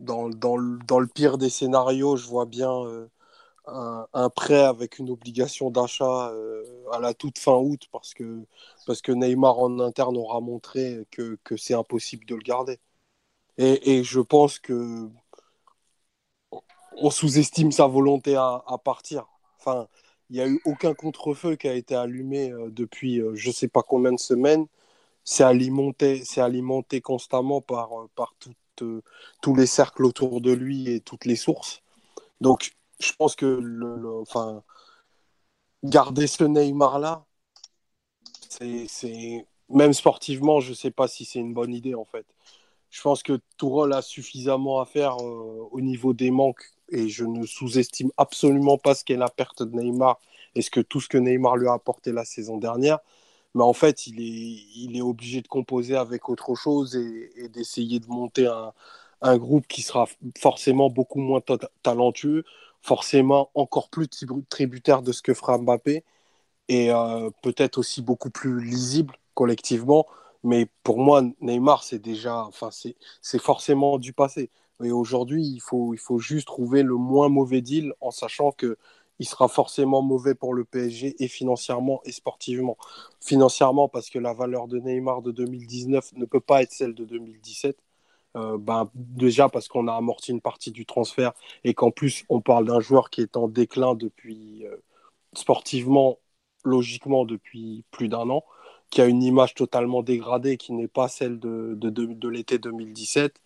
dans, dans, le pire des scénarios, je vois bien euh, un, prêt avec une obligation d'achat euh, à la toute fin août parce que, parce que Neymar en interne aura montré que, que c'est impossible de le garder. Et, et, je pense que on sous-estime sa volonté à, à partir. Enfin, il n'y a eu aucun contre-feu qui a été allumé euh, depuis je ne sais pas combien de semaines. C'est alimenté, alimenté constamment par, par tout, euh, tous les cercles autour de lui et toutes les sources. Donc, je pense que le, enfin, garder ce Neymar-là, c'est même sportivement, je ne sais pas si c'est une bonne idée en fait. Je pense que Tourelle a suffisamment à faire euh, au niveau des manques et je ne sous-estime absolument pas ce qu'est la perte de Neymar et ce que tout ce que Neymar lui a apporté la saison dernière mais en fait, il est, il est obligé de composer avec autre chose et, d'essayer de monter un, un, groupe qui sera forcément beaucoup moins talentueux, forcément encore plus tributaire de ce que fera Mbappé et euh, peut-être aussi beaucoup plus lisible collectivement. Mais pour moi, Neymar, c'est déjà, enfin, c'est forcément du passé. Et aujourd'hui, il faut, il faut juste trouver le moins mauvais deal en sachant que il sera forcément mauvais pour le PSG et financièrement et sportivement. Financièrement, parce que la valeur de Neymar de 2019 ne peut pas être celle de 2017. Euh, ben, déjà parce qu'on a amorti une partie du transfert et qu'en plus on parle d'un joueur qui est en déclin depuis euh, sportivement, logiquement depuis plus d'un an, qui a une image totalement dégradée qui n'est pas celle de, de, de l'été 2017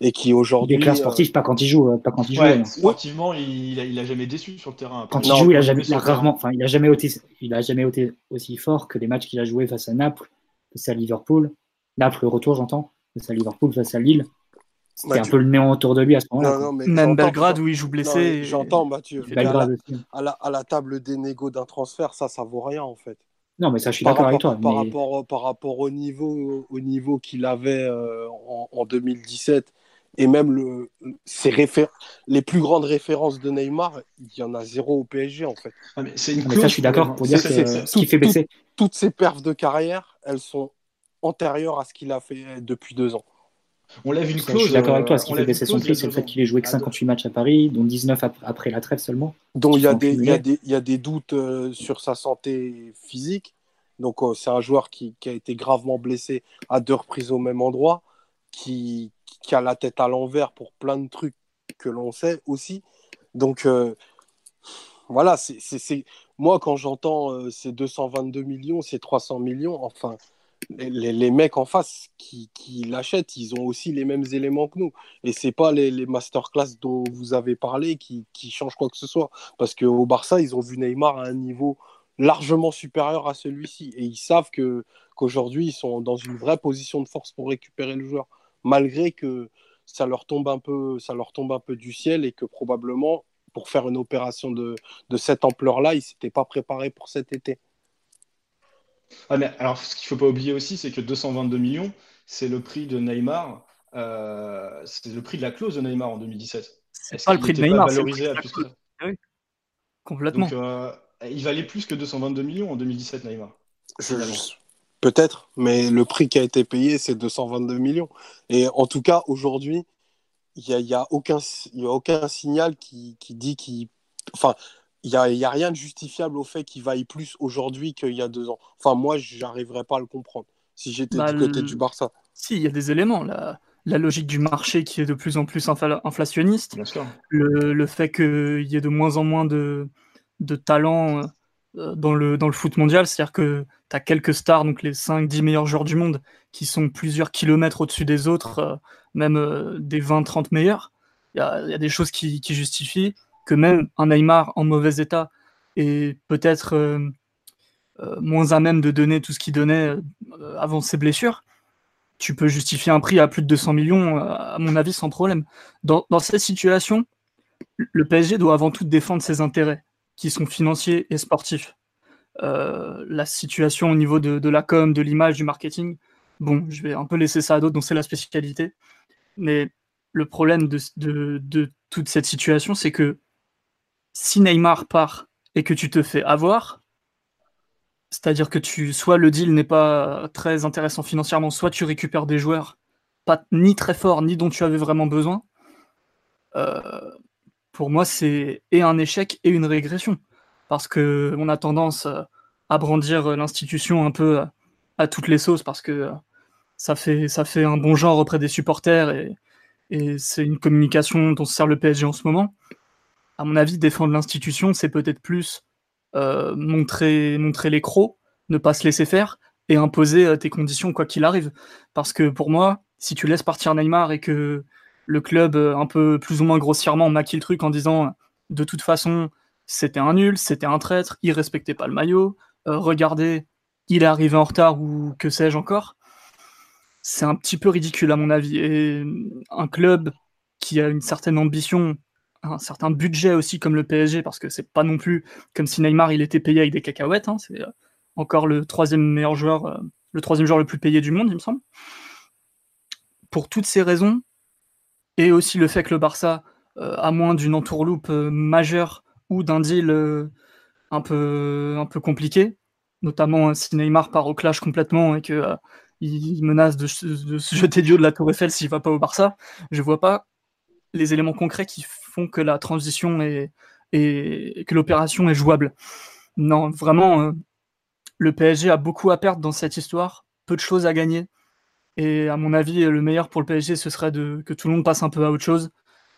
et qui aujourd'hui. Déclin sportif, euh, pas quand il joue, euh, pas quand il joue. Ouais, sportivement, il, il, a, jamais déçu sur le terrain. Quand il joue, il a jamais, rarement, enfin, il a jamais été, il a jamais été aussi fort que les matchs qu'il a joué face à Naples, face à Liverpool, Naples le retour, j'entends, face à Liverpool, face à Lille. C'était un peu le néant autour de lui à ce moment-là. Même Belgrade où il joue blessé. J'entends, Mathieu. Belgrade à, la, à, la, table des négos d'un transfert, ça, ça vaut rien en fait. Non, mais ça, je suis d'accord avec toi. Par, rapport, par rapport au niveau, au niveau qu'il avait euh, en, en, 2017 et même le, les plus grandes références de Neymar, il y en a zéro au PSG en fait. Ah, mais ça, je suis d'accord pour dire que ce qui fait baisser. toutes ses perfs de carrière, elles sont antérieures à ce qu'il a fait depuis deux ans. On lève une clause. Je suis d'accord avec toi. Ce qui fait baisser son prix, c'est le fait qu'il ait joué que 58 matchs à Paris, dont 19 après la trêve seulement. Donc y, y il y a des doutes euh, sur sa santé physique. Donc euh, c'est un joueur qui, qui, a été gravement blessé à deux reprises au même endroit, qui, qui a la tête à l'envers pour plein de trucs que l'on sait aussi. Donc euh, voilà, moi quand j'entends euh, ces 222 millions, ces 300 millions, enfin les, mecs en face qui, qui l'achètent, ils ont aussi les mêmes éléments que nous. Et c'est pas les, les masterclass dont vous avez parlé qui, qui changent quoi que ce soit. Parce qu'au Barça, ils ont vu Neymar à un niveau largement supérieur à celui-ci. Et ils savent que qu'aujourd'hui, ils sont dans une vraie position de force pour récupérer le joueur malgré que ça leur tombe un peu, ça leur tombe un peu du ciel et que probablement pour faire une opération de, de cette ampleur-là, ils ne s'étaient pas préparés pour cet été. Ah, mais alors, ce qu'il ne faut pas oublier aussi, c'est que 222 millions, c'est le prix de Neymar, euh, c'est le prix de la clause de Neymar en 2017. C'est pas le prix de Neymar, valorisé à plus que ça oui. Complètement. Donc, euh, il valait plus que 222 millions en 2017, Neymar. Je, Peut-être, mais le prix qui a été payé, c'est 222 millions. Et en tout cas, aujourd'hui, il n'y a, y a, aucun, y a aucun signal qui, qui dit qu'il. Enfin, il n'y a, y a rien de justifiable au fait qu'il vaille plus aujourd'hui qu'il y a deux ans. Enfin, moi, j'arriverais pas à le comprendre si j'étais bah, du côté du Barça. Si, il y a des éléments. La, la logique du marché qui est de plus en plus inflationniste. Le, le, fait qu'il y ait de moins en moins de, de talents euh, dans le, dans le foot mondial. C'est-à-dire que tu as quelques stars, donc les 5-10 meilleurs joueurs du monde, qui sont plusieurs kilomètres au-dessus des autres, euh, même euh, des 20-30 meilleurs. Il y, a, des choses qui, justifient que même un Neymar en mauvais état est peut-être euh, moins à même de donner tout ce qu'il donnait avant ses blessures. Tu peux justifier un prix à plus de 200 millions, à mon avis, sans problème. Dans, dans cette situation, le PSG doit avant tout défendre ses intérêts, qui sont financiers et sportifs. Euh, la situation au niveau de, la com, de l'image, du marketing, bon, je vais un peu laisser ça à d'autres dont c'est la spécialité. Mais le problème de, de toute cette situation, c'est que si Neymar part et que tu te fais avoir, c'est-à-dire que tu, soit le deal n'est pas très intéressant financièrement, soit tu récupères des joueurs pas ni très forts ni dont tu avais vraiment besoin. Euh, pour moi, c'est et un échec et une régression, parce que on a tendance à brandir l'institution un peu à, toutes les sauces, parce que ça fait ça fait un bon genre auprès des supporters et, c'est une communication dont se sert le PSG en ce moment. À mon avis, défendre l'institution, c'est peut-être plus euh, montrer, montrer les crocs, ne pas se laisser faire et imposer euh, tes conditions quoi qu'il arrive. Parce que pour moi, si tu laisses partir Neymar et que le club, euh, un peu plus ou moins grossièrement, maquille le truc en disant de toute façon, c'était un nul, c'était un traître, il respectait pas le maillot, regardez, il est arrivé en retard ou que sais-je encore. C'est un petit peu ridicule à mon avis. Et un club qui a une certaine ambition un certain budget aussi comme le PSG, parce que c'est pas non plus comme si Neymar il était payé avec des cacahuètes. Hein, c'est euh, encore le troisième meilleur joueur, euh, le troisième joueur le plus payé du monde, il me semble. Pour toutes ces raisons, et aussi le fait que le Barça, euh, à moins d'une entourloupe majeure ou d'un deal un, peu, un peu compliqué, notamment si Neymar part au clash complètement et que il menace de, se jeter du haut de la Tour Eiffel s'il va pas au Barça, je vois pas les éléments concrets qui font que la transition et que l'opération est jouable. Non, vraiment, euh, le PSG a beaucoup à perdre dans cette histoire, peu de choses à gagner. Et à mon avis, le meilleur pour le PSG, ce serait de, que tout le monde passe un peu à autre chose,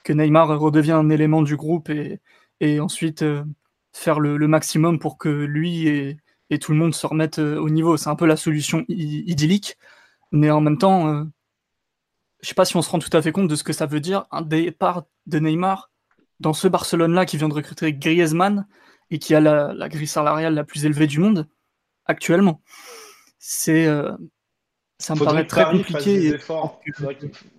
que Neymar redevienne un élément du groupe et, ensuite euh, faire le, maximum pour que lui et, tout le monde se remettent euh, au niveau. C'est un peu la solution idyllique, mais en même temps, je sais pas si on se rend tout à fait compte de ce que ça veut dire un départ de Neymar dans ce Barcelone-là qui vient de recruter Griezmann et qui a la, grille salariale la plus élevée du monde actuellement. C'est euh, ça me paraît très compliqué. Il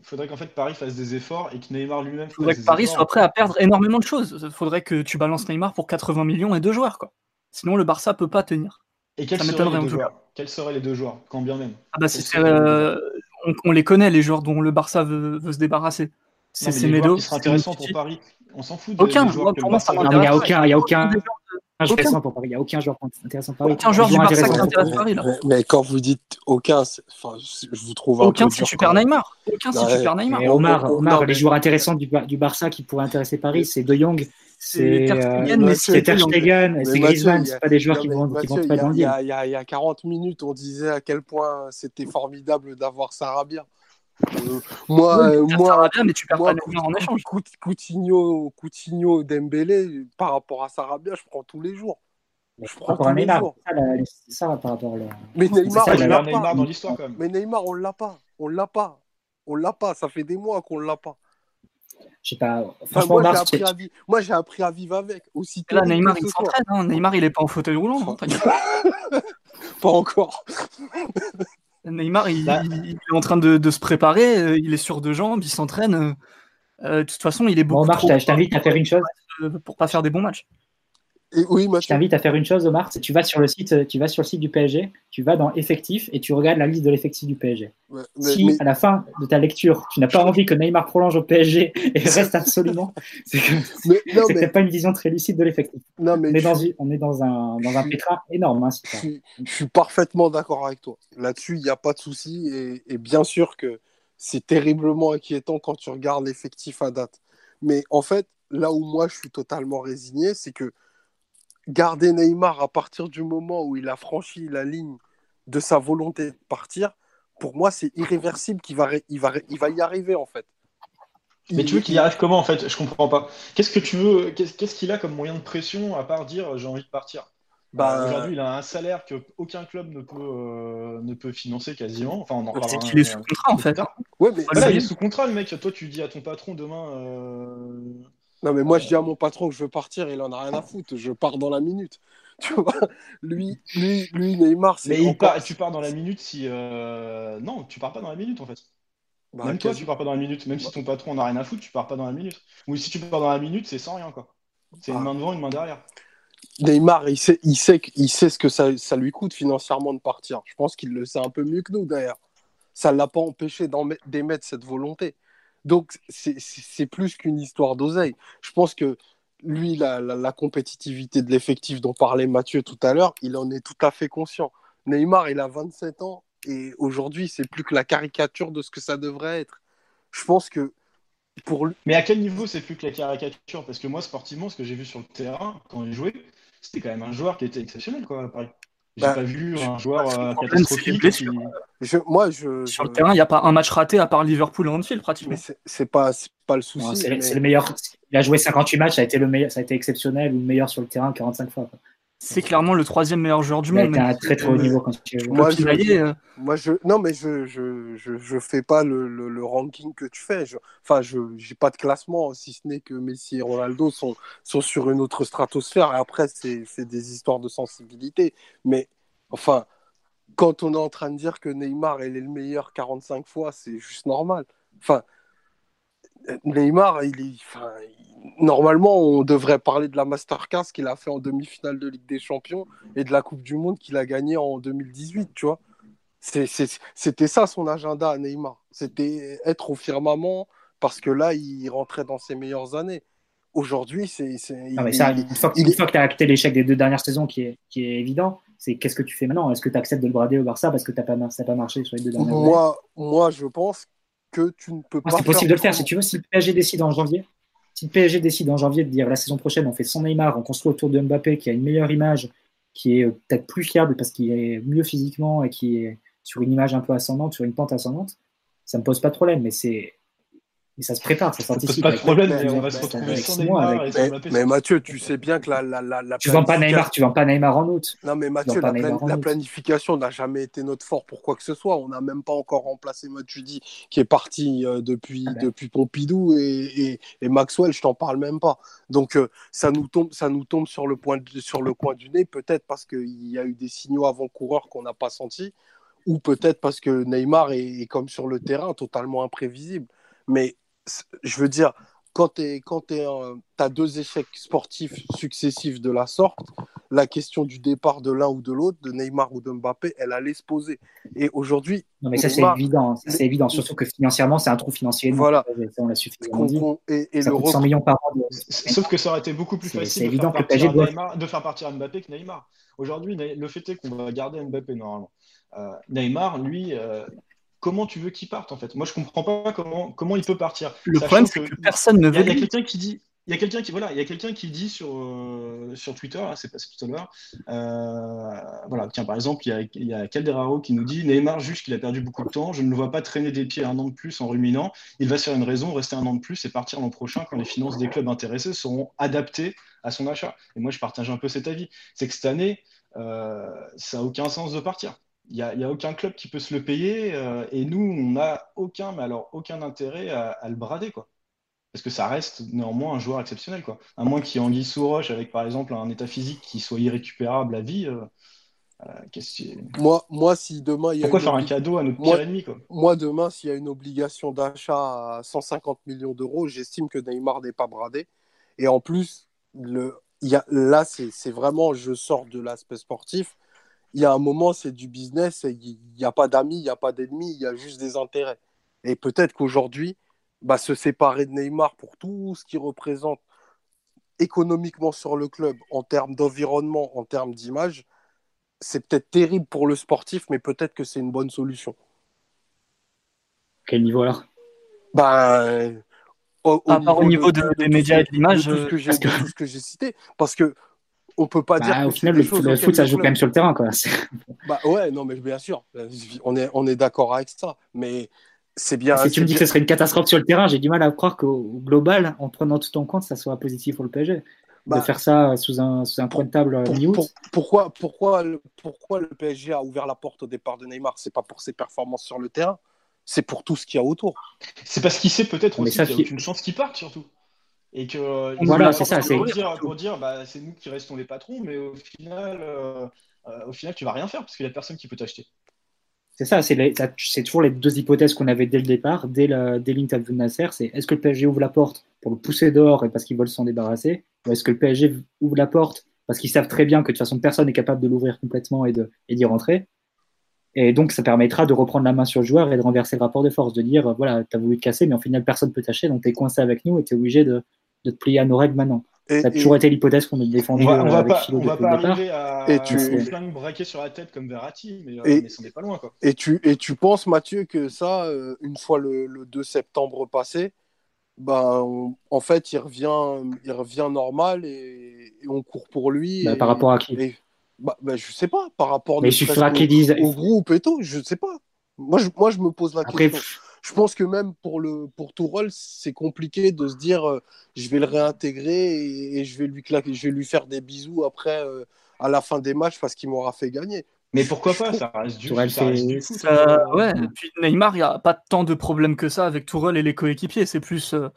faudrait, qu'en fait Paris fasse des efforts et que Neymar lui-même. Il faudrait que Paris soit prêt à perdre énormément de choses. Il faudrait que tu balances Neymar pour 80 millions et deux joueurs. Quoi. Sinon, le Barça peut pas tenir. Et quels seraient, les deux joueurs? Quels seraient les deux joueurs? Quand bien même ah bah, on, les connaît, les joueurs dont le Barça veut, se débarrasser. C'est Semedo. Intéressant pour Paris. On s'en fout. De, aucun. pour moi, ça Il n'y a aucun. Il y a aucun. Intéressant pour Paris. Il n'y a aucun joueur intéressant pour Paris. Aucun joueur du Barça qui intéresse Paris. Là. Mais, quand vous dites aucun, je vous trouve un Aucun si tu perds Neymar. Aucun si tu perds Neymar. Omar, Omar les joueurs intéressants du, du Barça qui pourraient intéresser Paris, c'est De Jong, c'est Ter Stegen, c'est Griezmann, c'est pas des joueurs qui vont, qui vont pas dans le Il y, a, 40 minutes, on disait à quel point c'était formidable d'avoir Sarabia. Euh, moi, euh, moi, Sarabia, mais tu perds pas en échange. Coutinho, Coutinho, Dembélé, par rapport à Sarabia, je prends tous les jours. Je prends tous les jours. Ça, par rapport à Mais Neymar, on l'a pas. Dans l'histoire, quand même. Mais Neymar, on l'a pas. On l'a pas. On l'a pas. Ça fait des mois qu'on l'a pas. Pas. Franchement, moi, j'ai appris, à vivre... moi, j'ai appris à vivre avec. Aussi Là, Neymar, il s'entraîne. Hein. Neymar, il est pas en fauteuil roulant. Hein. [LAUGHS] pas encore. [LAUGHS] Neymar, il, est en train de, de, se préparer. Euh, il est sur deux jambes. Il s'entraîne. Euh, de toute façon, il est beaucoup. Bon, Omar, je t'invite à faire une chose. Pour pas faire des bons matchs oui, je t'invite à faire une chose, Omar. Tu vas sur le site, tu vas sur le site du PSG, tu vas dans effectif et tu regardes la liste de l'effectif du PSG. si à la fin de ta lecture, tu n'as pas envie que Neymar prolonge au PSG et [LAUGHS] reste absolument, c'est que n'est pas une vision très lucide de l'effectif. on, est dans, on est dans un, dans un pétrin énorme. Hein, je, suis parfaitement d'accord avec toi. Là-dessus, il n'y a pas de souci. Et, et bien sûr que c'est terriblement inquiétant quand tu regardes l'effectif à date. Mais en fait, là où moi je suis totalement résigné, c'est que garder Neymar à partir du moment où il a franchi la ligne de sa volonté de partir, pour moi, c'est irréversible qu'il va, il va, il va y arriver en fait. Mais tu veux qu'il y arrive comment en fait? Je comprends pas. Qu'est-ce que tu veux Qu'est-ce qu'il a comme moyen de pression à part dire j'ai envie de partir? Bah, Aujourd'hui, il a un salaire que aucun club ne peut, euh, ne peut financer quasiment. Enfin, on en C'est qu'il est sous contrat en fait. Ouais, mais il est sous contrat le mec. Toi, tu dis à ton patron demain. Euh, non, mais moi, je dis à mon patron que je veux partir, il en a rien à foutre. Je pars dans la minute. [LAUGHS] Tu vois lui, lui, lui, Neymar, c'est. Mais il part, tu pars dans la minute si. Euh... Non, tu pars pas dans la minute en fait. Bah, Même toi, tu pars pas dans la minute. Même si ton patron n'a rien à foutre, tu pars pas dans la minute. Ou si tu pars dans la minute, c'est sans rien, quoi. C'est une ah. main devant, une main derrière. Neymar, il sait, il sait, il sait ce que ça, ça lui coûte financièrement de partir. Je pense qu'il le sait un peu mieux que nous, d'ailleurs. Ça ne l'a pas empêché d'émettre cette volonté. Donc, c'est plus qu'une histoire d'oseille. Je pense que lui, la, la, compétitivité de l'effectif dont parlait Mathieu tout à l'heure, il en est tout à fait conscient. Neymar, il a 27 ans et aujourd'hui, c'est plus que la caricature de ce que ça devrait être. Je pense que pour lui... Mais à quel niveau c'est plus que la caricature? Parce que moi, sportivement, ce que j'ai vu sur le terrain quand il jouait, c'était quand même un joueur qui était exceptionnel, quoi, Paris. J'ai bah, pas vu un joueur euh, catastrophique. moi, je, Sur le terrain, il n'y a pas un match raté à part Liverpool et Anfield, pratiquement. C'est pas, pas le souci. C'est le meilleur. Il a joué 58 matchs, ça a été, le meilleur, ça a été exceptionnel ou le meilleur sur le terrain 45 fois. C'est clairement le troisième meilleur joueur du monde. Il a très très haut niveau quand tu moi, je, euh. moi, je, non, mais je, je, je, je fais pas le, le, ranking que tu fais. enfin, je n'ai pas de classement, si ce n'est que Messi et Ronaldo sont, sont sur une autre stratosphère. Et après, c'est des histoires de sensibilité. Mais enfin, quand on est en train de dire que Neymar est le meilleur 45 fois, c'est juste normal. Enfin, Neymar, il est, enfin, normalement, on devrait parler de la Masterclass qu'il a fait en demi-finale de Ligue des Champions et de la Coupe du Monde qu'il a gagnée en 2018, tu vois. C'était ça son agenda à Neymar. C'était être au firmament parce que là, il rentrait dans ses meilleures années. Aujourd'hui, c'est. Une fois que tu as acté l'échec des deux dernières saisons qui est, qui est évident, c'est qu'est-ce que tu fais maintenant? Est-ce que tu acceptes de le brader au Barça parce que pas, ça n'a pas marché sur les deux dernières moi, années? Moi, je pense que tu ne peux pas. C'est possible de le faire. Si tu veux, si le PSG décide en janvier, si le PSG décide en janvier de dire la saison prochaine, on fait son Neymar, on construit autour de Mbappé qui a une meilleure image, qui est euh, peut-être plus fiable parce qu'il est mieux physiquement et qui est sur une image un peu ascendante, sur une pente ascendante, ça ne me pose pas de problème. Mais c'est mais ça se prépare, ça s'anticipe. Pas de problème, mais on va se retrouver sans Neymar. Avec... Mais, mais, Mathieu, tu sais bien que la, la, la, la tu vends pas Neymar, tu vends pas Neymar en août. Non, mais Mathieu, la, la planification n'a jamais été notre fort pour quoi que ce soit. On n'a même pas encore remplacé Matuidi, qui est parti euh, depuis, ah ben. depuis Pompidou et, et, Maxwell, je t'en parle même pas. Donc euh, ça nous tombe, ça nous tombe sur le point, sur le coin du nez, peut-être parce qu'il y a eu des signaux avant-coureurs qu'on n'a pas sentis, ou peut-être parce que Neymar est, est comme sur le terrain, totalement imprévisible. Mais je veux dire, quand tu as deux échecs sportifs successifs de la sorte, la question du départ de l'un ou de l'autre, de Neymar ou de Mbappé, elle allait se poser. Et aujourd'hui. Non, mais ça, c'est évident. c'est évident. Surtout que financièrement, c'est un trou financier. Voilà. on l'a suffisamment dit. Et, et ça le 100 millions par an. Sauf que ça aurait été beaucoup plus facile de, faire partir Neymar, de faire partir Mbappé que Neymar. Aujourd'hui, le fait est qu'on va garder Mbappé normalement. Euh, Neymar, lui, euh, comment tu veux qu'il parte en fait Moi, je comprends pas comment, comment il peut partir. Le problème, c'est que, personne ne veut. Il y a, quelqu'un qui dit. Il y a quelqu'un qui voilà, il y a quelqu'un qui dit sur euh, sur Twitter, c'est passé tout à l'heure. Euh, voilà, tiens par exemple, il y a, il y a Calderaro qui nous dit Neymar juge qu'il a perdu beaucoup de temps. Je ne le vois pas traîner des pieds un an de plus en ruminant. Il va se faire une raison, rester un an de plus et partir l'an prochain quand les finances des clubs intéressés seront adaptées à son achat. Et moi, je partage un peu cet avis. C'est que cette année, euh, ça n'a aucun sens de partir. Il n'y a, aucun club qui peut se le payer euh, et nous, on n'a aucun, mais alors aucun intérêt à, le brader. Quoi. Parce que ça reste néanmoins un joueur exceptionnel. Quoi. À moins qu'il y ait Anguille sous roche avec par exemple un état physique qui soit irrécupérable à vie. Euh, euh, moi, moi, si demain il y a Pourquoi faire un cadeau à notre pire ennemi quoi? Moi, demain, s'il y a une obligation d'achat à 150 millions d'euros, j'estime que Neymar n'est pas bradé. Et en plus, le... y a... là, c'est vraiment, je sors de l'aspect sportif il y a un moment, c'est du business, il n'y a pas d'amis, il n'y a pas d'ennemis, il y a juste des intérêts. Et peut-être qu'aujourd'hui, bah, se séparer de Neymar pour tout ce qu'il représente économiquement sur le club, en termes d'environnement, en termes d'image, c'est peut-être terrible pour le sportif, mais peut-être que c'est une bonne solution. Quel niveau alors? Ben, au, au, niveau, des médias et de l'image, tout ce que j'ai cité. Parce que on peut pas dire. Bah, au final, le, foot, ça joue quand même sur le terrain, quoi. [LAUGHS] Bah ouais, non, mais bien sûr, on est, on est d'accord avec ça, mais c'est bien. Si tu me dis que ce serait une catastrophe sur le terrain, j'ai du mal à croire qu'au global, en prenant tout en compte, ça soit positif pour le PSG. de bah, faire ça sous un, sous un point de table pourquoi, pourquoi, pourquoi le PSG a ouvert la porte au départ de Neymar? C'est pas pour ses performances sur le terrain, c'est pour tout ce qu'il y a autour. C'est parce qu'il sait peut-être aussi qu'il y a aucune chance qu'il parte, surtout. Et que voilà, c'est ça. Pour dire, pour dire bah, c'est nous qui restons les patrons, mais au final, euh, euh, au final, tu vas rien faire parce qu'il n'y a personne qui peut t'acheter. C'est ça, c'est toujours les deux hypothèses qu'on avait dès le départ, dès l'interview de Nasser. C'est est-ce que le PSG ouvre la porte pour le pousser dehors et parce qu'ils veulent s'en débarrasser, ou est-ce que le PSG ouvre la porte parce qu'ils savent très bien que de toute façon personne n'est capable de l'ouvrir complètement et d'y rentrer. Et donc ça permettra de reprendre la main sur le joueur et de renverser le rapport de force, de dire voilà, tu as voulu te casser, mais en final personne ne peut tâcher, donc tu es coincé avec nous et tu es obligé de, de te plier à nos règles maintenant ça a toujours été l'hypothèse qu'on a défendue. On va, pas, on va pas arriver à et tu... flingue braquer sur la tête comme Verratti, mais, euh, et, mais pas loin. Quoi. Et, tu, et tu penses, Mathieu, que ça, euh, une fois le, 2 septembre passé, ben, en fait, il revient, il revient normal et, on court pour lui. Bah, par rapport à qui bah, bah, Je sais pas, par rapport mais au, au, groupe et tout, je sais pas. Moi, je, moi, je me pose la question je pense que même pour le pour Tourelle, c'est compliqué de se dire euh, je vais le réintégrer et, je vais lui claquer, je vais lui faire des bisous après euh, à la fin des matchs parce qu'il m'aura fait gagner. Mais pourquoi pas Ça reste du, ça ouais. puis Neymar, il n'y a pas tant de problèmes que ça avec Tourelle et les coéquipiers. C'est plus euh,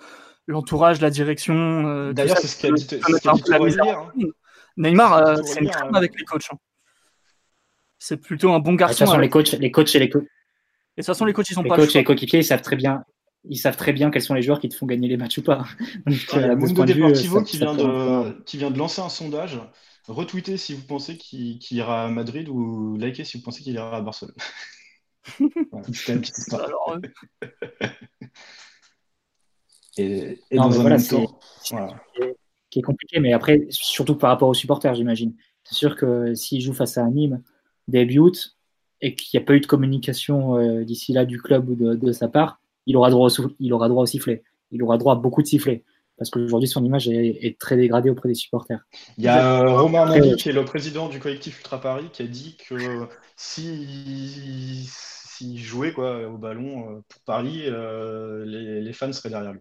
l'entourage, la direction. D'ailleurs, c'est ce qu'a dit, qu hein. Neymar, c'est une crème avec les coachs. Hein. C'est plutôt un bon garçon. De toute façon, les coachs, les coachs et les coachs de toute façon, les coachs, ils sont les pas. Les coachs et les coéquipiers, ils savent très bien. Ils savent très bien quels sont les joueurs qui te font gagner les matchs ou pas. [LAUGHS] Donc, ouais, euh, de Deportivo qui, vient de, qui vient de lancer un sondage. Retweetez si vous pensez qu'il ira à Madrid ou likez si vous pensez qu'il ira à Barcelone. [LAUGHS] C'était une petite histoire. Alors, et, et non, dans un voilà, c'est voilà. qui est compliqué, mais après, surtout par rapport aux supporters, j'imagine. C'est sûr que s'il joue face à un Nîmes, début et qu'il n'y a pas eu de communication euh, d'ici là du club ou de, sa part, il aura, droit au, il aura droit au sifflet. Il aura droit à beaucoup de sifflets. Parce qu'aujourd'hui, son image est, très dégradée auprès des supporters. Il y a euh, Romain Nandi, qui est le président du collectif Ultra Paris, qui a dit que s'il si, jouait quoi, au ballon euh, pour Paris, les, fans seraient derrière lui.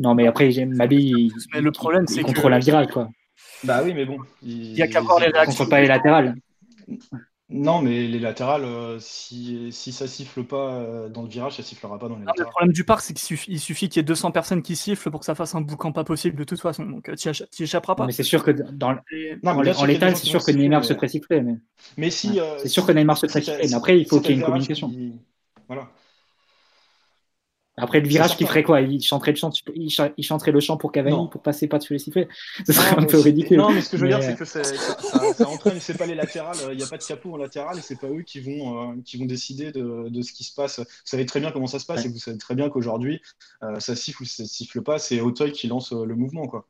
Non, mais après, Mabi, il, le problème, c'est contrôle un virage. Quoi. Bah oui, mais bon. Il n'y a qu'à voir les réactions. contrôle pas les latérales. Non, mais les latérales, euh, si, si ça siffle pas euh, dans le virage, ça sifflera pas dans les latérales. Le problème du parc, c'est qu'il suffit, suffit qu'il y ait 200 personnes qui sifflent pour que ça fasse un boucan pas possible de toute façon. Donc euh, tu n'y échapperas pas. mais c'est sûr que dans en l'état, c'est sûr que Neymar se précipiterait. Mais, mais si. c'est sûr que Neymar se précipiterait. Mais après, il faut qu'il y ait une communication. Voilà. Après, le virage qui ferait quoi? Il chanterait, le chant, il, chanterait le chant pour Cavani pour passer pas dessus les sifflets [LAUGHS] Ce serait un peu ridicule. Non, mais ce que je veux dire, c'est que ça, ça, entraîne, c'est pas les latérales, il n'y a pas de capot en latéral et c'est pas eux qui vont, euh, qui vont décider de, de, ce qui se passe. Vous savez très bien comment ça se passe et vous savez très bien qu'aujourd'hui, euh, ça siffle ou ça siffle pas, c'est Auteuil qui lance euh, le mouvement. Quoi.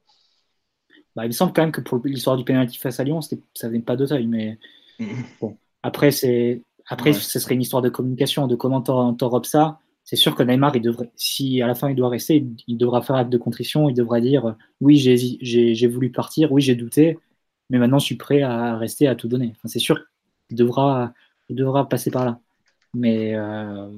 Bah, il me semble quand même que pour l'histoire du penalty face à Lyon, ça venait pas d'Auteuil, mais mm-hmm. bon. Après, c'est après, ce serait une histoire de communication, de comment t'enrobes ça c'est sûr que Neymar, il devrait, si à la fin il doit rester, il, devra faire acte de contrition, il devra dire oui, j'ai voulu partir, oui, j'ai douté, mais maintenant je suis prêt à rester, à tout donner. Enfin, c'est sûr qu'il devra, il devra passer par là. Mais euh,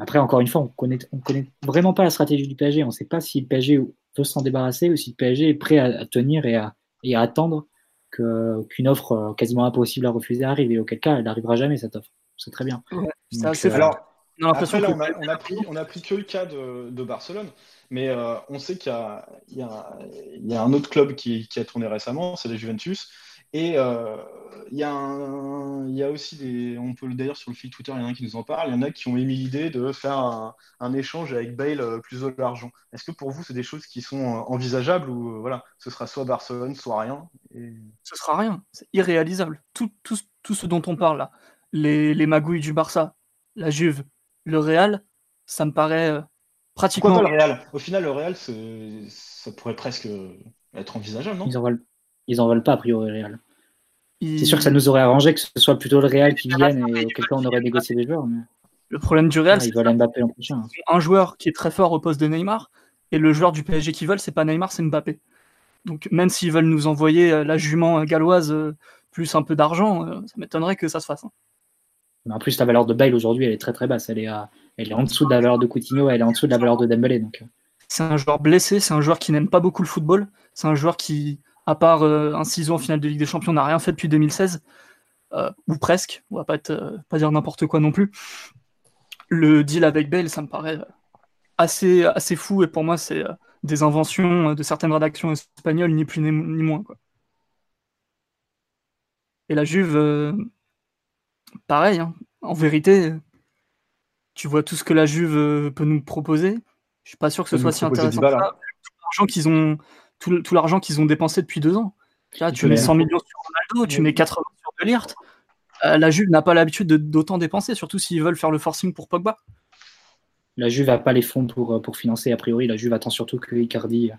après, encore une fois, on connaît, on connaît vraiment pas la stratégie du PSG. On ne sait pas si le PSG veut s'en débarrasser ou si le PSG est prêt à, tenir et à, et à attendre qu'une offre euh, quasiment impossible à refuser arrive. Et auquel cas, elle n'arrivera jamais, cette offre. C'est très bien. Euh, alors, on, a, on, a pris, on a pris que le cas de, de Barcelone, mais euh, on sait qu'il y, y, y, a un autre club qui, qui a tourné récemment, c'est la Juventus. Et euh, il, y a un, il y a aussi des. On peut d'ailleurs sur le fil Twitter, il y en a qui nous en parlent. Il y en a qui ont émis l'idée de faire un, un, échange avec Bale euh, plus de l'argent. Est-ce que pour vous, c'est des choses qui sont envisageables ou voilà, ce sera soit Barcelone, soit rien et... Ce sera rien. C'est irréalisable. Tout, tout, tout, ce dont on parle là, les, les magouilles du Barça, la Juve, le Real, ça me paraît euh, pratiquement. Pourquoi pas le Real? Au final, le Real, ça pourrait presque être envisageable, non? Ils en veulent, ils en veulent pas, a priori, le Real. C'est sûr que ça nous aurait arrangé que ce soit plutôt le Real qui vienne et auquel cas on aurait négocié les joueurs. Le problème du Real, ah, c'est Mbappé en prochain. Un joueur qui est très fort au poste de Neymar et le joueur du PSG qui veulent, c'est pas Neymar, c'est Mbappé. Donc même s'ils veulent nous envoyer euh, la jument galloise euh, plus un peu d'argent, ça m'étonnerait que ça se fasse. Hein. En plus, la valeur de Bale aujourd'hui, elle est très très basse. Elle est, en dessous de la valeur de Coutinho, elle est en dessous de la valeur de Dembélé. Donc. Euh. C'est un joueur blessé, c'est un joueur qui n'aime pas beaucoup le football. C'est un joueur qui, à part euh, un ciseau en finale de Ligue des Champions, n'a rien fait depuis 2016, euh, ou presque. On va pas, dire n'importe quoi non plus. Le deal avec Bale, ça me paraît assez, assez fou, et pour moi, c'est des inventions de certaines rédactions espagnoles, ni plus ni, moins. Et la Juve pareil, hein. En vérité, tu vois tout ce que la Juve euh, peut nous proposer. Je suis pas sûr que ce soit si intéressant. Que ça. Tout l'argent qu'ils ont, tout, l'argent qu'ils ont dépensé depuis deux ans. Là, tu mets même- 100 millions sur Ronaldo, tu mets 80 sur De Ligt. Euh, la Juve n'a pas l'habitude de- d'autant dépenser, surtout s'ils veulent faire le forcing pour Pogba. La Juve n'a pas les fonds pour, euh, pour financer. A priori, la Juve attend surtout que Icardi,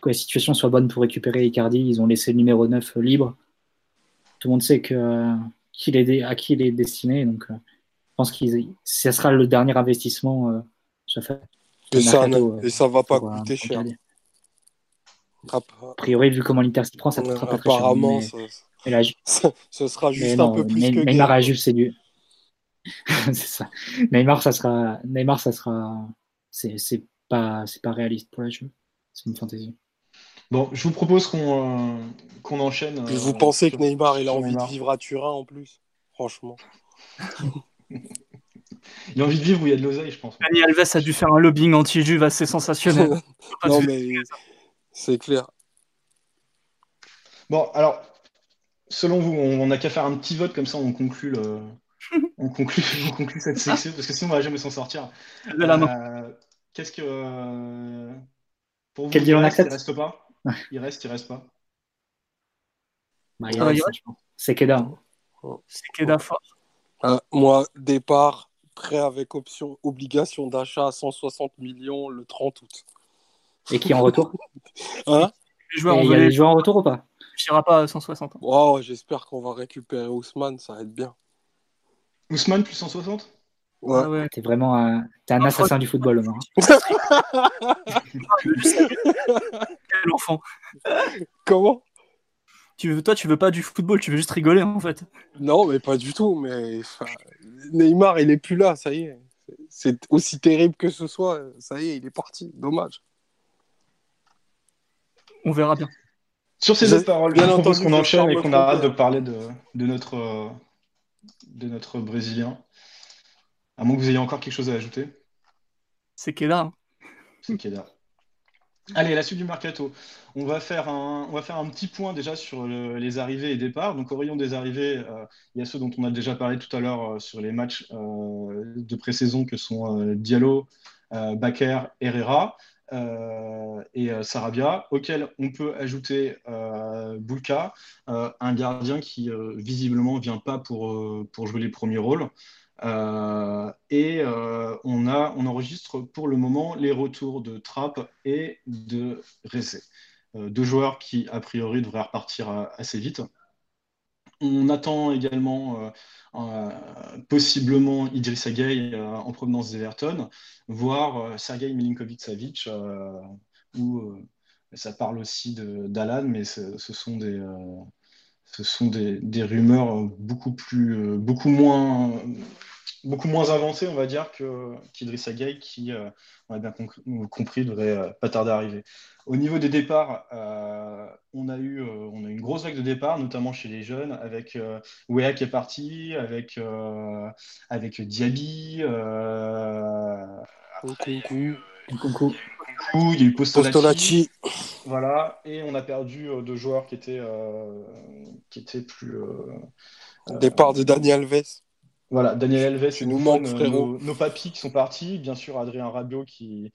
que la situation soit bonne pour récupérer Icardi. Ils ont laissé le numéro 9 libre. Tout le monde sait que, euh, qu'il est à qui il est destiné. Donc, euh, je pense que ce sera le dernier investissement. euh, Et ça, mercato, et ça va pas pour, euh, coûter cher. Icardi. App- A priori, vu comment l'Inter s'y prend, ça ne coûtera pas très cher. Apparemment, [LAUGHS] ce sera juste non, un peu plus Ney- que Neymar à Juve, c'est du. [LAUGHS] c'est ça. Neymar, ça sera. Neymar, ça sera. C'est pas, c'est pas réaliste pour la Juve. C'est une fantaisie. Bon, je vous propose qu'on euh, qu'on enchaîne. Puis euh, vous pensez que Neymar, il a envie Neymar. de vivre à Turin en plus? Franchement. [LAUGHS] Il a envie de vivre où il y a de l'oseille, je pense. Dani Alves a dû faire un lobbying anti-Juve assez sensationnel. [LAUGHS] Non, mais c'est clair. Bon, alors, selon vous, on n'a qu'à faire un petit vote comme ça, on conclut le. [LAUGHS] On conclut, on conclut cette section parce que sinon on va jamais s'en sortir. Levez la main. Euh, Qu'est-ce que euh, pour vous Quel on accepte? reste pas? [LAUGHS] Il reste, il reste pas. Bah, il Ah, reste, je pense. C'est Keda. C'est Keda fort. Euh, moi, départ, prêt avec option, obligation d'achat à 160 millions le 30 août. Et qui est en retour [LAUGHS] Hein? Les joueurs, Et on Il y a veut des les joueurs en retour ou pas? Suffira pas à 160 ans. Wow, J'espère qu'on va récupérer Ousmane, ça va être bien. Ousmane plus 160 Ouais. Ah ouais. T'es vraiment un, t'es un assassin du football, Omar. [LAUGHS] Quel enfant. Comment? Tu veux, toi, tu veux pas du football, tu veux juste rigoler en fait. Non, mais pas du tout. Mais Neymar, il est plus là, ça y est. C'est aussi terrible que ce soit, ça y est, il est parti. Dommage. On verra bien. Sur ces Bien deux paroles, entendu, je propose qu'on enchaîne et qu'on arrête de parler de, de notre, euh, de notre Brésilien. À moins que vous ayez encore quelque chose à ajouter. C'est Keda. hein. C'est Keda. Allez, la suite du mercato. On va faire un, on va faire un petit point déjà sur le- les arrivées et départs. Donc, au rayon des arrivées, euh, il y a ceux dont on a déjà parlé tout à l'heure euh, sur les matchs euh, de pré-saison que sont Diallo, Bakker, Herrera et Sarabia, auxquels on peut ajouter Bulka, euh, un gardien qui visiblement vient pas pour, pour jouer les premiers rôles. Euh, et euh, on, a, on enregistre pour le moment les retours de Trapp et de Ressé. Euh, deux joueurs qui, a priori, devraient repartir assez vite. On attend également possiblement Idrissa Gueye en provenance d'Everton, voire Sergei Milinkovic-Savic, euh, ça parle aussi d'Alan, mais ce, sont des, ce sont des, rumeurs beaucoup plus, beaucoup moins, beaucoup moins avancées, on va dire, que qu'Idrissa Gueye, qui, euh, on a bien compris, devrait euh, pas tarder à arriver. Au niveau des départs, euh, on a eu, euh, on a eu une grosse vague de départs, notamment chez les jeunes, avec euh, Wea qui est parti, avec, euh, avec Diaby, euh, Nkunku, Nkunku. il y a eu Postolacci. Postolacci, Voilà, et on a perdu euh, deux joueurs qui étaient, euh, qui étaient plus. euh, départ de Dani Alves. Voilà, Daniel Alves, Tu et nous manques, euh, frérot. Nos, nos papis qui sont partis, bien sûr Adrien Rabiot qui,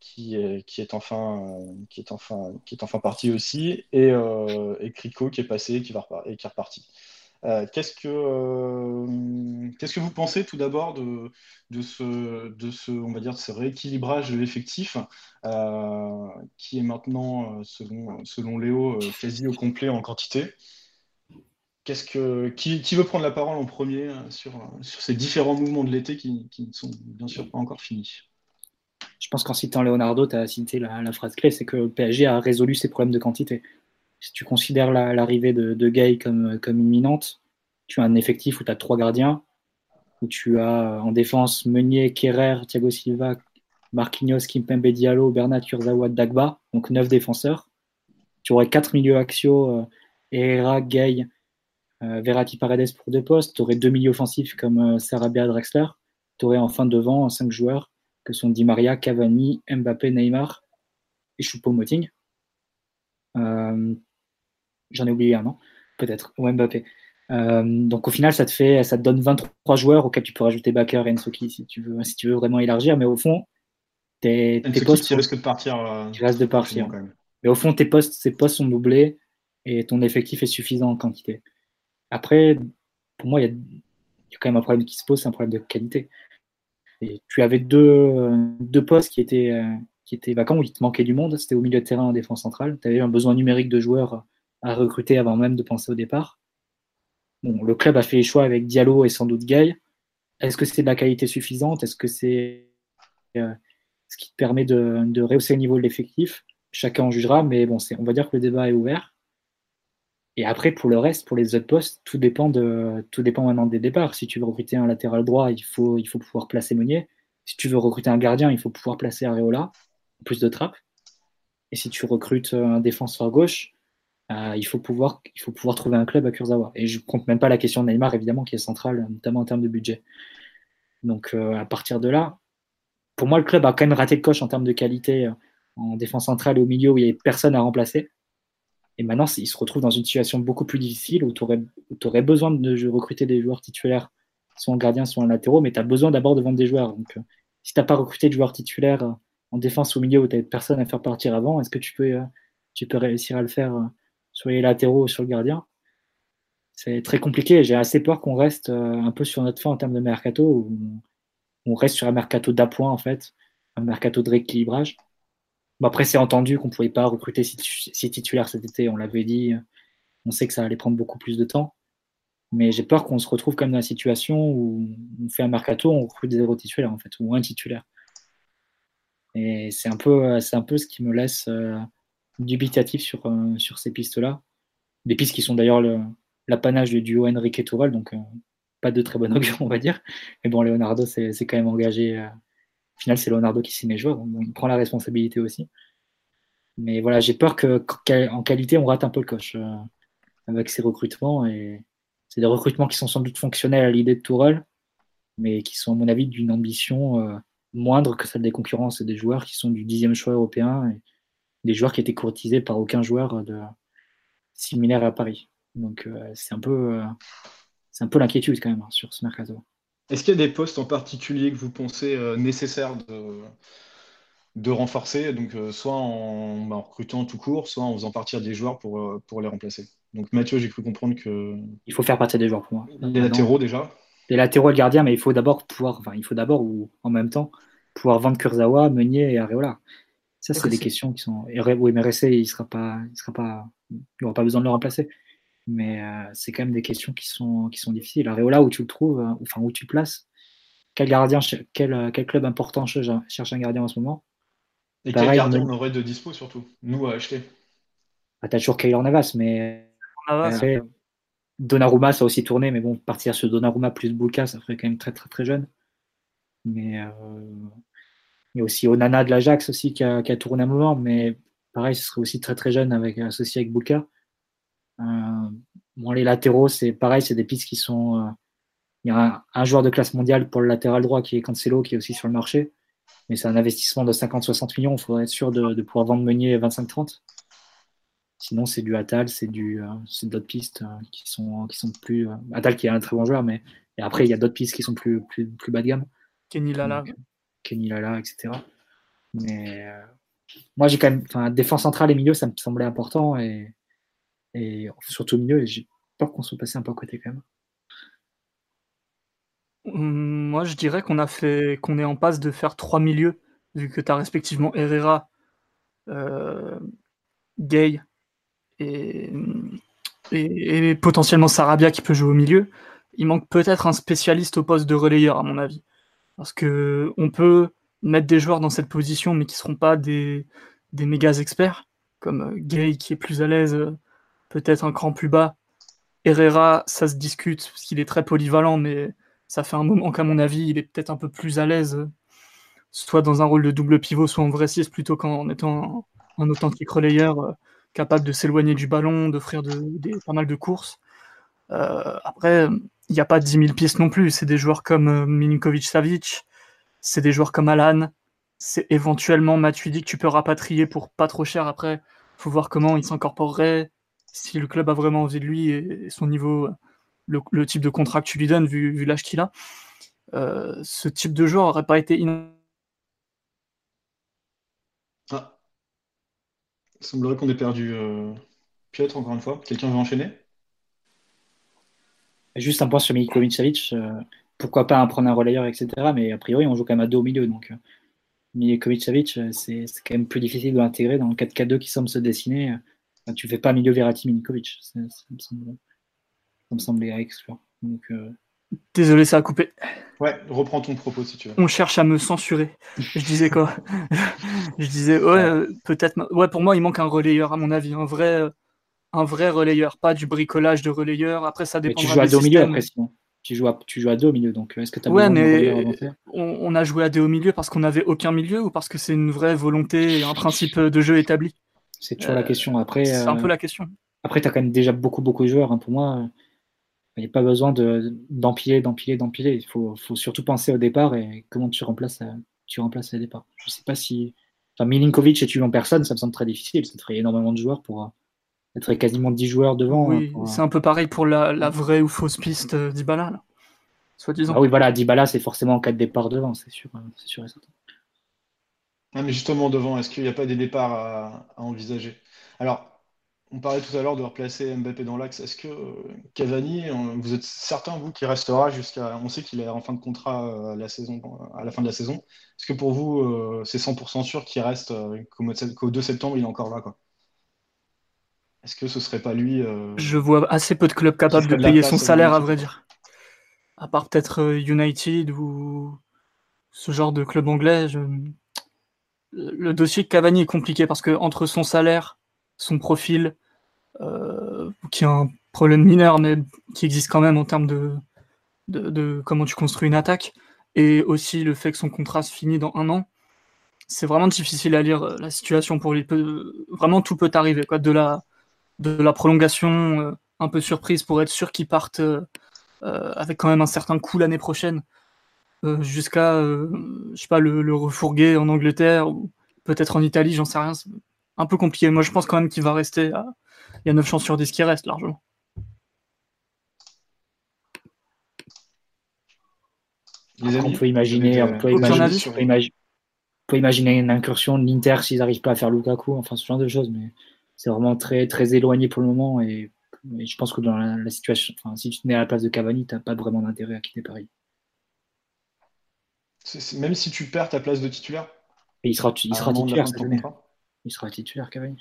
qui, est, qui, est enfin, qui, est enfin, qui est enfin parti aussi, et, euh, et Crico qui est passé qui va et qui est reparti. Euh, qu'est-ce que euh, qu'est-ce que vous pensez tout d'abord de, de ce de ce on va dire de ce rééquilibrage de l'effectif qui est maintenant selon selon Léo quasi au complet en quantité? Qui, veut prendre la parole en premier euh, sur, euh, sur ces différents mouvements de l'été qui, ne sont bien sûr pas encore finis? Je pense qu'en citant Leonardo, tu as cité la, phrase clé, c'est que le PSG a résolu ses problèmes de quantité. Si tu considères la- l'arrivée de, Gay comme, imminente, tu as un effectif où tu as trois gardiens, où tu as euh, en défense Meunier, Kerrer, Thiago Silva, Marquinhos, Kimpembe Diallo, Bernat Kurzawa, Dagba, donc neuf défenseurs. Tu aurais quatre milieux axiaux, Herrera, Gay, Verratti, Paredes pour deux postes. Tu aurais deux milieux offensifs comme euh, Sarabia, Drexler. Tu aurais enfin devant cinq joueurs que sont Di Maria, Cavani, Mbappé, Neymar et Choupo-Moting. Euh, J'en ai oublié un, non? Peut-être. Ou Mbappé. Euh, donc au final, ça te fait, ça te donne 23 joueurs auxquels tu peux rajouter Baker et Ensoki si tu veux, si tu veux vraiment élargir. Mais au fond, tes, tes postes, qui risque de partir. Euh, qui reste de partir. Mais au fond, tes postes, ces postes sont doublés et ton effectif est suffisant en quantité. Après, pour moi, il y a, quand même un problème qui se pose, c'est un problème de qualité. Et tu avais deux, deux postes qui étaient, euh, qui étaient vacants où il te manquait du monde. C'était au milieu de terrain en défense centrale. Tu avais un besoin numérique de joueurs à recruter avant même de penser au départ. Bon, le club a fait les choix avec Diallo et sans doute Gay. Est-ce que c'est de la qualité suffisante? Est-ce que c'est euh, ce qui te permet de, de rehausser le niveau de l'effectif? Chacun en jugera, mais bon, on va dire que le débat est ouvert. Et après, pour le reste, pour les autres postes, tout dépend, de, tout dépend maintenant des départs. Si tu veux recruter un latéral droit, il faut, il faut pouvoir placer Meunier. Si tu veux recruter un gardien, il faut pouvoir placer Areola, plus de trappes. Et si tu recrutes un défenseur gauche, euh, il, faut pouvoir, il faut pouvoir trouver un club à Kurzawa. Et je ne compte même pas la question de Neymar, évidemment, qui est centrale, notamment en termes de budget. Donc euh, à partir de là, pour moi, le club a quand même raté le coche en termes de qualité euh, en défense centrale et au milieu où il n'y avait personne à remplacer. Et maintenant, il se retrouve dans une situation beaucoup plus difficile où tu aurais, besoin de recruter des joueurs titulaires, soit en gardien, soit en latéraux, mais tu as besoin d'abord de vendre des joueurs. Donc, si tu n'as pas recruté de joueurs titulaires en défense au milieu où tu n'avais personne à faire partir avant, est-ce que tu peux, tu peux réussir à le faire sur les latéraux ou sur le gardien? C'est très compliqué. J'ai assez peur qu'on reste euh, un peu sur notre fin en termes de mercato. Où on reste sur un mercato d'appoint, en fait, un mercato de rééquilibrage. Après, c'est entendu qu'on ne pouvait pas recruter six titulaires cet été, on l'avait dit. On sait que ça allait prendre beaucoup plus de temps. Mais j'ai peur qu'on se retrouve comme dans la situation où on fait un mercato, on recrute zéro titulaires, en fait, ou un titulaire. Et c'est un, peu, un peu ce qui me laisse euh, dubitatif sur, euh, sur ces pistes-là. Des pistes qui sont d'ailleurs l'apanage du duo Enrique et Touval, donc euh, pas de très bon augure, [LAUGHS] on va dire. Mais bon, Leonardo, c'est quand même engagé. Euh, au final, c'est Leonardo qui signe les joueurs, donc il prend la responsabilité aussi. Mais voilà, j'ai peur qu'en qualité, on rate un peu le coche avec ces recrutements. Et c'est des recrutements qui sont sans doute fonctionnels à l'idée de Tourelle, mais qui sont, à mon avis, d'une ambition moindre que celle des concurrents. C'est des joueurs qui sont du dixième choix européen des joueurs qui étaient courtisés par aucun joueur de similaire à Paris. Donc euh, c'est un peu, euh, c'est peu l'inquiétude quand même hein, sur ce mercato. Est-ce qu'il y a des postes en particulier que vous pensez euh, nécessaires de, de renforcer, donc soit en, bah, en, recrutant tout court, soit en faisant partir des joueurs pour, pour les remplacer? Donc Mathieu, j'ai cru comprendre que... Il faut faire partir des joueurs pour moi. Les latéraux déjà Les latéraux et le gardien, mais il faut d'abord pouvoir, enfin il faut d'abord ou en même temps pouvoir vendre Kurzawa, Meunier et Areola. Ça, c'est des questions qui sont. Oui, mais RSC, il sera pas, il sera pas, il n'aura pas besoin de le remplacer. Mais euh, c'est quand même des questions qui sont, qui sont difficiles. Areola, où tu le trouves, euh, enfin où tu places, quel gardien, quel, euh, quel club important cherche un gardien en ce moment? Et quel gardien on aurait de dispo surtout, nous à acheter bah, T'as toujours Kaylor Navas, mais après, Donnarumma, ça a aussi tourné, mais bon, partir sur Donnarumma plus Bulka, ça ferait quand même très très très jeune. Mais il y a aussi Onana de l'Ajax aussi qui a, tourné un moment, mais pareil, ce serait aussi très très jeune avec associé avec Bouka. Euh, les latéraux, c'est pareil, c'est des pistes qui sont. Euh, il y a un, joueur de classe mondiale pour le latéral droit qui est Cancelo, qui est aussi sur le marché, mais c'est un investissement de 50-60 millions. Il faudrait être sûr de, pouvoir vendre Meunier 25-30. Sinon, c'est du Atal, c'est du, euh, d'autres pistes qui sont qui sont plus. Atal qui est un très bon joueur, mais et après il y a d'autres pistes qui sont plus plus, plus bas de gamme. Kenny Lala. Kenny Lala, etc. Mais euh, moi, j'ai quand même. Enfin, défense centrale et milieu, ça me semblait important. Et, et surtout milieu, et j'ai peur qu'on soit passé un peu à côté quand même. Hum, moi, je dirais qu'on a fait qu'on est en passe de faire trois milieux, vu que tu as respectivement Herrera, euh, Gay et, et, potentiellement Sarabia qui peut jouer au milieu. Il manque peut-être un spécialiste au poste de relayeur, à mon avis. Parce que on peut mettre des joueurs dans cette position, mais qui ne seront pas des, des méga experts, comme euh, Gay qui est plus à l'aise, peut-être un cran plus bas. Herrera, ça se discute, parce qu'il est très polyvalent, mais ça fait un moment qu'à mon avis, il est peut-être un peu plus à l'aise, euh, soit dans un rôle de double pivot, soit en vrai 6, plutôt qu'en étant un, authentique relayeur capable de s'éloigner du ballon, d'offrir de, pas mal de courses. après, il n'y a pas 10 000 pistes non plus. C'est des joueurs comme euh, Milinkovic-Savic, c'est des joueurs comme Alan, c'est éventuellement Matuidi que tu peux rapatrier pour pas trop cher après. faut voir comment il s'incorporerait, si le club a vraiment envie de lui et son niveau le, type de contrat que tu lui donnes vu, vu l'âge qu'il a. ce type de joueur n'aurait pas été in... ah. Il semblerait qu'on ait perdu Piotr encore une fois. Quelqu'un veut enchaîner? Juste un point sur Milikovic Savic. pourquoi pas prendre un relayeur, etc. Mais a priori, on joue quand même à deux au milieu. Donc, Milikovic Savic, c'est quand même plus difficile de l'intégrer dans le 4-4-2 qui semble se dessiner. Tu tu fais pas milieu Verratti Milikovic. Ça, me semblait à exclure. Euh, Désolé, ça a coupé. Ouais, reprends ton propos si tu veux. On cherche à me censurer. Je disais quoi? Je disais, ouais, euh, peut-être. Ouais, pour moi, il manque un relayeur, à mon avis. Un vrai, un vrai relayeur, pas du bricolage de relayeur. Après, ça dépend. Tu joues à deux au milieu après, Tu joues, à, tu joues à deux au milieu, donc est-ce que tu as ouais, mais on, on, a joué à deux au milieu parce qu'on n'avait aucun milieu ou parce que c'est une vraie volonté et un principe de jeu établi? C'est toujours la euh, question. Après, c'est un euh, peu la question. Après, tu as quand même déjà beaucoup, beaucoup de joueurs. Hein. Pour moi, il n'y a pas besoin d'empiler, d'empiler, d'empiler. Il faut, faut, surtout penser au départ et comment tu remplaces, euh, tu remplaces les départs. Je ne sais pas si. Enfin, Milinkovic et tu en personne, ça me semble très difficile. Ça ferait énormément de joueurs pour être quasiment 10 joueurs devant. Oui, hein, c'est un peu pareil pour la, vraie ou fausse piste d'Ibala, soit disant. Ah oui, voilà, Dybala, c'est forcément 4 départs devant, c'est sûr, c'est sûr et certain. Ah, mais justement, devant, est-ce qu'il n'y a pas des départs à, envisager? Alors, on parlait tout à l'heure de replacer Mbappé dans l'axe. Est-ce que euh, Cavani, vous êtes certain, vous, qu'il restera jusqu'à. On sait qu'il est en fin de contrat euh, la saison, à la fin de la saison. Est-ce que pour vous, euh, c'est 100% sûr qu'il reste, qu'au 2 septembre, il est encore là quoi? Est-ce que ce serait pas lui Je vois assez peu de clubs capables de payer son salaire, à vrai dire. À part peut-être United ou ce genre de club anglais. Je le dossier Cavani est compliqué parce que entre son salaire, son profil, euh, qui est un problème mineur mais qui existe quand même en termes de, de, comment tu construis une attaque, et aussi le fait que son contrat se finit dans un an, c'est vraiment difficile à lire euh, la situation pour lui. Vraiment tout peut arriver, quoi, de la de la prolongation euh, un peu surprise pour être sûr qu'il parte avec quand même un certain coût l'année prochaine euh, jusqu'à, euh, je sais pas, le, refourguer en Angleterre ou peut-être en Italie, j'en sais rien. C'est un peu compliqué. Moi, je pense quand même qu'il va rester. Il y a 9 chances sur 10 qu'il reste largement. on peut imaginer, on peut imaginer, imaginer, une incursion de l'Inter s'ils n'arrivent pas à faire Lukaku, enfin ce genre de choses, mais c'est vraiment très, très éloigné pour le moment et, je pense que dans la, situation, enfin, si tu te mets à la place de Cavani, tu n'as pas vraiment d'intérêt à quitter Paris même si tu perds ta place de titulaire il sera, il sera titulaire cette année. Il sera titulaire, Cavani.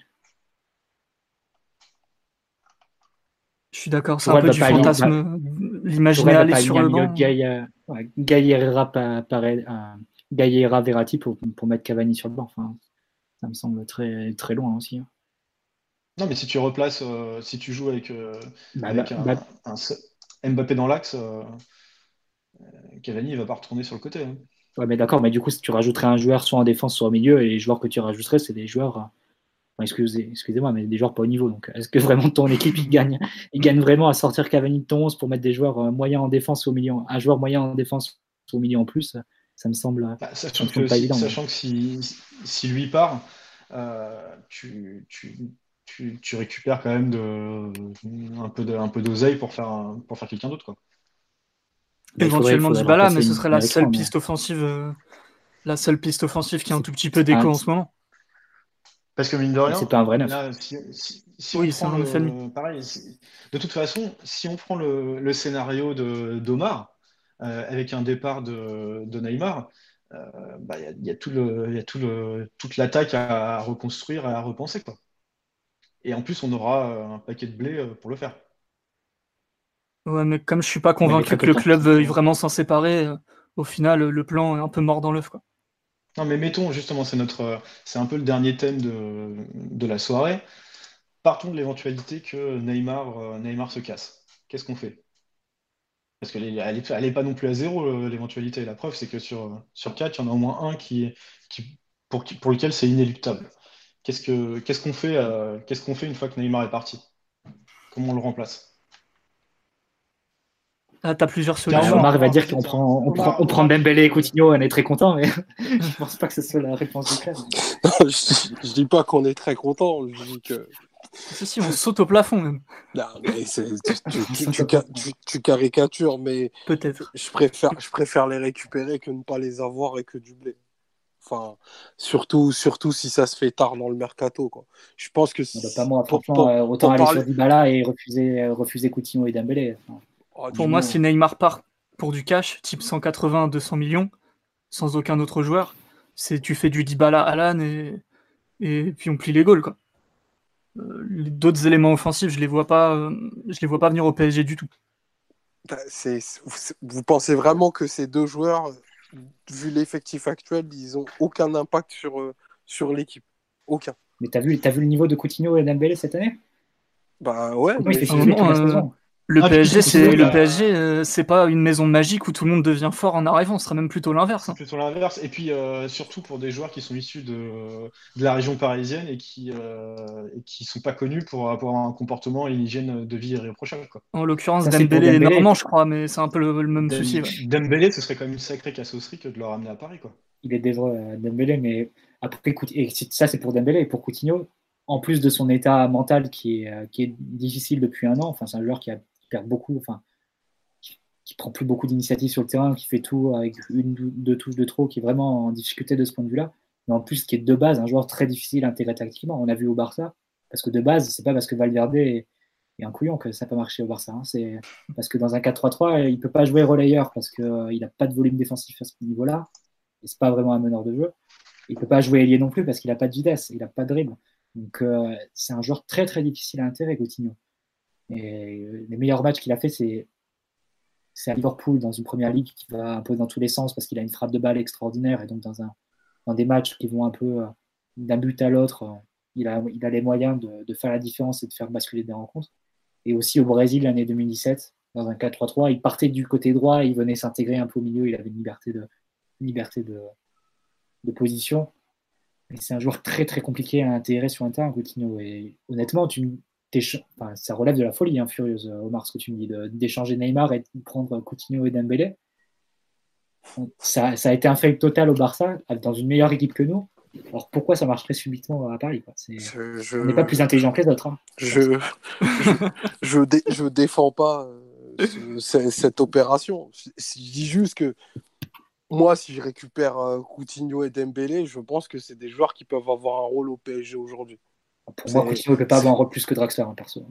Je suis d'accord, c'est un peu du fantasme. L'imaginer aller sur le banc. Gaillera Gaillera Verratti pour, pour, mettre Cavani sur le banc. Enfin, ça me semble très, très loin aussi. Hein. Non, mais si tu replaces, euh, si tu joues avec, euh, bah, bah, bah. un, Mbappé dans l'axe, euh, Cavani, il va pas retourner sur le côté. Hein. Ouais, mais d'accord, mais du coup, si tu rajouterais un joueur soit en défense, soit au milieu, et les joueurs que tu rajouterais, c'est des joueurs. excusez, moi mais des joueurs pas au niveau. Donc, est-ce que vraiment ton équipe, il gagne, il gagne vraiment à sortir Cavani de ton 11 pour mettre des joueurs euh, moyens en défense au milieu, un joueur moyen en défense au milieu en plus Ça me semble, bah, sachant que, pas évident. Sachant que si, lui part, euh, tu, tu, récupères quand même de, un peu d'oseille pour faire, pour faire quelqu'un d'autre. Quoi. Éventuellement Dybala, mais ce serait la seule piste offensive, euh, la seule piste offensive qui a un tout petit peu d'écho en ce moment. Parce que mine de rien, c'est pas un vrai neuf. oui, c'est un pareil. De toute façon, si on prend le, scénario de d'Omar euh, avec un départ de, de Neymar, euh, bah, il y, a, tout le, y a tout le, toute l'attaque à reconstruire et à repenser quoi. Et en plus, on aura un paquet de blé pour le faire. Ouais, mais comme je suis pas convaincu que le club veuille vraiment s'en séparer, euh, au final, le plan est un peu mort dans l'œuf. Quoi. Non, mais mettons, justement, c'est notre, c'est un peu le dernier thème de, de la soirée. Partons de l'éventualité que Neymar, euh, Neymar se casse. Qu'est-ce qu'on fait? Parce qu'elle n'est elle est pas non plus à zéro, euh, l'éventualité. La preuve, c'est que sur, sur 4, il y en a au moins un qui, qui, pour, pour lequel c'est inéluctable. Qu'est-ce qu'on qu'est-ce qu'on fait, qu'est-ce qu'on fait une fois que Neymar est parti? Comment on le remplace? Ah, t'as plusieurs solutions. Omar va dire qu'on prend, on prend, on prend Dembélé et Coutinho, on est très content, mais [LAUGHS] je pense pas que ce soit la réponse du club. [LAUGHS] je, dis pas qu'on est très content, je dis que Si, si, on saute au plafond même. Non, mais [LAUGHS] tu, caricatures, mais peut-être. Je préfère, je préfère les récupérer que ne pas les avoir et que du blé. Enfin, surtout, surtout si ça se fait tard dans le mercato. Quoi. Je pense que. Bah, pas moi, franchement, euh, autant aller sur Dybala et refuser, euh, refuser Coutinho et Dembélé. Oh, pour moi, si Neymar part pour du cash, type 180-200 millions, sans aucun autre joueur, c'est tu fais du Dybala Alan et, et puis on plie les goals. Quoi. Euh, d'autres éléments offensifs, je les vois pas, je les vois pas venir au PSG du tout. Bah, vous pensez vraiment que ces deux joueurs vu l'effectif actuel, ils n'ont aucun impact sur, euh, sur l'équipe? Aucun. Mais t'as vu, as vu le niveau de Coutinho et Dembélé cette année? Bah ouais. Le PSG, c'est le PSG, euh, c'est pas une maison magique où tout le monde devient fort en arrivant. Ce serait même plutôt l'inverse. Hein. Plutôt l'inverse. Et puis euh, surtout pour des joueurs qui sont issus de, de la région parisienne et qui euh, et qui sont pas connus pour avoir un comportement et une hygiène de vie irréprochable. Quoi. En l'occurrence, Dembélé est normand, je crois, mais c'est un peu le, même souci. Dembélé, ce serait quand même une sacrée cassosserie que de le ramener à Paris, quoi. Il est déjà Dembélé, mais après et ça c'est pour Dembélé et pour Coutinho. En plus de son état mental qui est, qui est difficile depuis un an, enfin c'est un joueur qui a perd beaucoup, enfin, qui, prend plus beaucoup d'initiatives sur le terrain, qui fait tout avec une, deux touches de trop, qui est vraiment en difficulté de ce point de vue-là. Mais en plus, qui est de base un joueur très difficile à intégrer tactiquement. On a vu au Barça, parce que de base, c'est pas parce que Valverde est, un couillon que ça peut marcher au Barça. Hein. C'est parce que dans un 4-3-3, il peut pas jouer relayeur parce qu'il euh, n'a pas de volume défensif à ce niveau-là. Et c'est pas vraiment un meneur de jeu. Il peut pas jouer ailier non plus parce qu'il n'a pas de vitesse, il n'a pas de dribble. Donc euh, c'est un joueur très très difficile à intégrer, Coutinho. Et les meilleurs matchs qu'il a fait, c'est à Liverpool dans une première ligue qui va un peu dans tous les sens parce qu'il a une frappe de balle extraordinaire et donc dans, un, des matchs qui vont un peu euh, d'un but à l'autre, euh, il a, les moyens de, faire la différence et de faire basculer des rencontres. Et aussi au Brésil l'année 2017, dans un 4-3-3, il partait du côté droit, il venait s'intégrer un peu au milieu, il avait une liberté de position. Et c'est un joueur très très compliqué à intégrer sur un terrain, Coutinho. Et honnêtement, tu, ça relève de la folie, hein, furieuse, Omar, ce que tu me dis, d'échanger Neymar et de prendre Coutinho et Dembélé. Ça, ça, a été un fail total au Barça, dans une meilleure équipe que nous. Alors pourquoi ça marcherait subitement à Paris quoi? On n'est pas plus intelligent que les autres. Hein. je, je, je, défends pas euh, cette opération. Je dis juste que moi, si je récupère euh, Coutinho et Dembélé, je pense que c'est des joueurs qui peuvent avoir un rôle au PSG aujourd'hui. Pour moi, Coutinho ne peut pas avoir un rôle plus que Draxler, en hein, perso.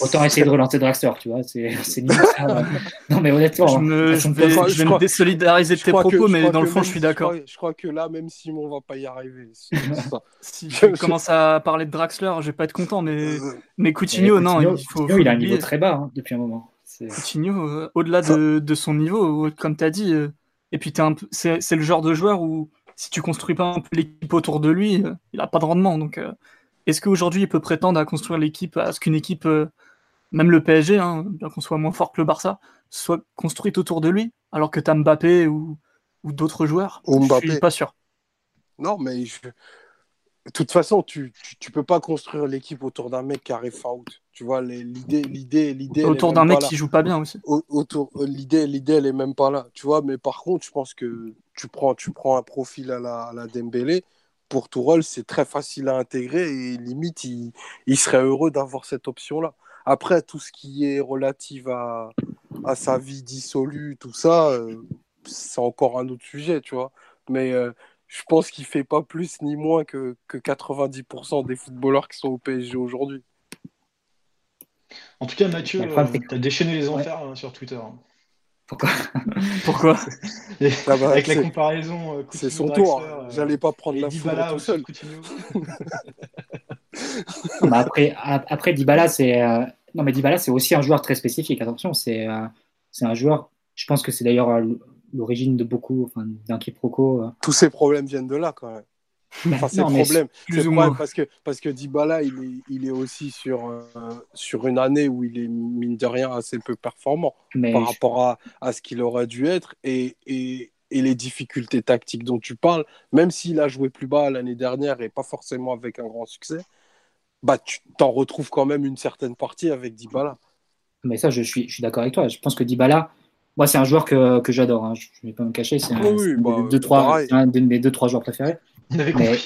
Autant essayer de relancer Draxler, tu vois. C'est [LAUGHS] [LAUGHS] non, mais honnêtement. Je, me, je vais, je me désolidariser de tes propos, mais dans le fond, je suis d'accord. Je, crois que là, même Simon va pas y arriver. [LAUGHS] si je commence à parler de Draxler, je vais pas être content, mais, euh, mais Coutinho, non. il, faut, il a un niveau très bas hein, depuis un moment. Coutinho, euh, au-delà de, de, son niveau, comme tu as dit, euh, et puis c'est le genre de joueur où si tu construis pas un peu l'équipe autour de lui, euh, il a pas de rendement. Donc, euh, est-ce qu'aujourd'hui il peut prétendre à construire l'équipe, à ce qu'une équipe, euh, même le PSG, hein, bien qu'on soit moins fort que le Barça, soit construite autour de lui, alors que tu as Mbappé ou, d'autres joueurs? Je suis pas sûr. Non, mais de toute façon, tu, tu, peux pas construire l'équipe autour d'un mec qui arrive out. Tu vois, l'idée, l'idée, l'idée. Autour d'un mec qui joue pas bien aussi. Autour, l'idée, l'idée, elle est même pas là. Tu vois, mais par contre, je pense que tu prends, tu prends un profil à la, à la Dembélé. Pour Tourelle, c'est très facile à intégrer et limite, il, il serait heureux d'avoir cette option-là. Après, tout ce qui est relatif à, à sa vie dissolue, tout ça, euh, c'est encore un autre sujet, tu vois. Mais euh, je pense qu'il fait pas plus ni moins que, que 90% des footballeurs qui sont au PSG aujourd'hui. En tout cas, Mathieu, tu as déchaîné les enfers hein, sur Twitter. Hein. Pourquoi? [LAUGHS] Pourquoi? [LAUGHS] Ah bah, Avec la comparaison. Euh, c'est son tour. Euh, J'allais pas prendre la foule tout seul. [LAUGHS] après, après, Dybala, c'est euh, non mais Dybala, c'est aussi un joueur très spécifique. Attention, c'est c'est un joueur. Je pense que c'est d'ailleurs l'origine de beaucoup, enfin, d'un quiproquo. Tous ces problèmes viennent de là, quand même. Enfin, c'est problème. Plus ou moins. Parce que, parce que Dybala, il est, il est aussi sur, euh, sur une année où il est, mine de rien, assez peu performant par rapport à, à ce qu'il aurait dû être. Et, et, et, les difficultés tactiques dont tu parles, même s'il a joué plus bas l'année dernière et pas forcément avec un grand succès, bah, tu t'en retrouves quand même une certaine partie avec Dybala. Mais ça, je suis, je suis d'accord avec toi. Je pense que Dybala, moi, c'est un joueur que, que j'adore. Hein. Je ne vais pas me cacher. C'est un, oui, bah, deux, trois, un de mes deux, trois joueurs préférés. Mais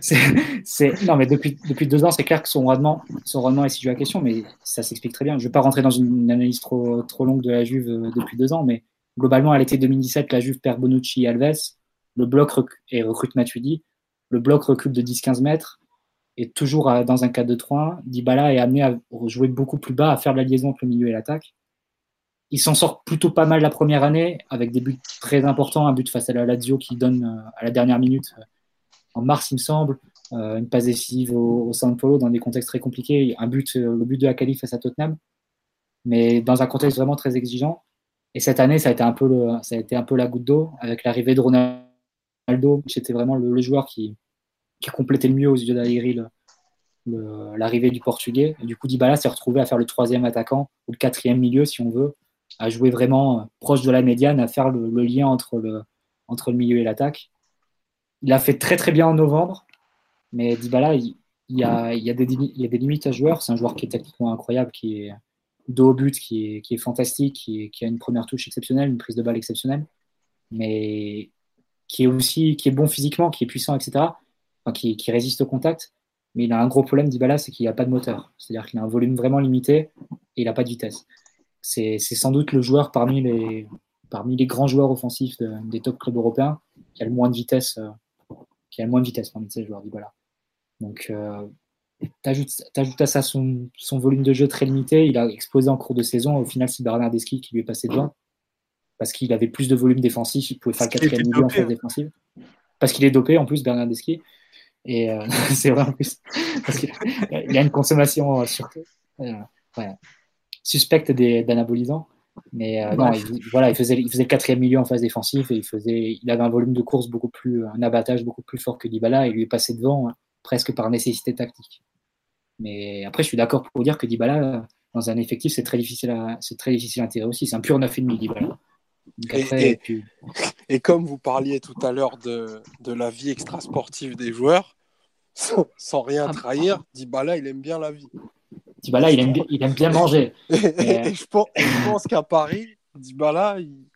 [LAUGHS] c'est, non, mais depuis, depuis deux ans, c'est clair que son rendement, son rendement est situé à question, mais ça s'explique très bien. Je ne vais pas rentrer dans une analyse trop, trop longue de la Juve euh, depuis deux ans, mais globalement, à l'été 2017, la Juve perd Bonucci et Alves, le bloc et recrute Matuidi, le bloc recule de 10-15 mètres, et toujours dans un 4-2-3, Dybala est amené à jouer beaucoup plus bas, à faire la liaison entre le milieu et l'attaque. Il s'en sort plutôt pas mal la première année, avec des buts très importants, un but face à la Lazio qui donne euh, à la dernière minute en mars, il me semble, euh, une passe décisive au, San Paulo dans des contextes très compliqués, un but, euh, le but de la qualif face à Tottenham, mais dans un contexte vraiment très exigeant. Et cette année, ça a été un peu, le, ça a été un peu la goutte d'eau avec l'arrivée de Ronaldo. C'était vraiment le, joueur qui, qui complétait le mieux aux yeux d'Aligri l'arrivée du Portugais. Du coup, Dybala s'est retrouvé à faire le troisième attaquant ou le quatrième milieu, si on veut, à jouer vraiment proche de la médiane, à faire le, lien entre le, milieu et l'attaque. Il a fait très très bien en novembre, mais Dybala, il, il, y, a, il, y a des, limites à ce joueur. C'est un joueur qui est techniquement incroyable, qui est dos au but, qui est, fantastique, qui, qui, a une première touche exceptionnelle, une prise de balle exceptionnelle, mais qui est aussi qui est bon physiquement, qui est puissant, etc. Enfin, qui, qui résiste au contact. Mais il a un gros problème, Dybala, c'est qu'il n'a pas de moteur. C'est-à-dire qu'il a un volume vraiment limité et il n'a pas de vitesse. C'est sans doute le joueur parmi les, parmi les grands joueurs offensifs de, des top clubs européens qui a le moins de vitesse euh, qui a moins de vitesse parmi ces joueurs d'Ibala. Donc, euh, tu ajoutes, à ça son, son, volume de jeu très limité. Il a explosé en cours de saison. Au final, c'est Bernardeschi qui lui est passé devant. Parce qu'il avait plus de volume défensif, il pouvait faire le quatrième milieu en phase défensive. Parce qu'il est dopé en plus, Bernardeschi. Et euh, [LAUGHS] c'est vrai en plus. Parce qu'il a une consommation euh, sur, euh, ouais, suspecte d'anabolisants. Mais euh, non, il, voilà, il faisait, il faisait le quatrième milieu en phase défensive et il, faisait, il avait un volume de course beaucoup plus, un abattage beaucoup plus fort que Dybala et il lui est passé devant hein, presque par nécessité tactique. Mais après, je suis d'accord pour dire que Dybala, dans un effectif, c'est très difficile à, c'est très difficile à intégrer aussi. C'est un pur 9,5 Dybala. Après, et, et, et, comme vous parliez tout à l'heure de, de la vie extrasportive des joueurs, [LAUGHS] sans, sans rien ah. trahir, Dybala, il aime bien la vie. Dybala, il aime, il aime bien [LAUGHS] manger. et, je pense, pense qu'à Paris, Dybala, il...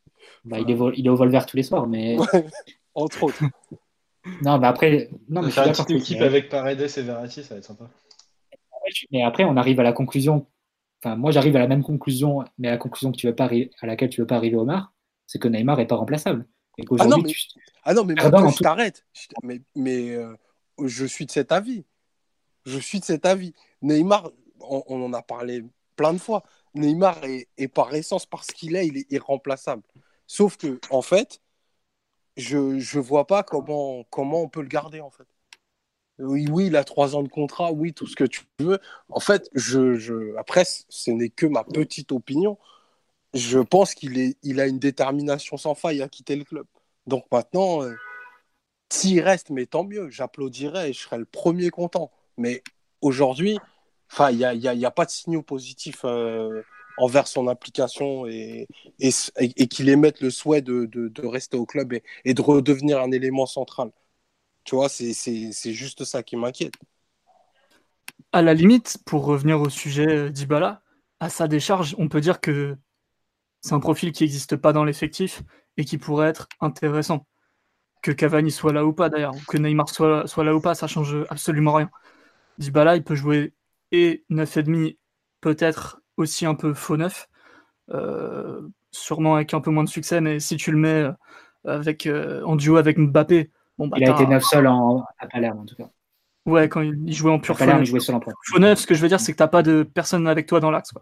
Bah, il, est, il est au vol vert tous les soirs, mais... entre autres. [LAUGHS] Non, mais après... Non, mais faire une petite équipe avec Paredes et Verratti, ça va être sympa. Mais après, on arrive à la conclusion... Enfin, moi, j'arrive à la même conclusion, mais à la conclusion que tu veux pas à laquelle tu ne veux pas arriver, Omar, c'est que Neymar n'est pas remplaçable. Et ah, non, mais... Tu... ah non, mais moi, je t'arrête. Mais, mais euh, je suis de cet avis. Je suis de cet avis. Neymar, on, en a parlé plein de fois. Neymar est, par essence, parce qu'il est, il est irremplaçable. Sauf que, en fait, je ne vois pas comment, comment on peut le garder, en fait. Oui, oui, il a trois ans de contrat, oui, tout ce que tu veux. En fait, je, je... après, ce n'est que ma petite opinion. Je pense qu'il est, il a une détermination sans faille à quitter le club. Donc maintenant, euh, s'il reste, mais tant mieux, j'applaudirais et je serais le premier content. Mais aujourd'hui, Enfin, il n'y a, a, pas de signaux positifs euh, envers son application et, qu'il émette le souhait de, rester au club et, de redevenir un élément central. Tu vois, c'est juste ça qui m'inquiète. À la limite, pour revenir au sujet d'Ibala, à sa décharge, on peut dire que c'est un profil qui n'existe pas dans l'effectif et qui pourrait être intéressant. Que Cavani soit là ou pas d'ailleurs, que Neymar soit, soit là ou pas, ça change absolument rien. Dybala, il peut jouer et 9,5 peut-être aussi un peu faux neuf, euh, sûrement avec un peu moins de succès, mais si tu le mets euh, avec, euh, en duo avec Mbappé, bon, bah, il a été neuf seul en, à Palerme en tout cas. Ouais, quand il, jouait en pur faux neuf. Faux neuf, ce que je veux dire, c'est que t'as pas de personne avec toi dans l'axe.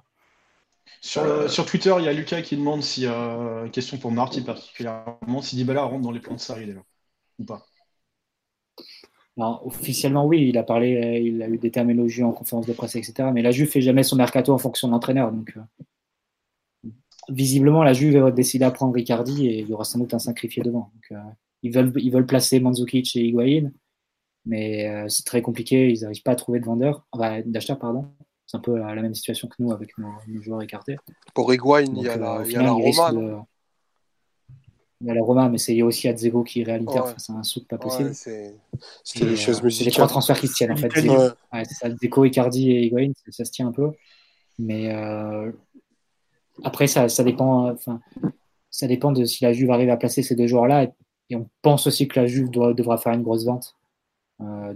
Sur, sur, Twitter, il y a Lucas qui demande si, euh, question pour Marty particulièrement, si Dybala rentre dans les plans de Sarri déjà, ou pas officiellement, oui, il a parlé, euh, il a eu des termes élogieux en conférence de presse, etc. Mais la Juve fait jamais son mercato en fonction de l'entraîneur. Donc, euh, visiblement, la Juve va décider à prendre Ricardi et il y aura sans doute un sacrifié devant. Donc, euh, ils, veulent, ils veulent placer Mandzukic et Higuain, mais c'est très compliqué. Ils n'arrivent pas à trouver de vendeurs, enfin, d'acheteurs, pardon. C'est un peu la, même situation que nous avec nos, joueurs écartés. Pour Higuain, il y a la, il y a la Roma. Il y a mais aussi Adzego qui est réalisateur. Ouais. C'est un souk pas possible. Ouais, c'est les choses euh, musicales. les trois transferts qui se tiennent en fait. Ouais. c'est ça, Deco, Icardi et Higuain, ça se tient un peu. Mais euh, après, ça, ça dépend. Enfin, ça dépend de si la Juve arrive à placer ces deux joueurs-là. Et, on pense aussi que la Juve doit, devra faire une grosse vente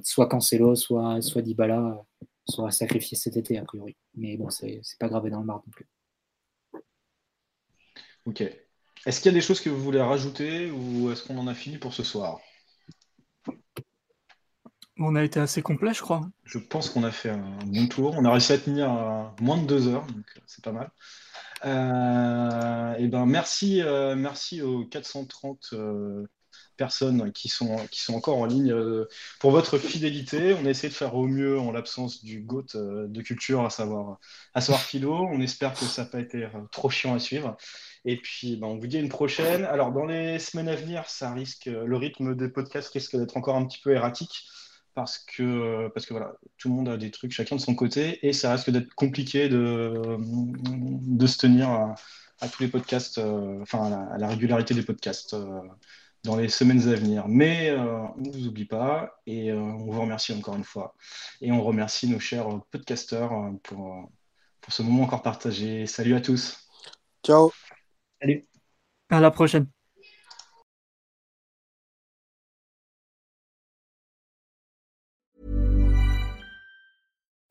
soit Cancelo, soit, soit Dybala sera sacrifié cet été, a priori. Mais bon, c'est pas gravé dans le marbre non plus. Ok. Est-ce qu'il y a des choses que vous voulez rajouter ou est-ce qu'on en a fini pour ce soir? On a été assez complet, je crois. Je pense qu'on a fait un bon tour. On a réussi à tenir moins de deux heures, donc c'est pas mal. Euh, et ben merci, euh, merci aux 430 personnes qui sont, qui sont encore en ligne euh, pour votre fidélité. On a essayé de faire au mieux en l'absence du GOAT euh, de culture, à savoir, à savoir Philo. On espère que ça n'a pas été euh, trop chiant à suivre. Et puis, ben, on vous dit une prochaine. Alors, dans les semaines à venir, ça risque, le rythme des podcasts risque d'être encore un petit peu erratique parce que, parce que voilà, tout le monde a des trucs chacun de son côté et ça risque d'être compliqué de, de se tenir à, tous les podcasts, enfin à la, régularité des podcasts dans les semaines à venir. Mais euh, on ne vous oublie pas et euh, on vous remercie encore une fois. Et on remercie nos chers podcasteurs euh, pour, pour ce moment encore partagé. Salut à tous. Ciao. Salut. À la prochaine.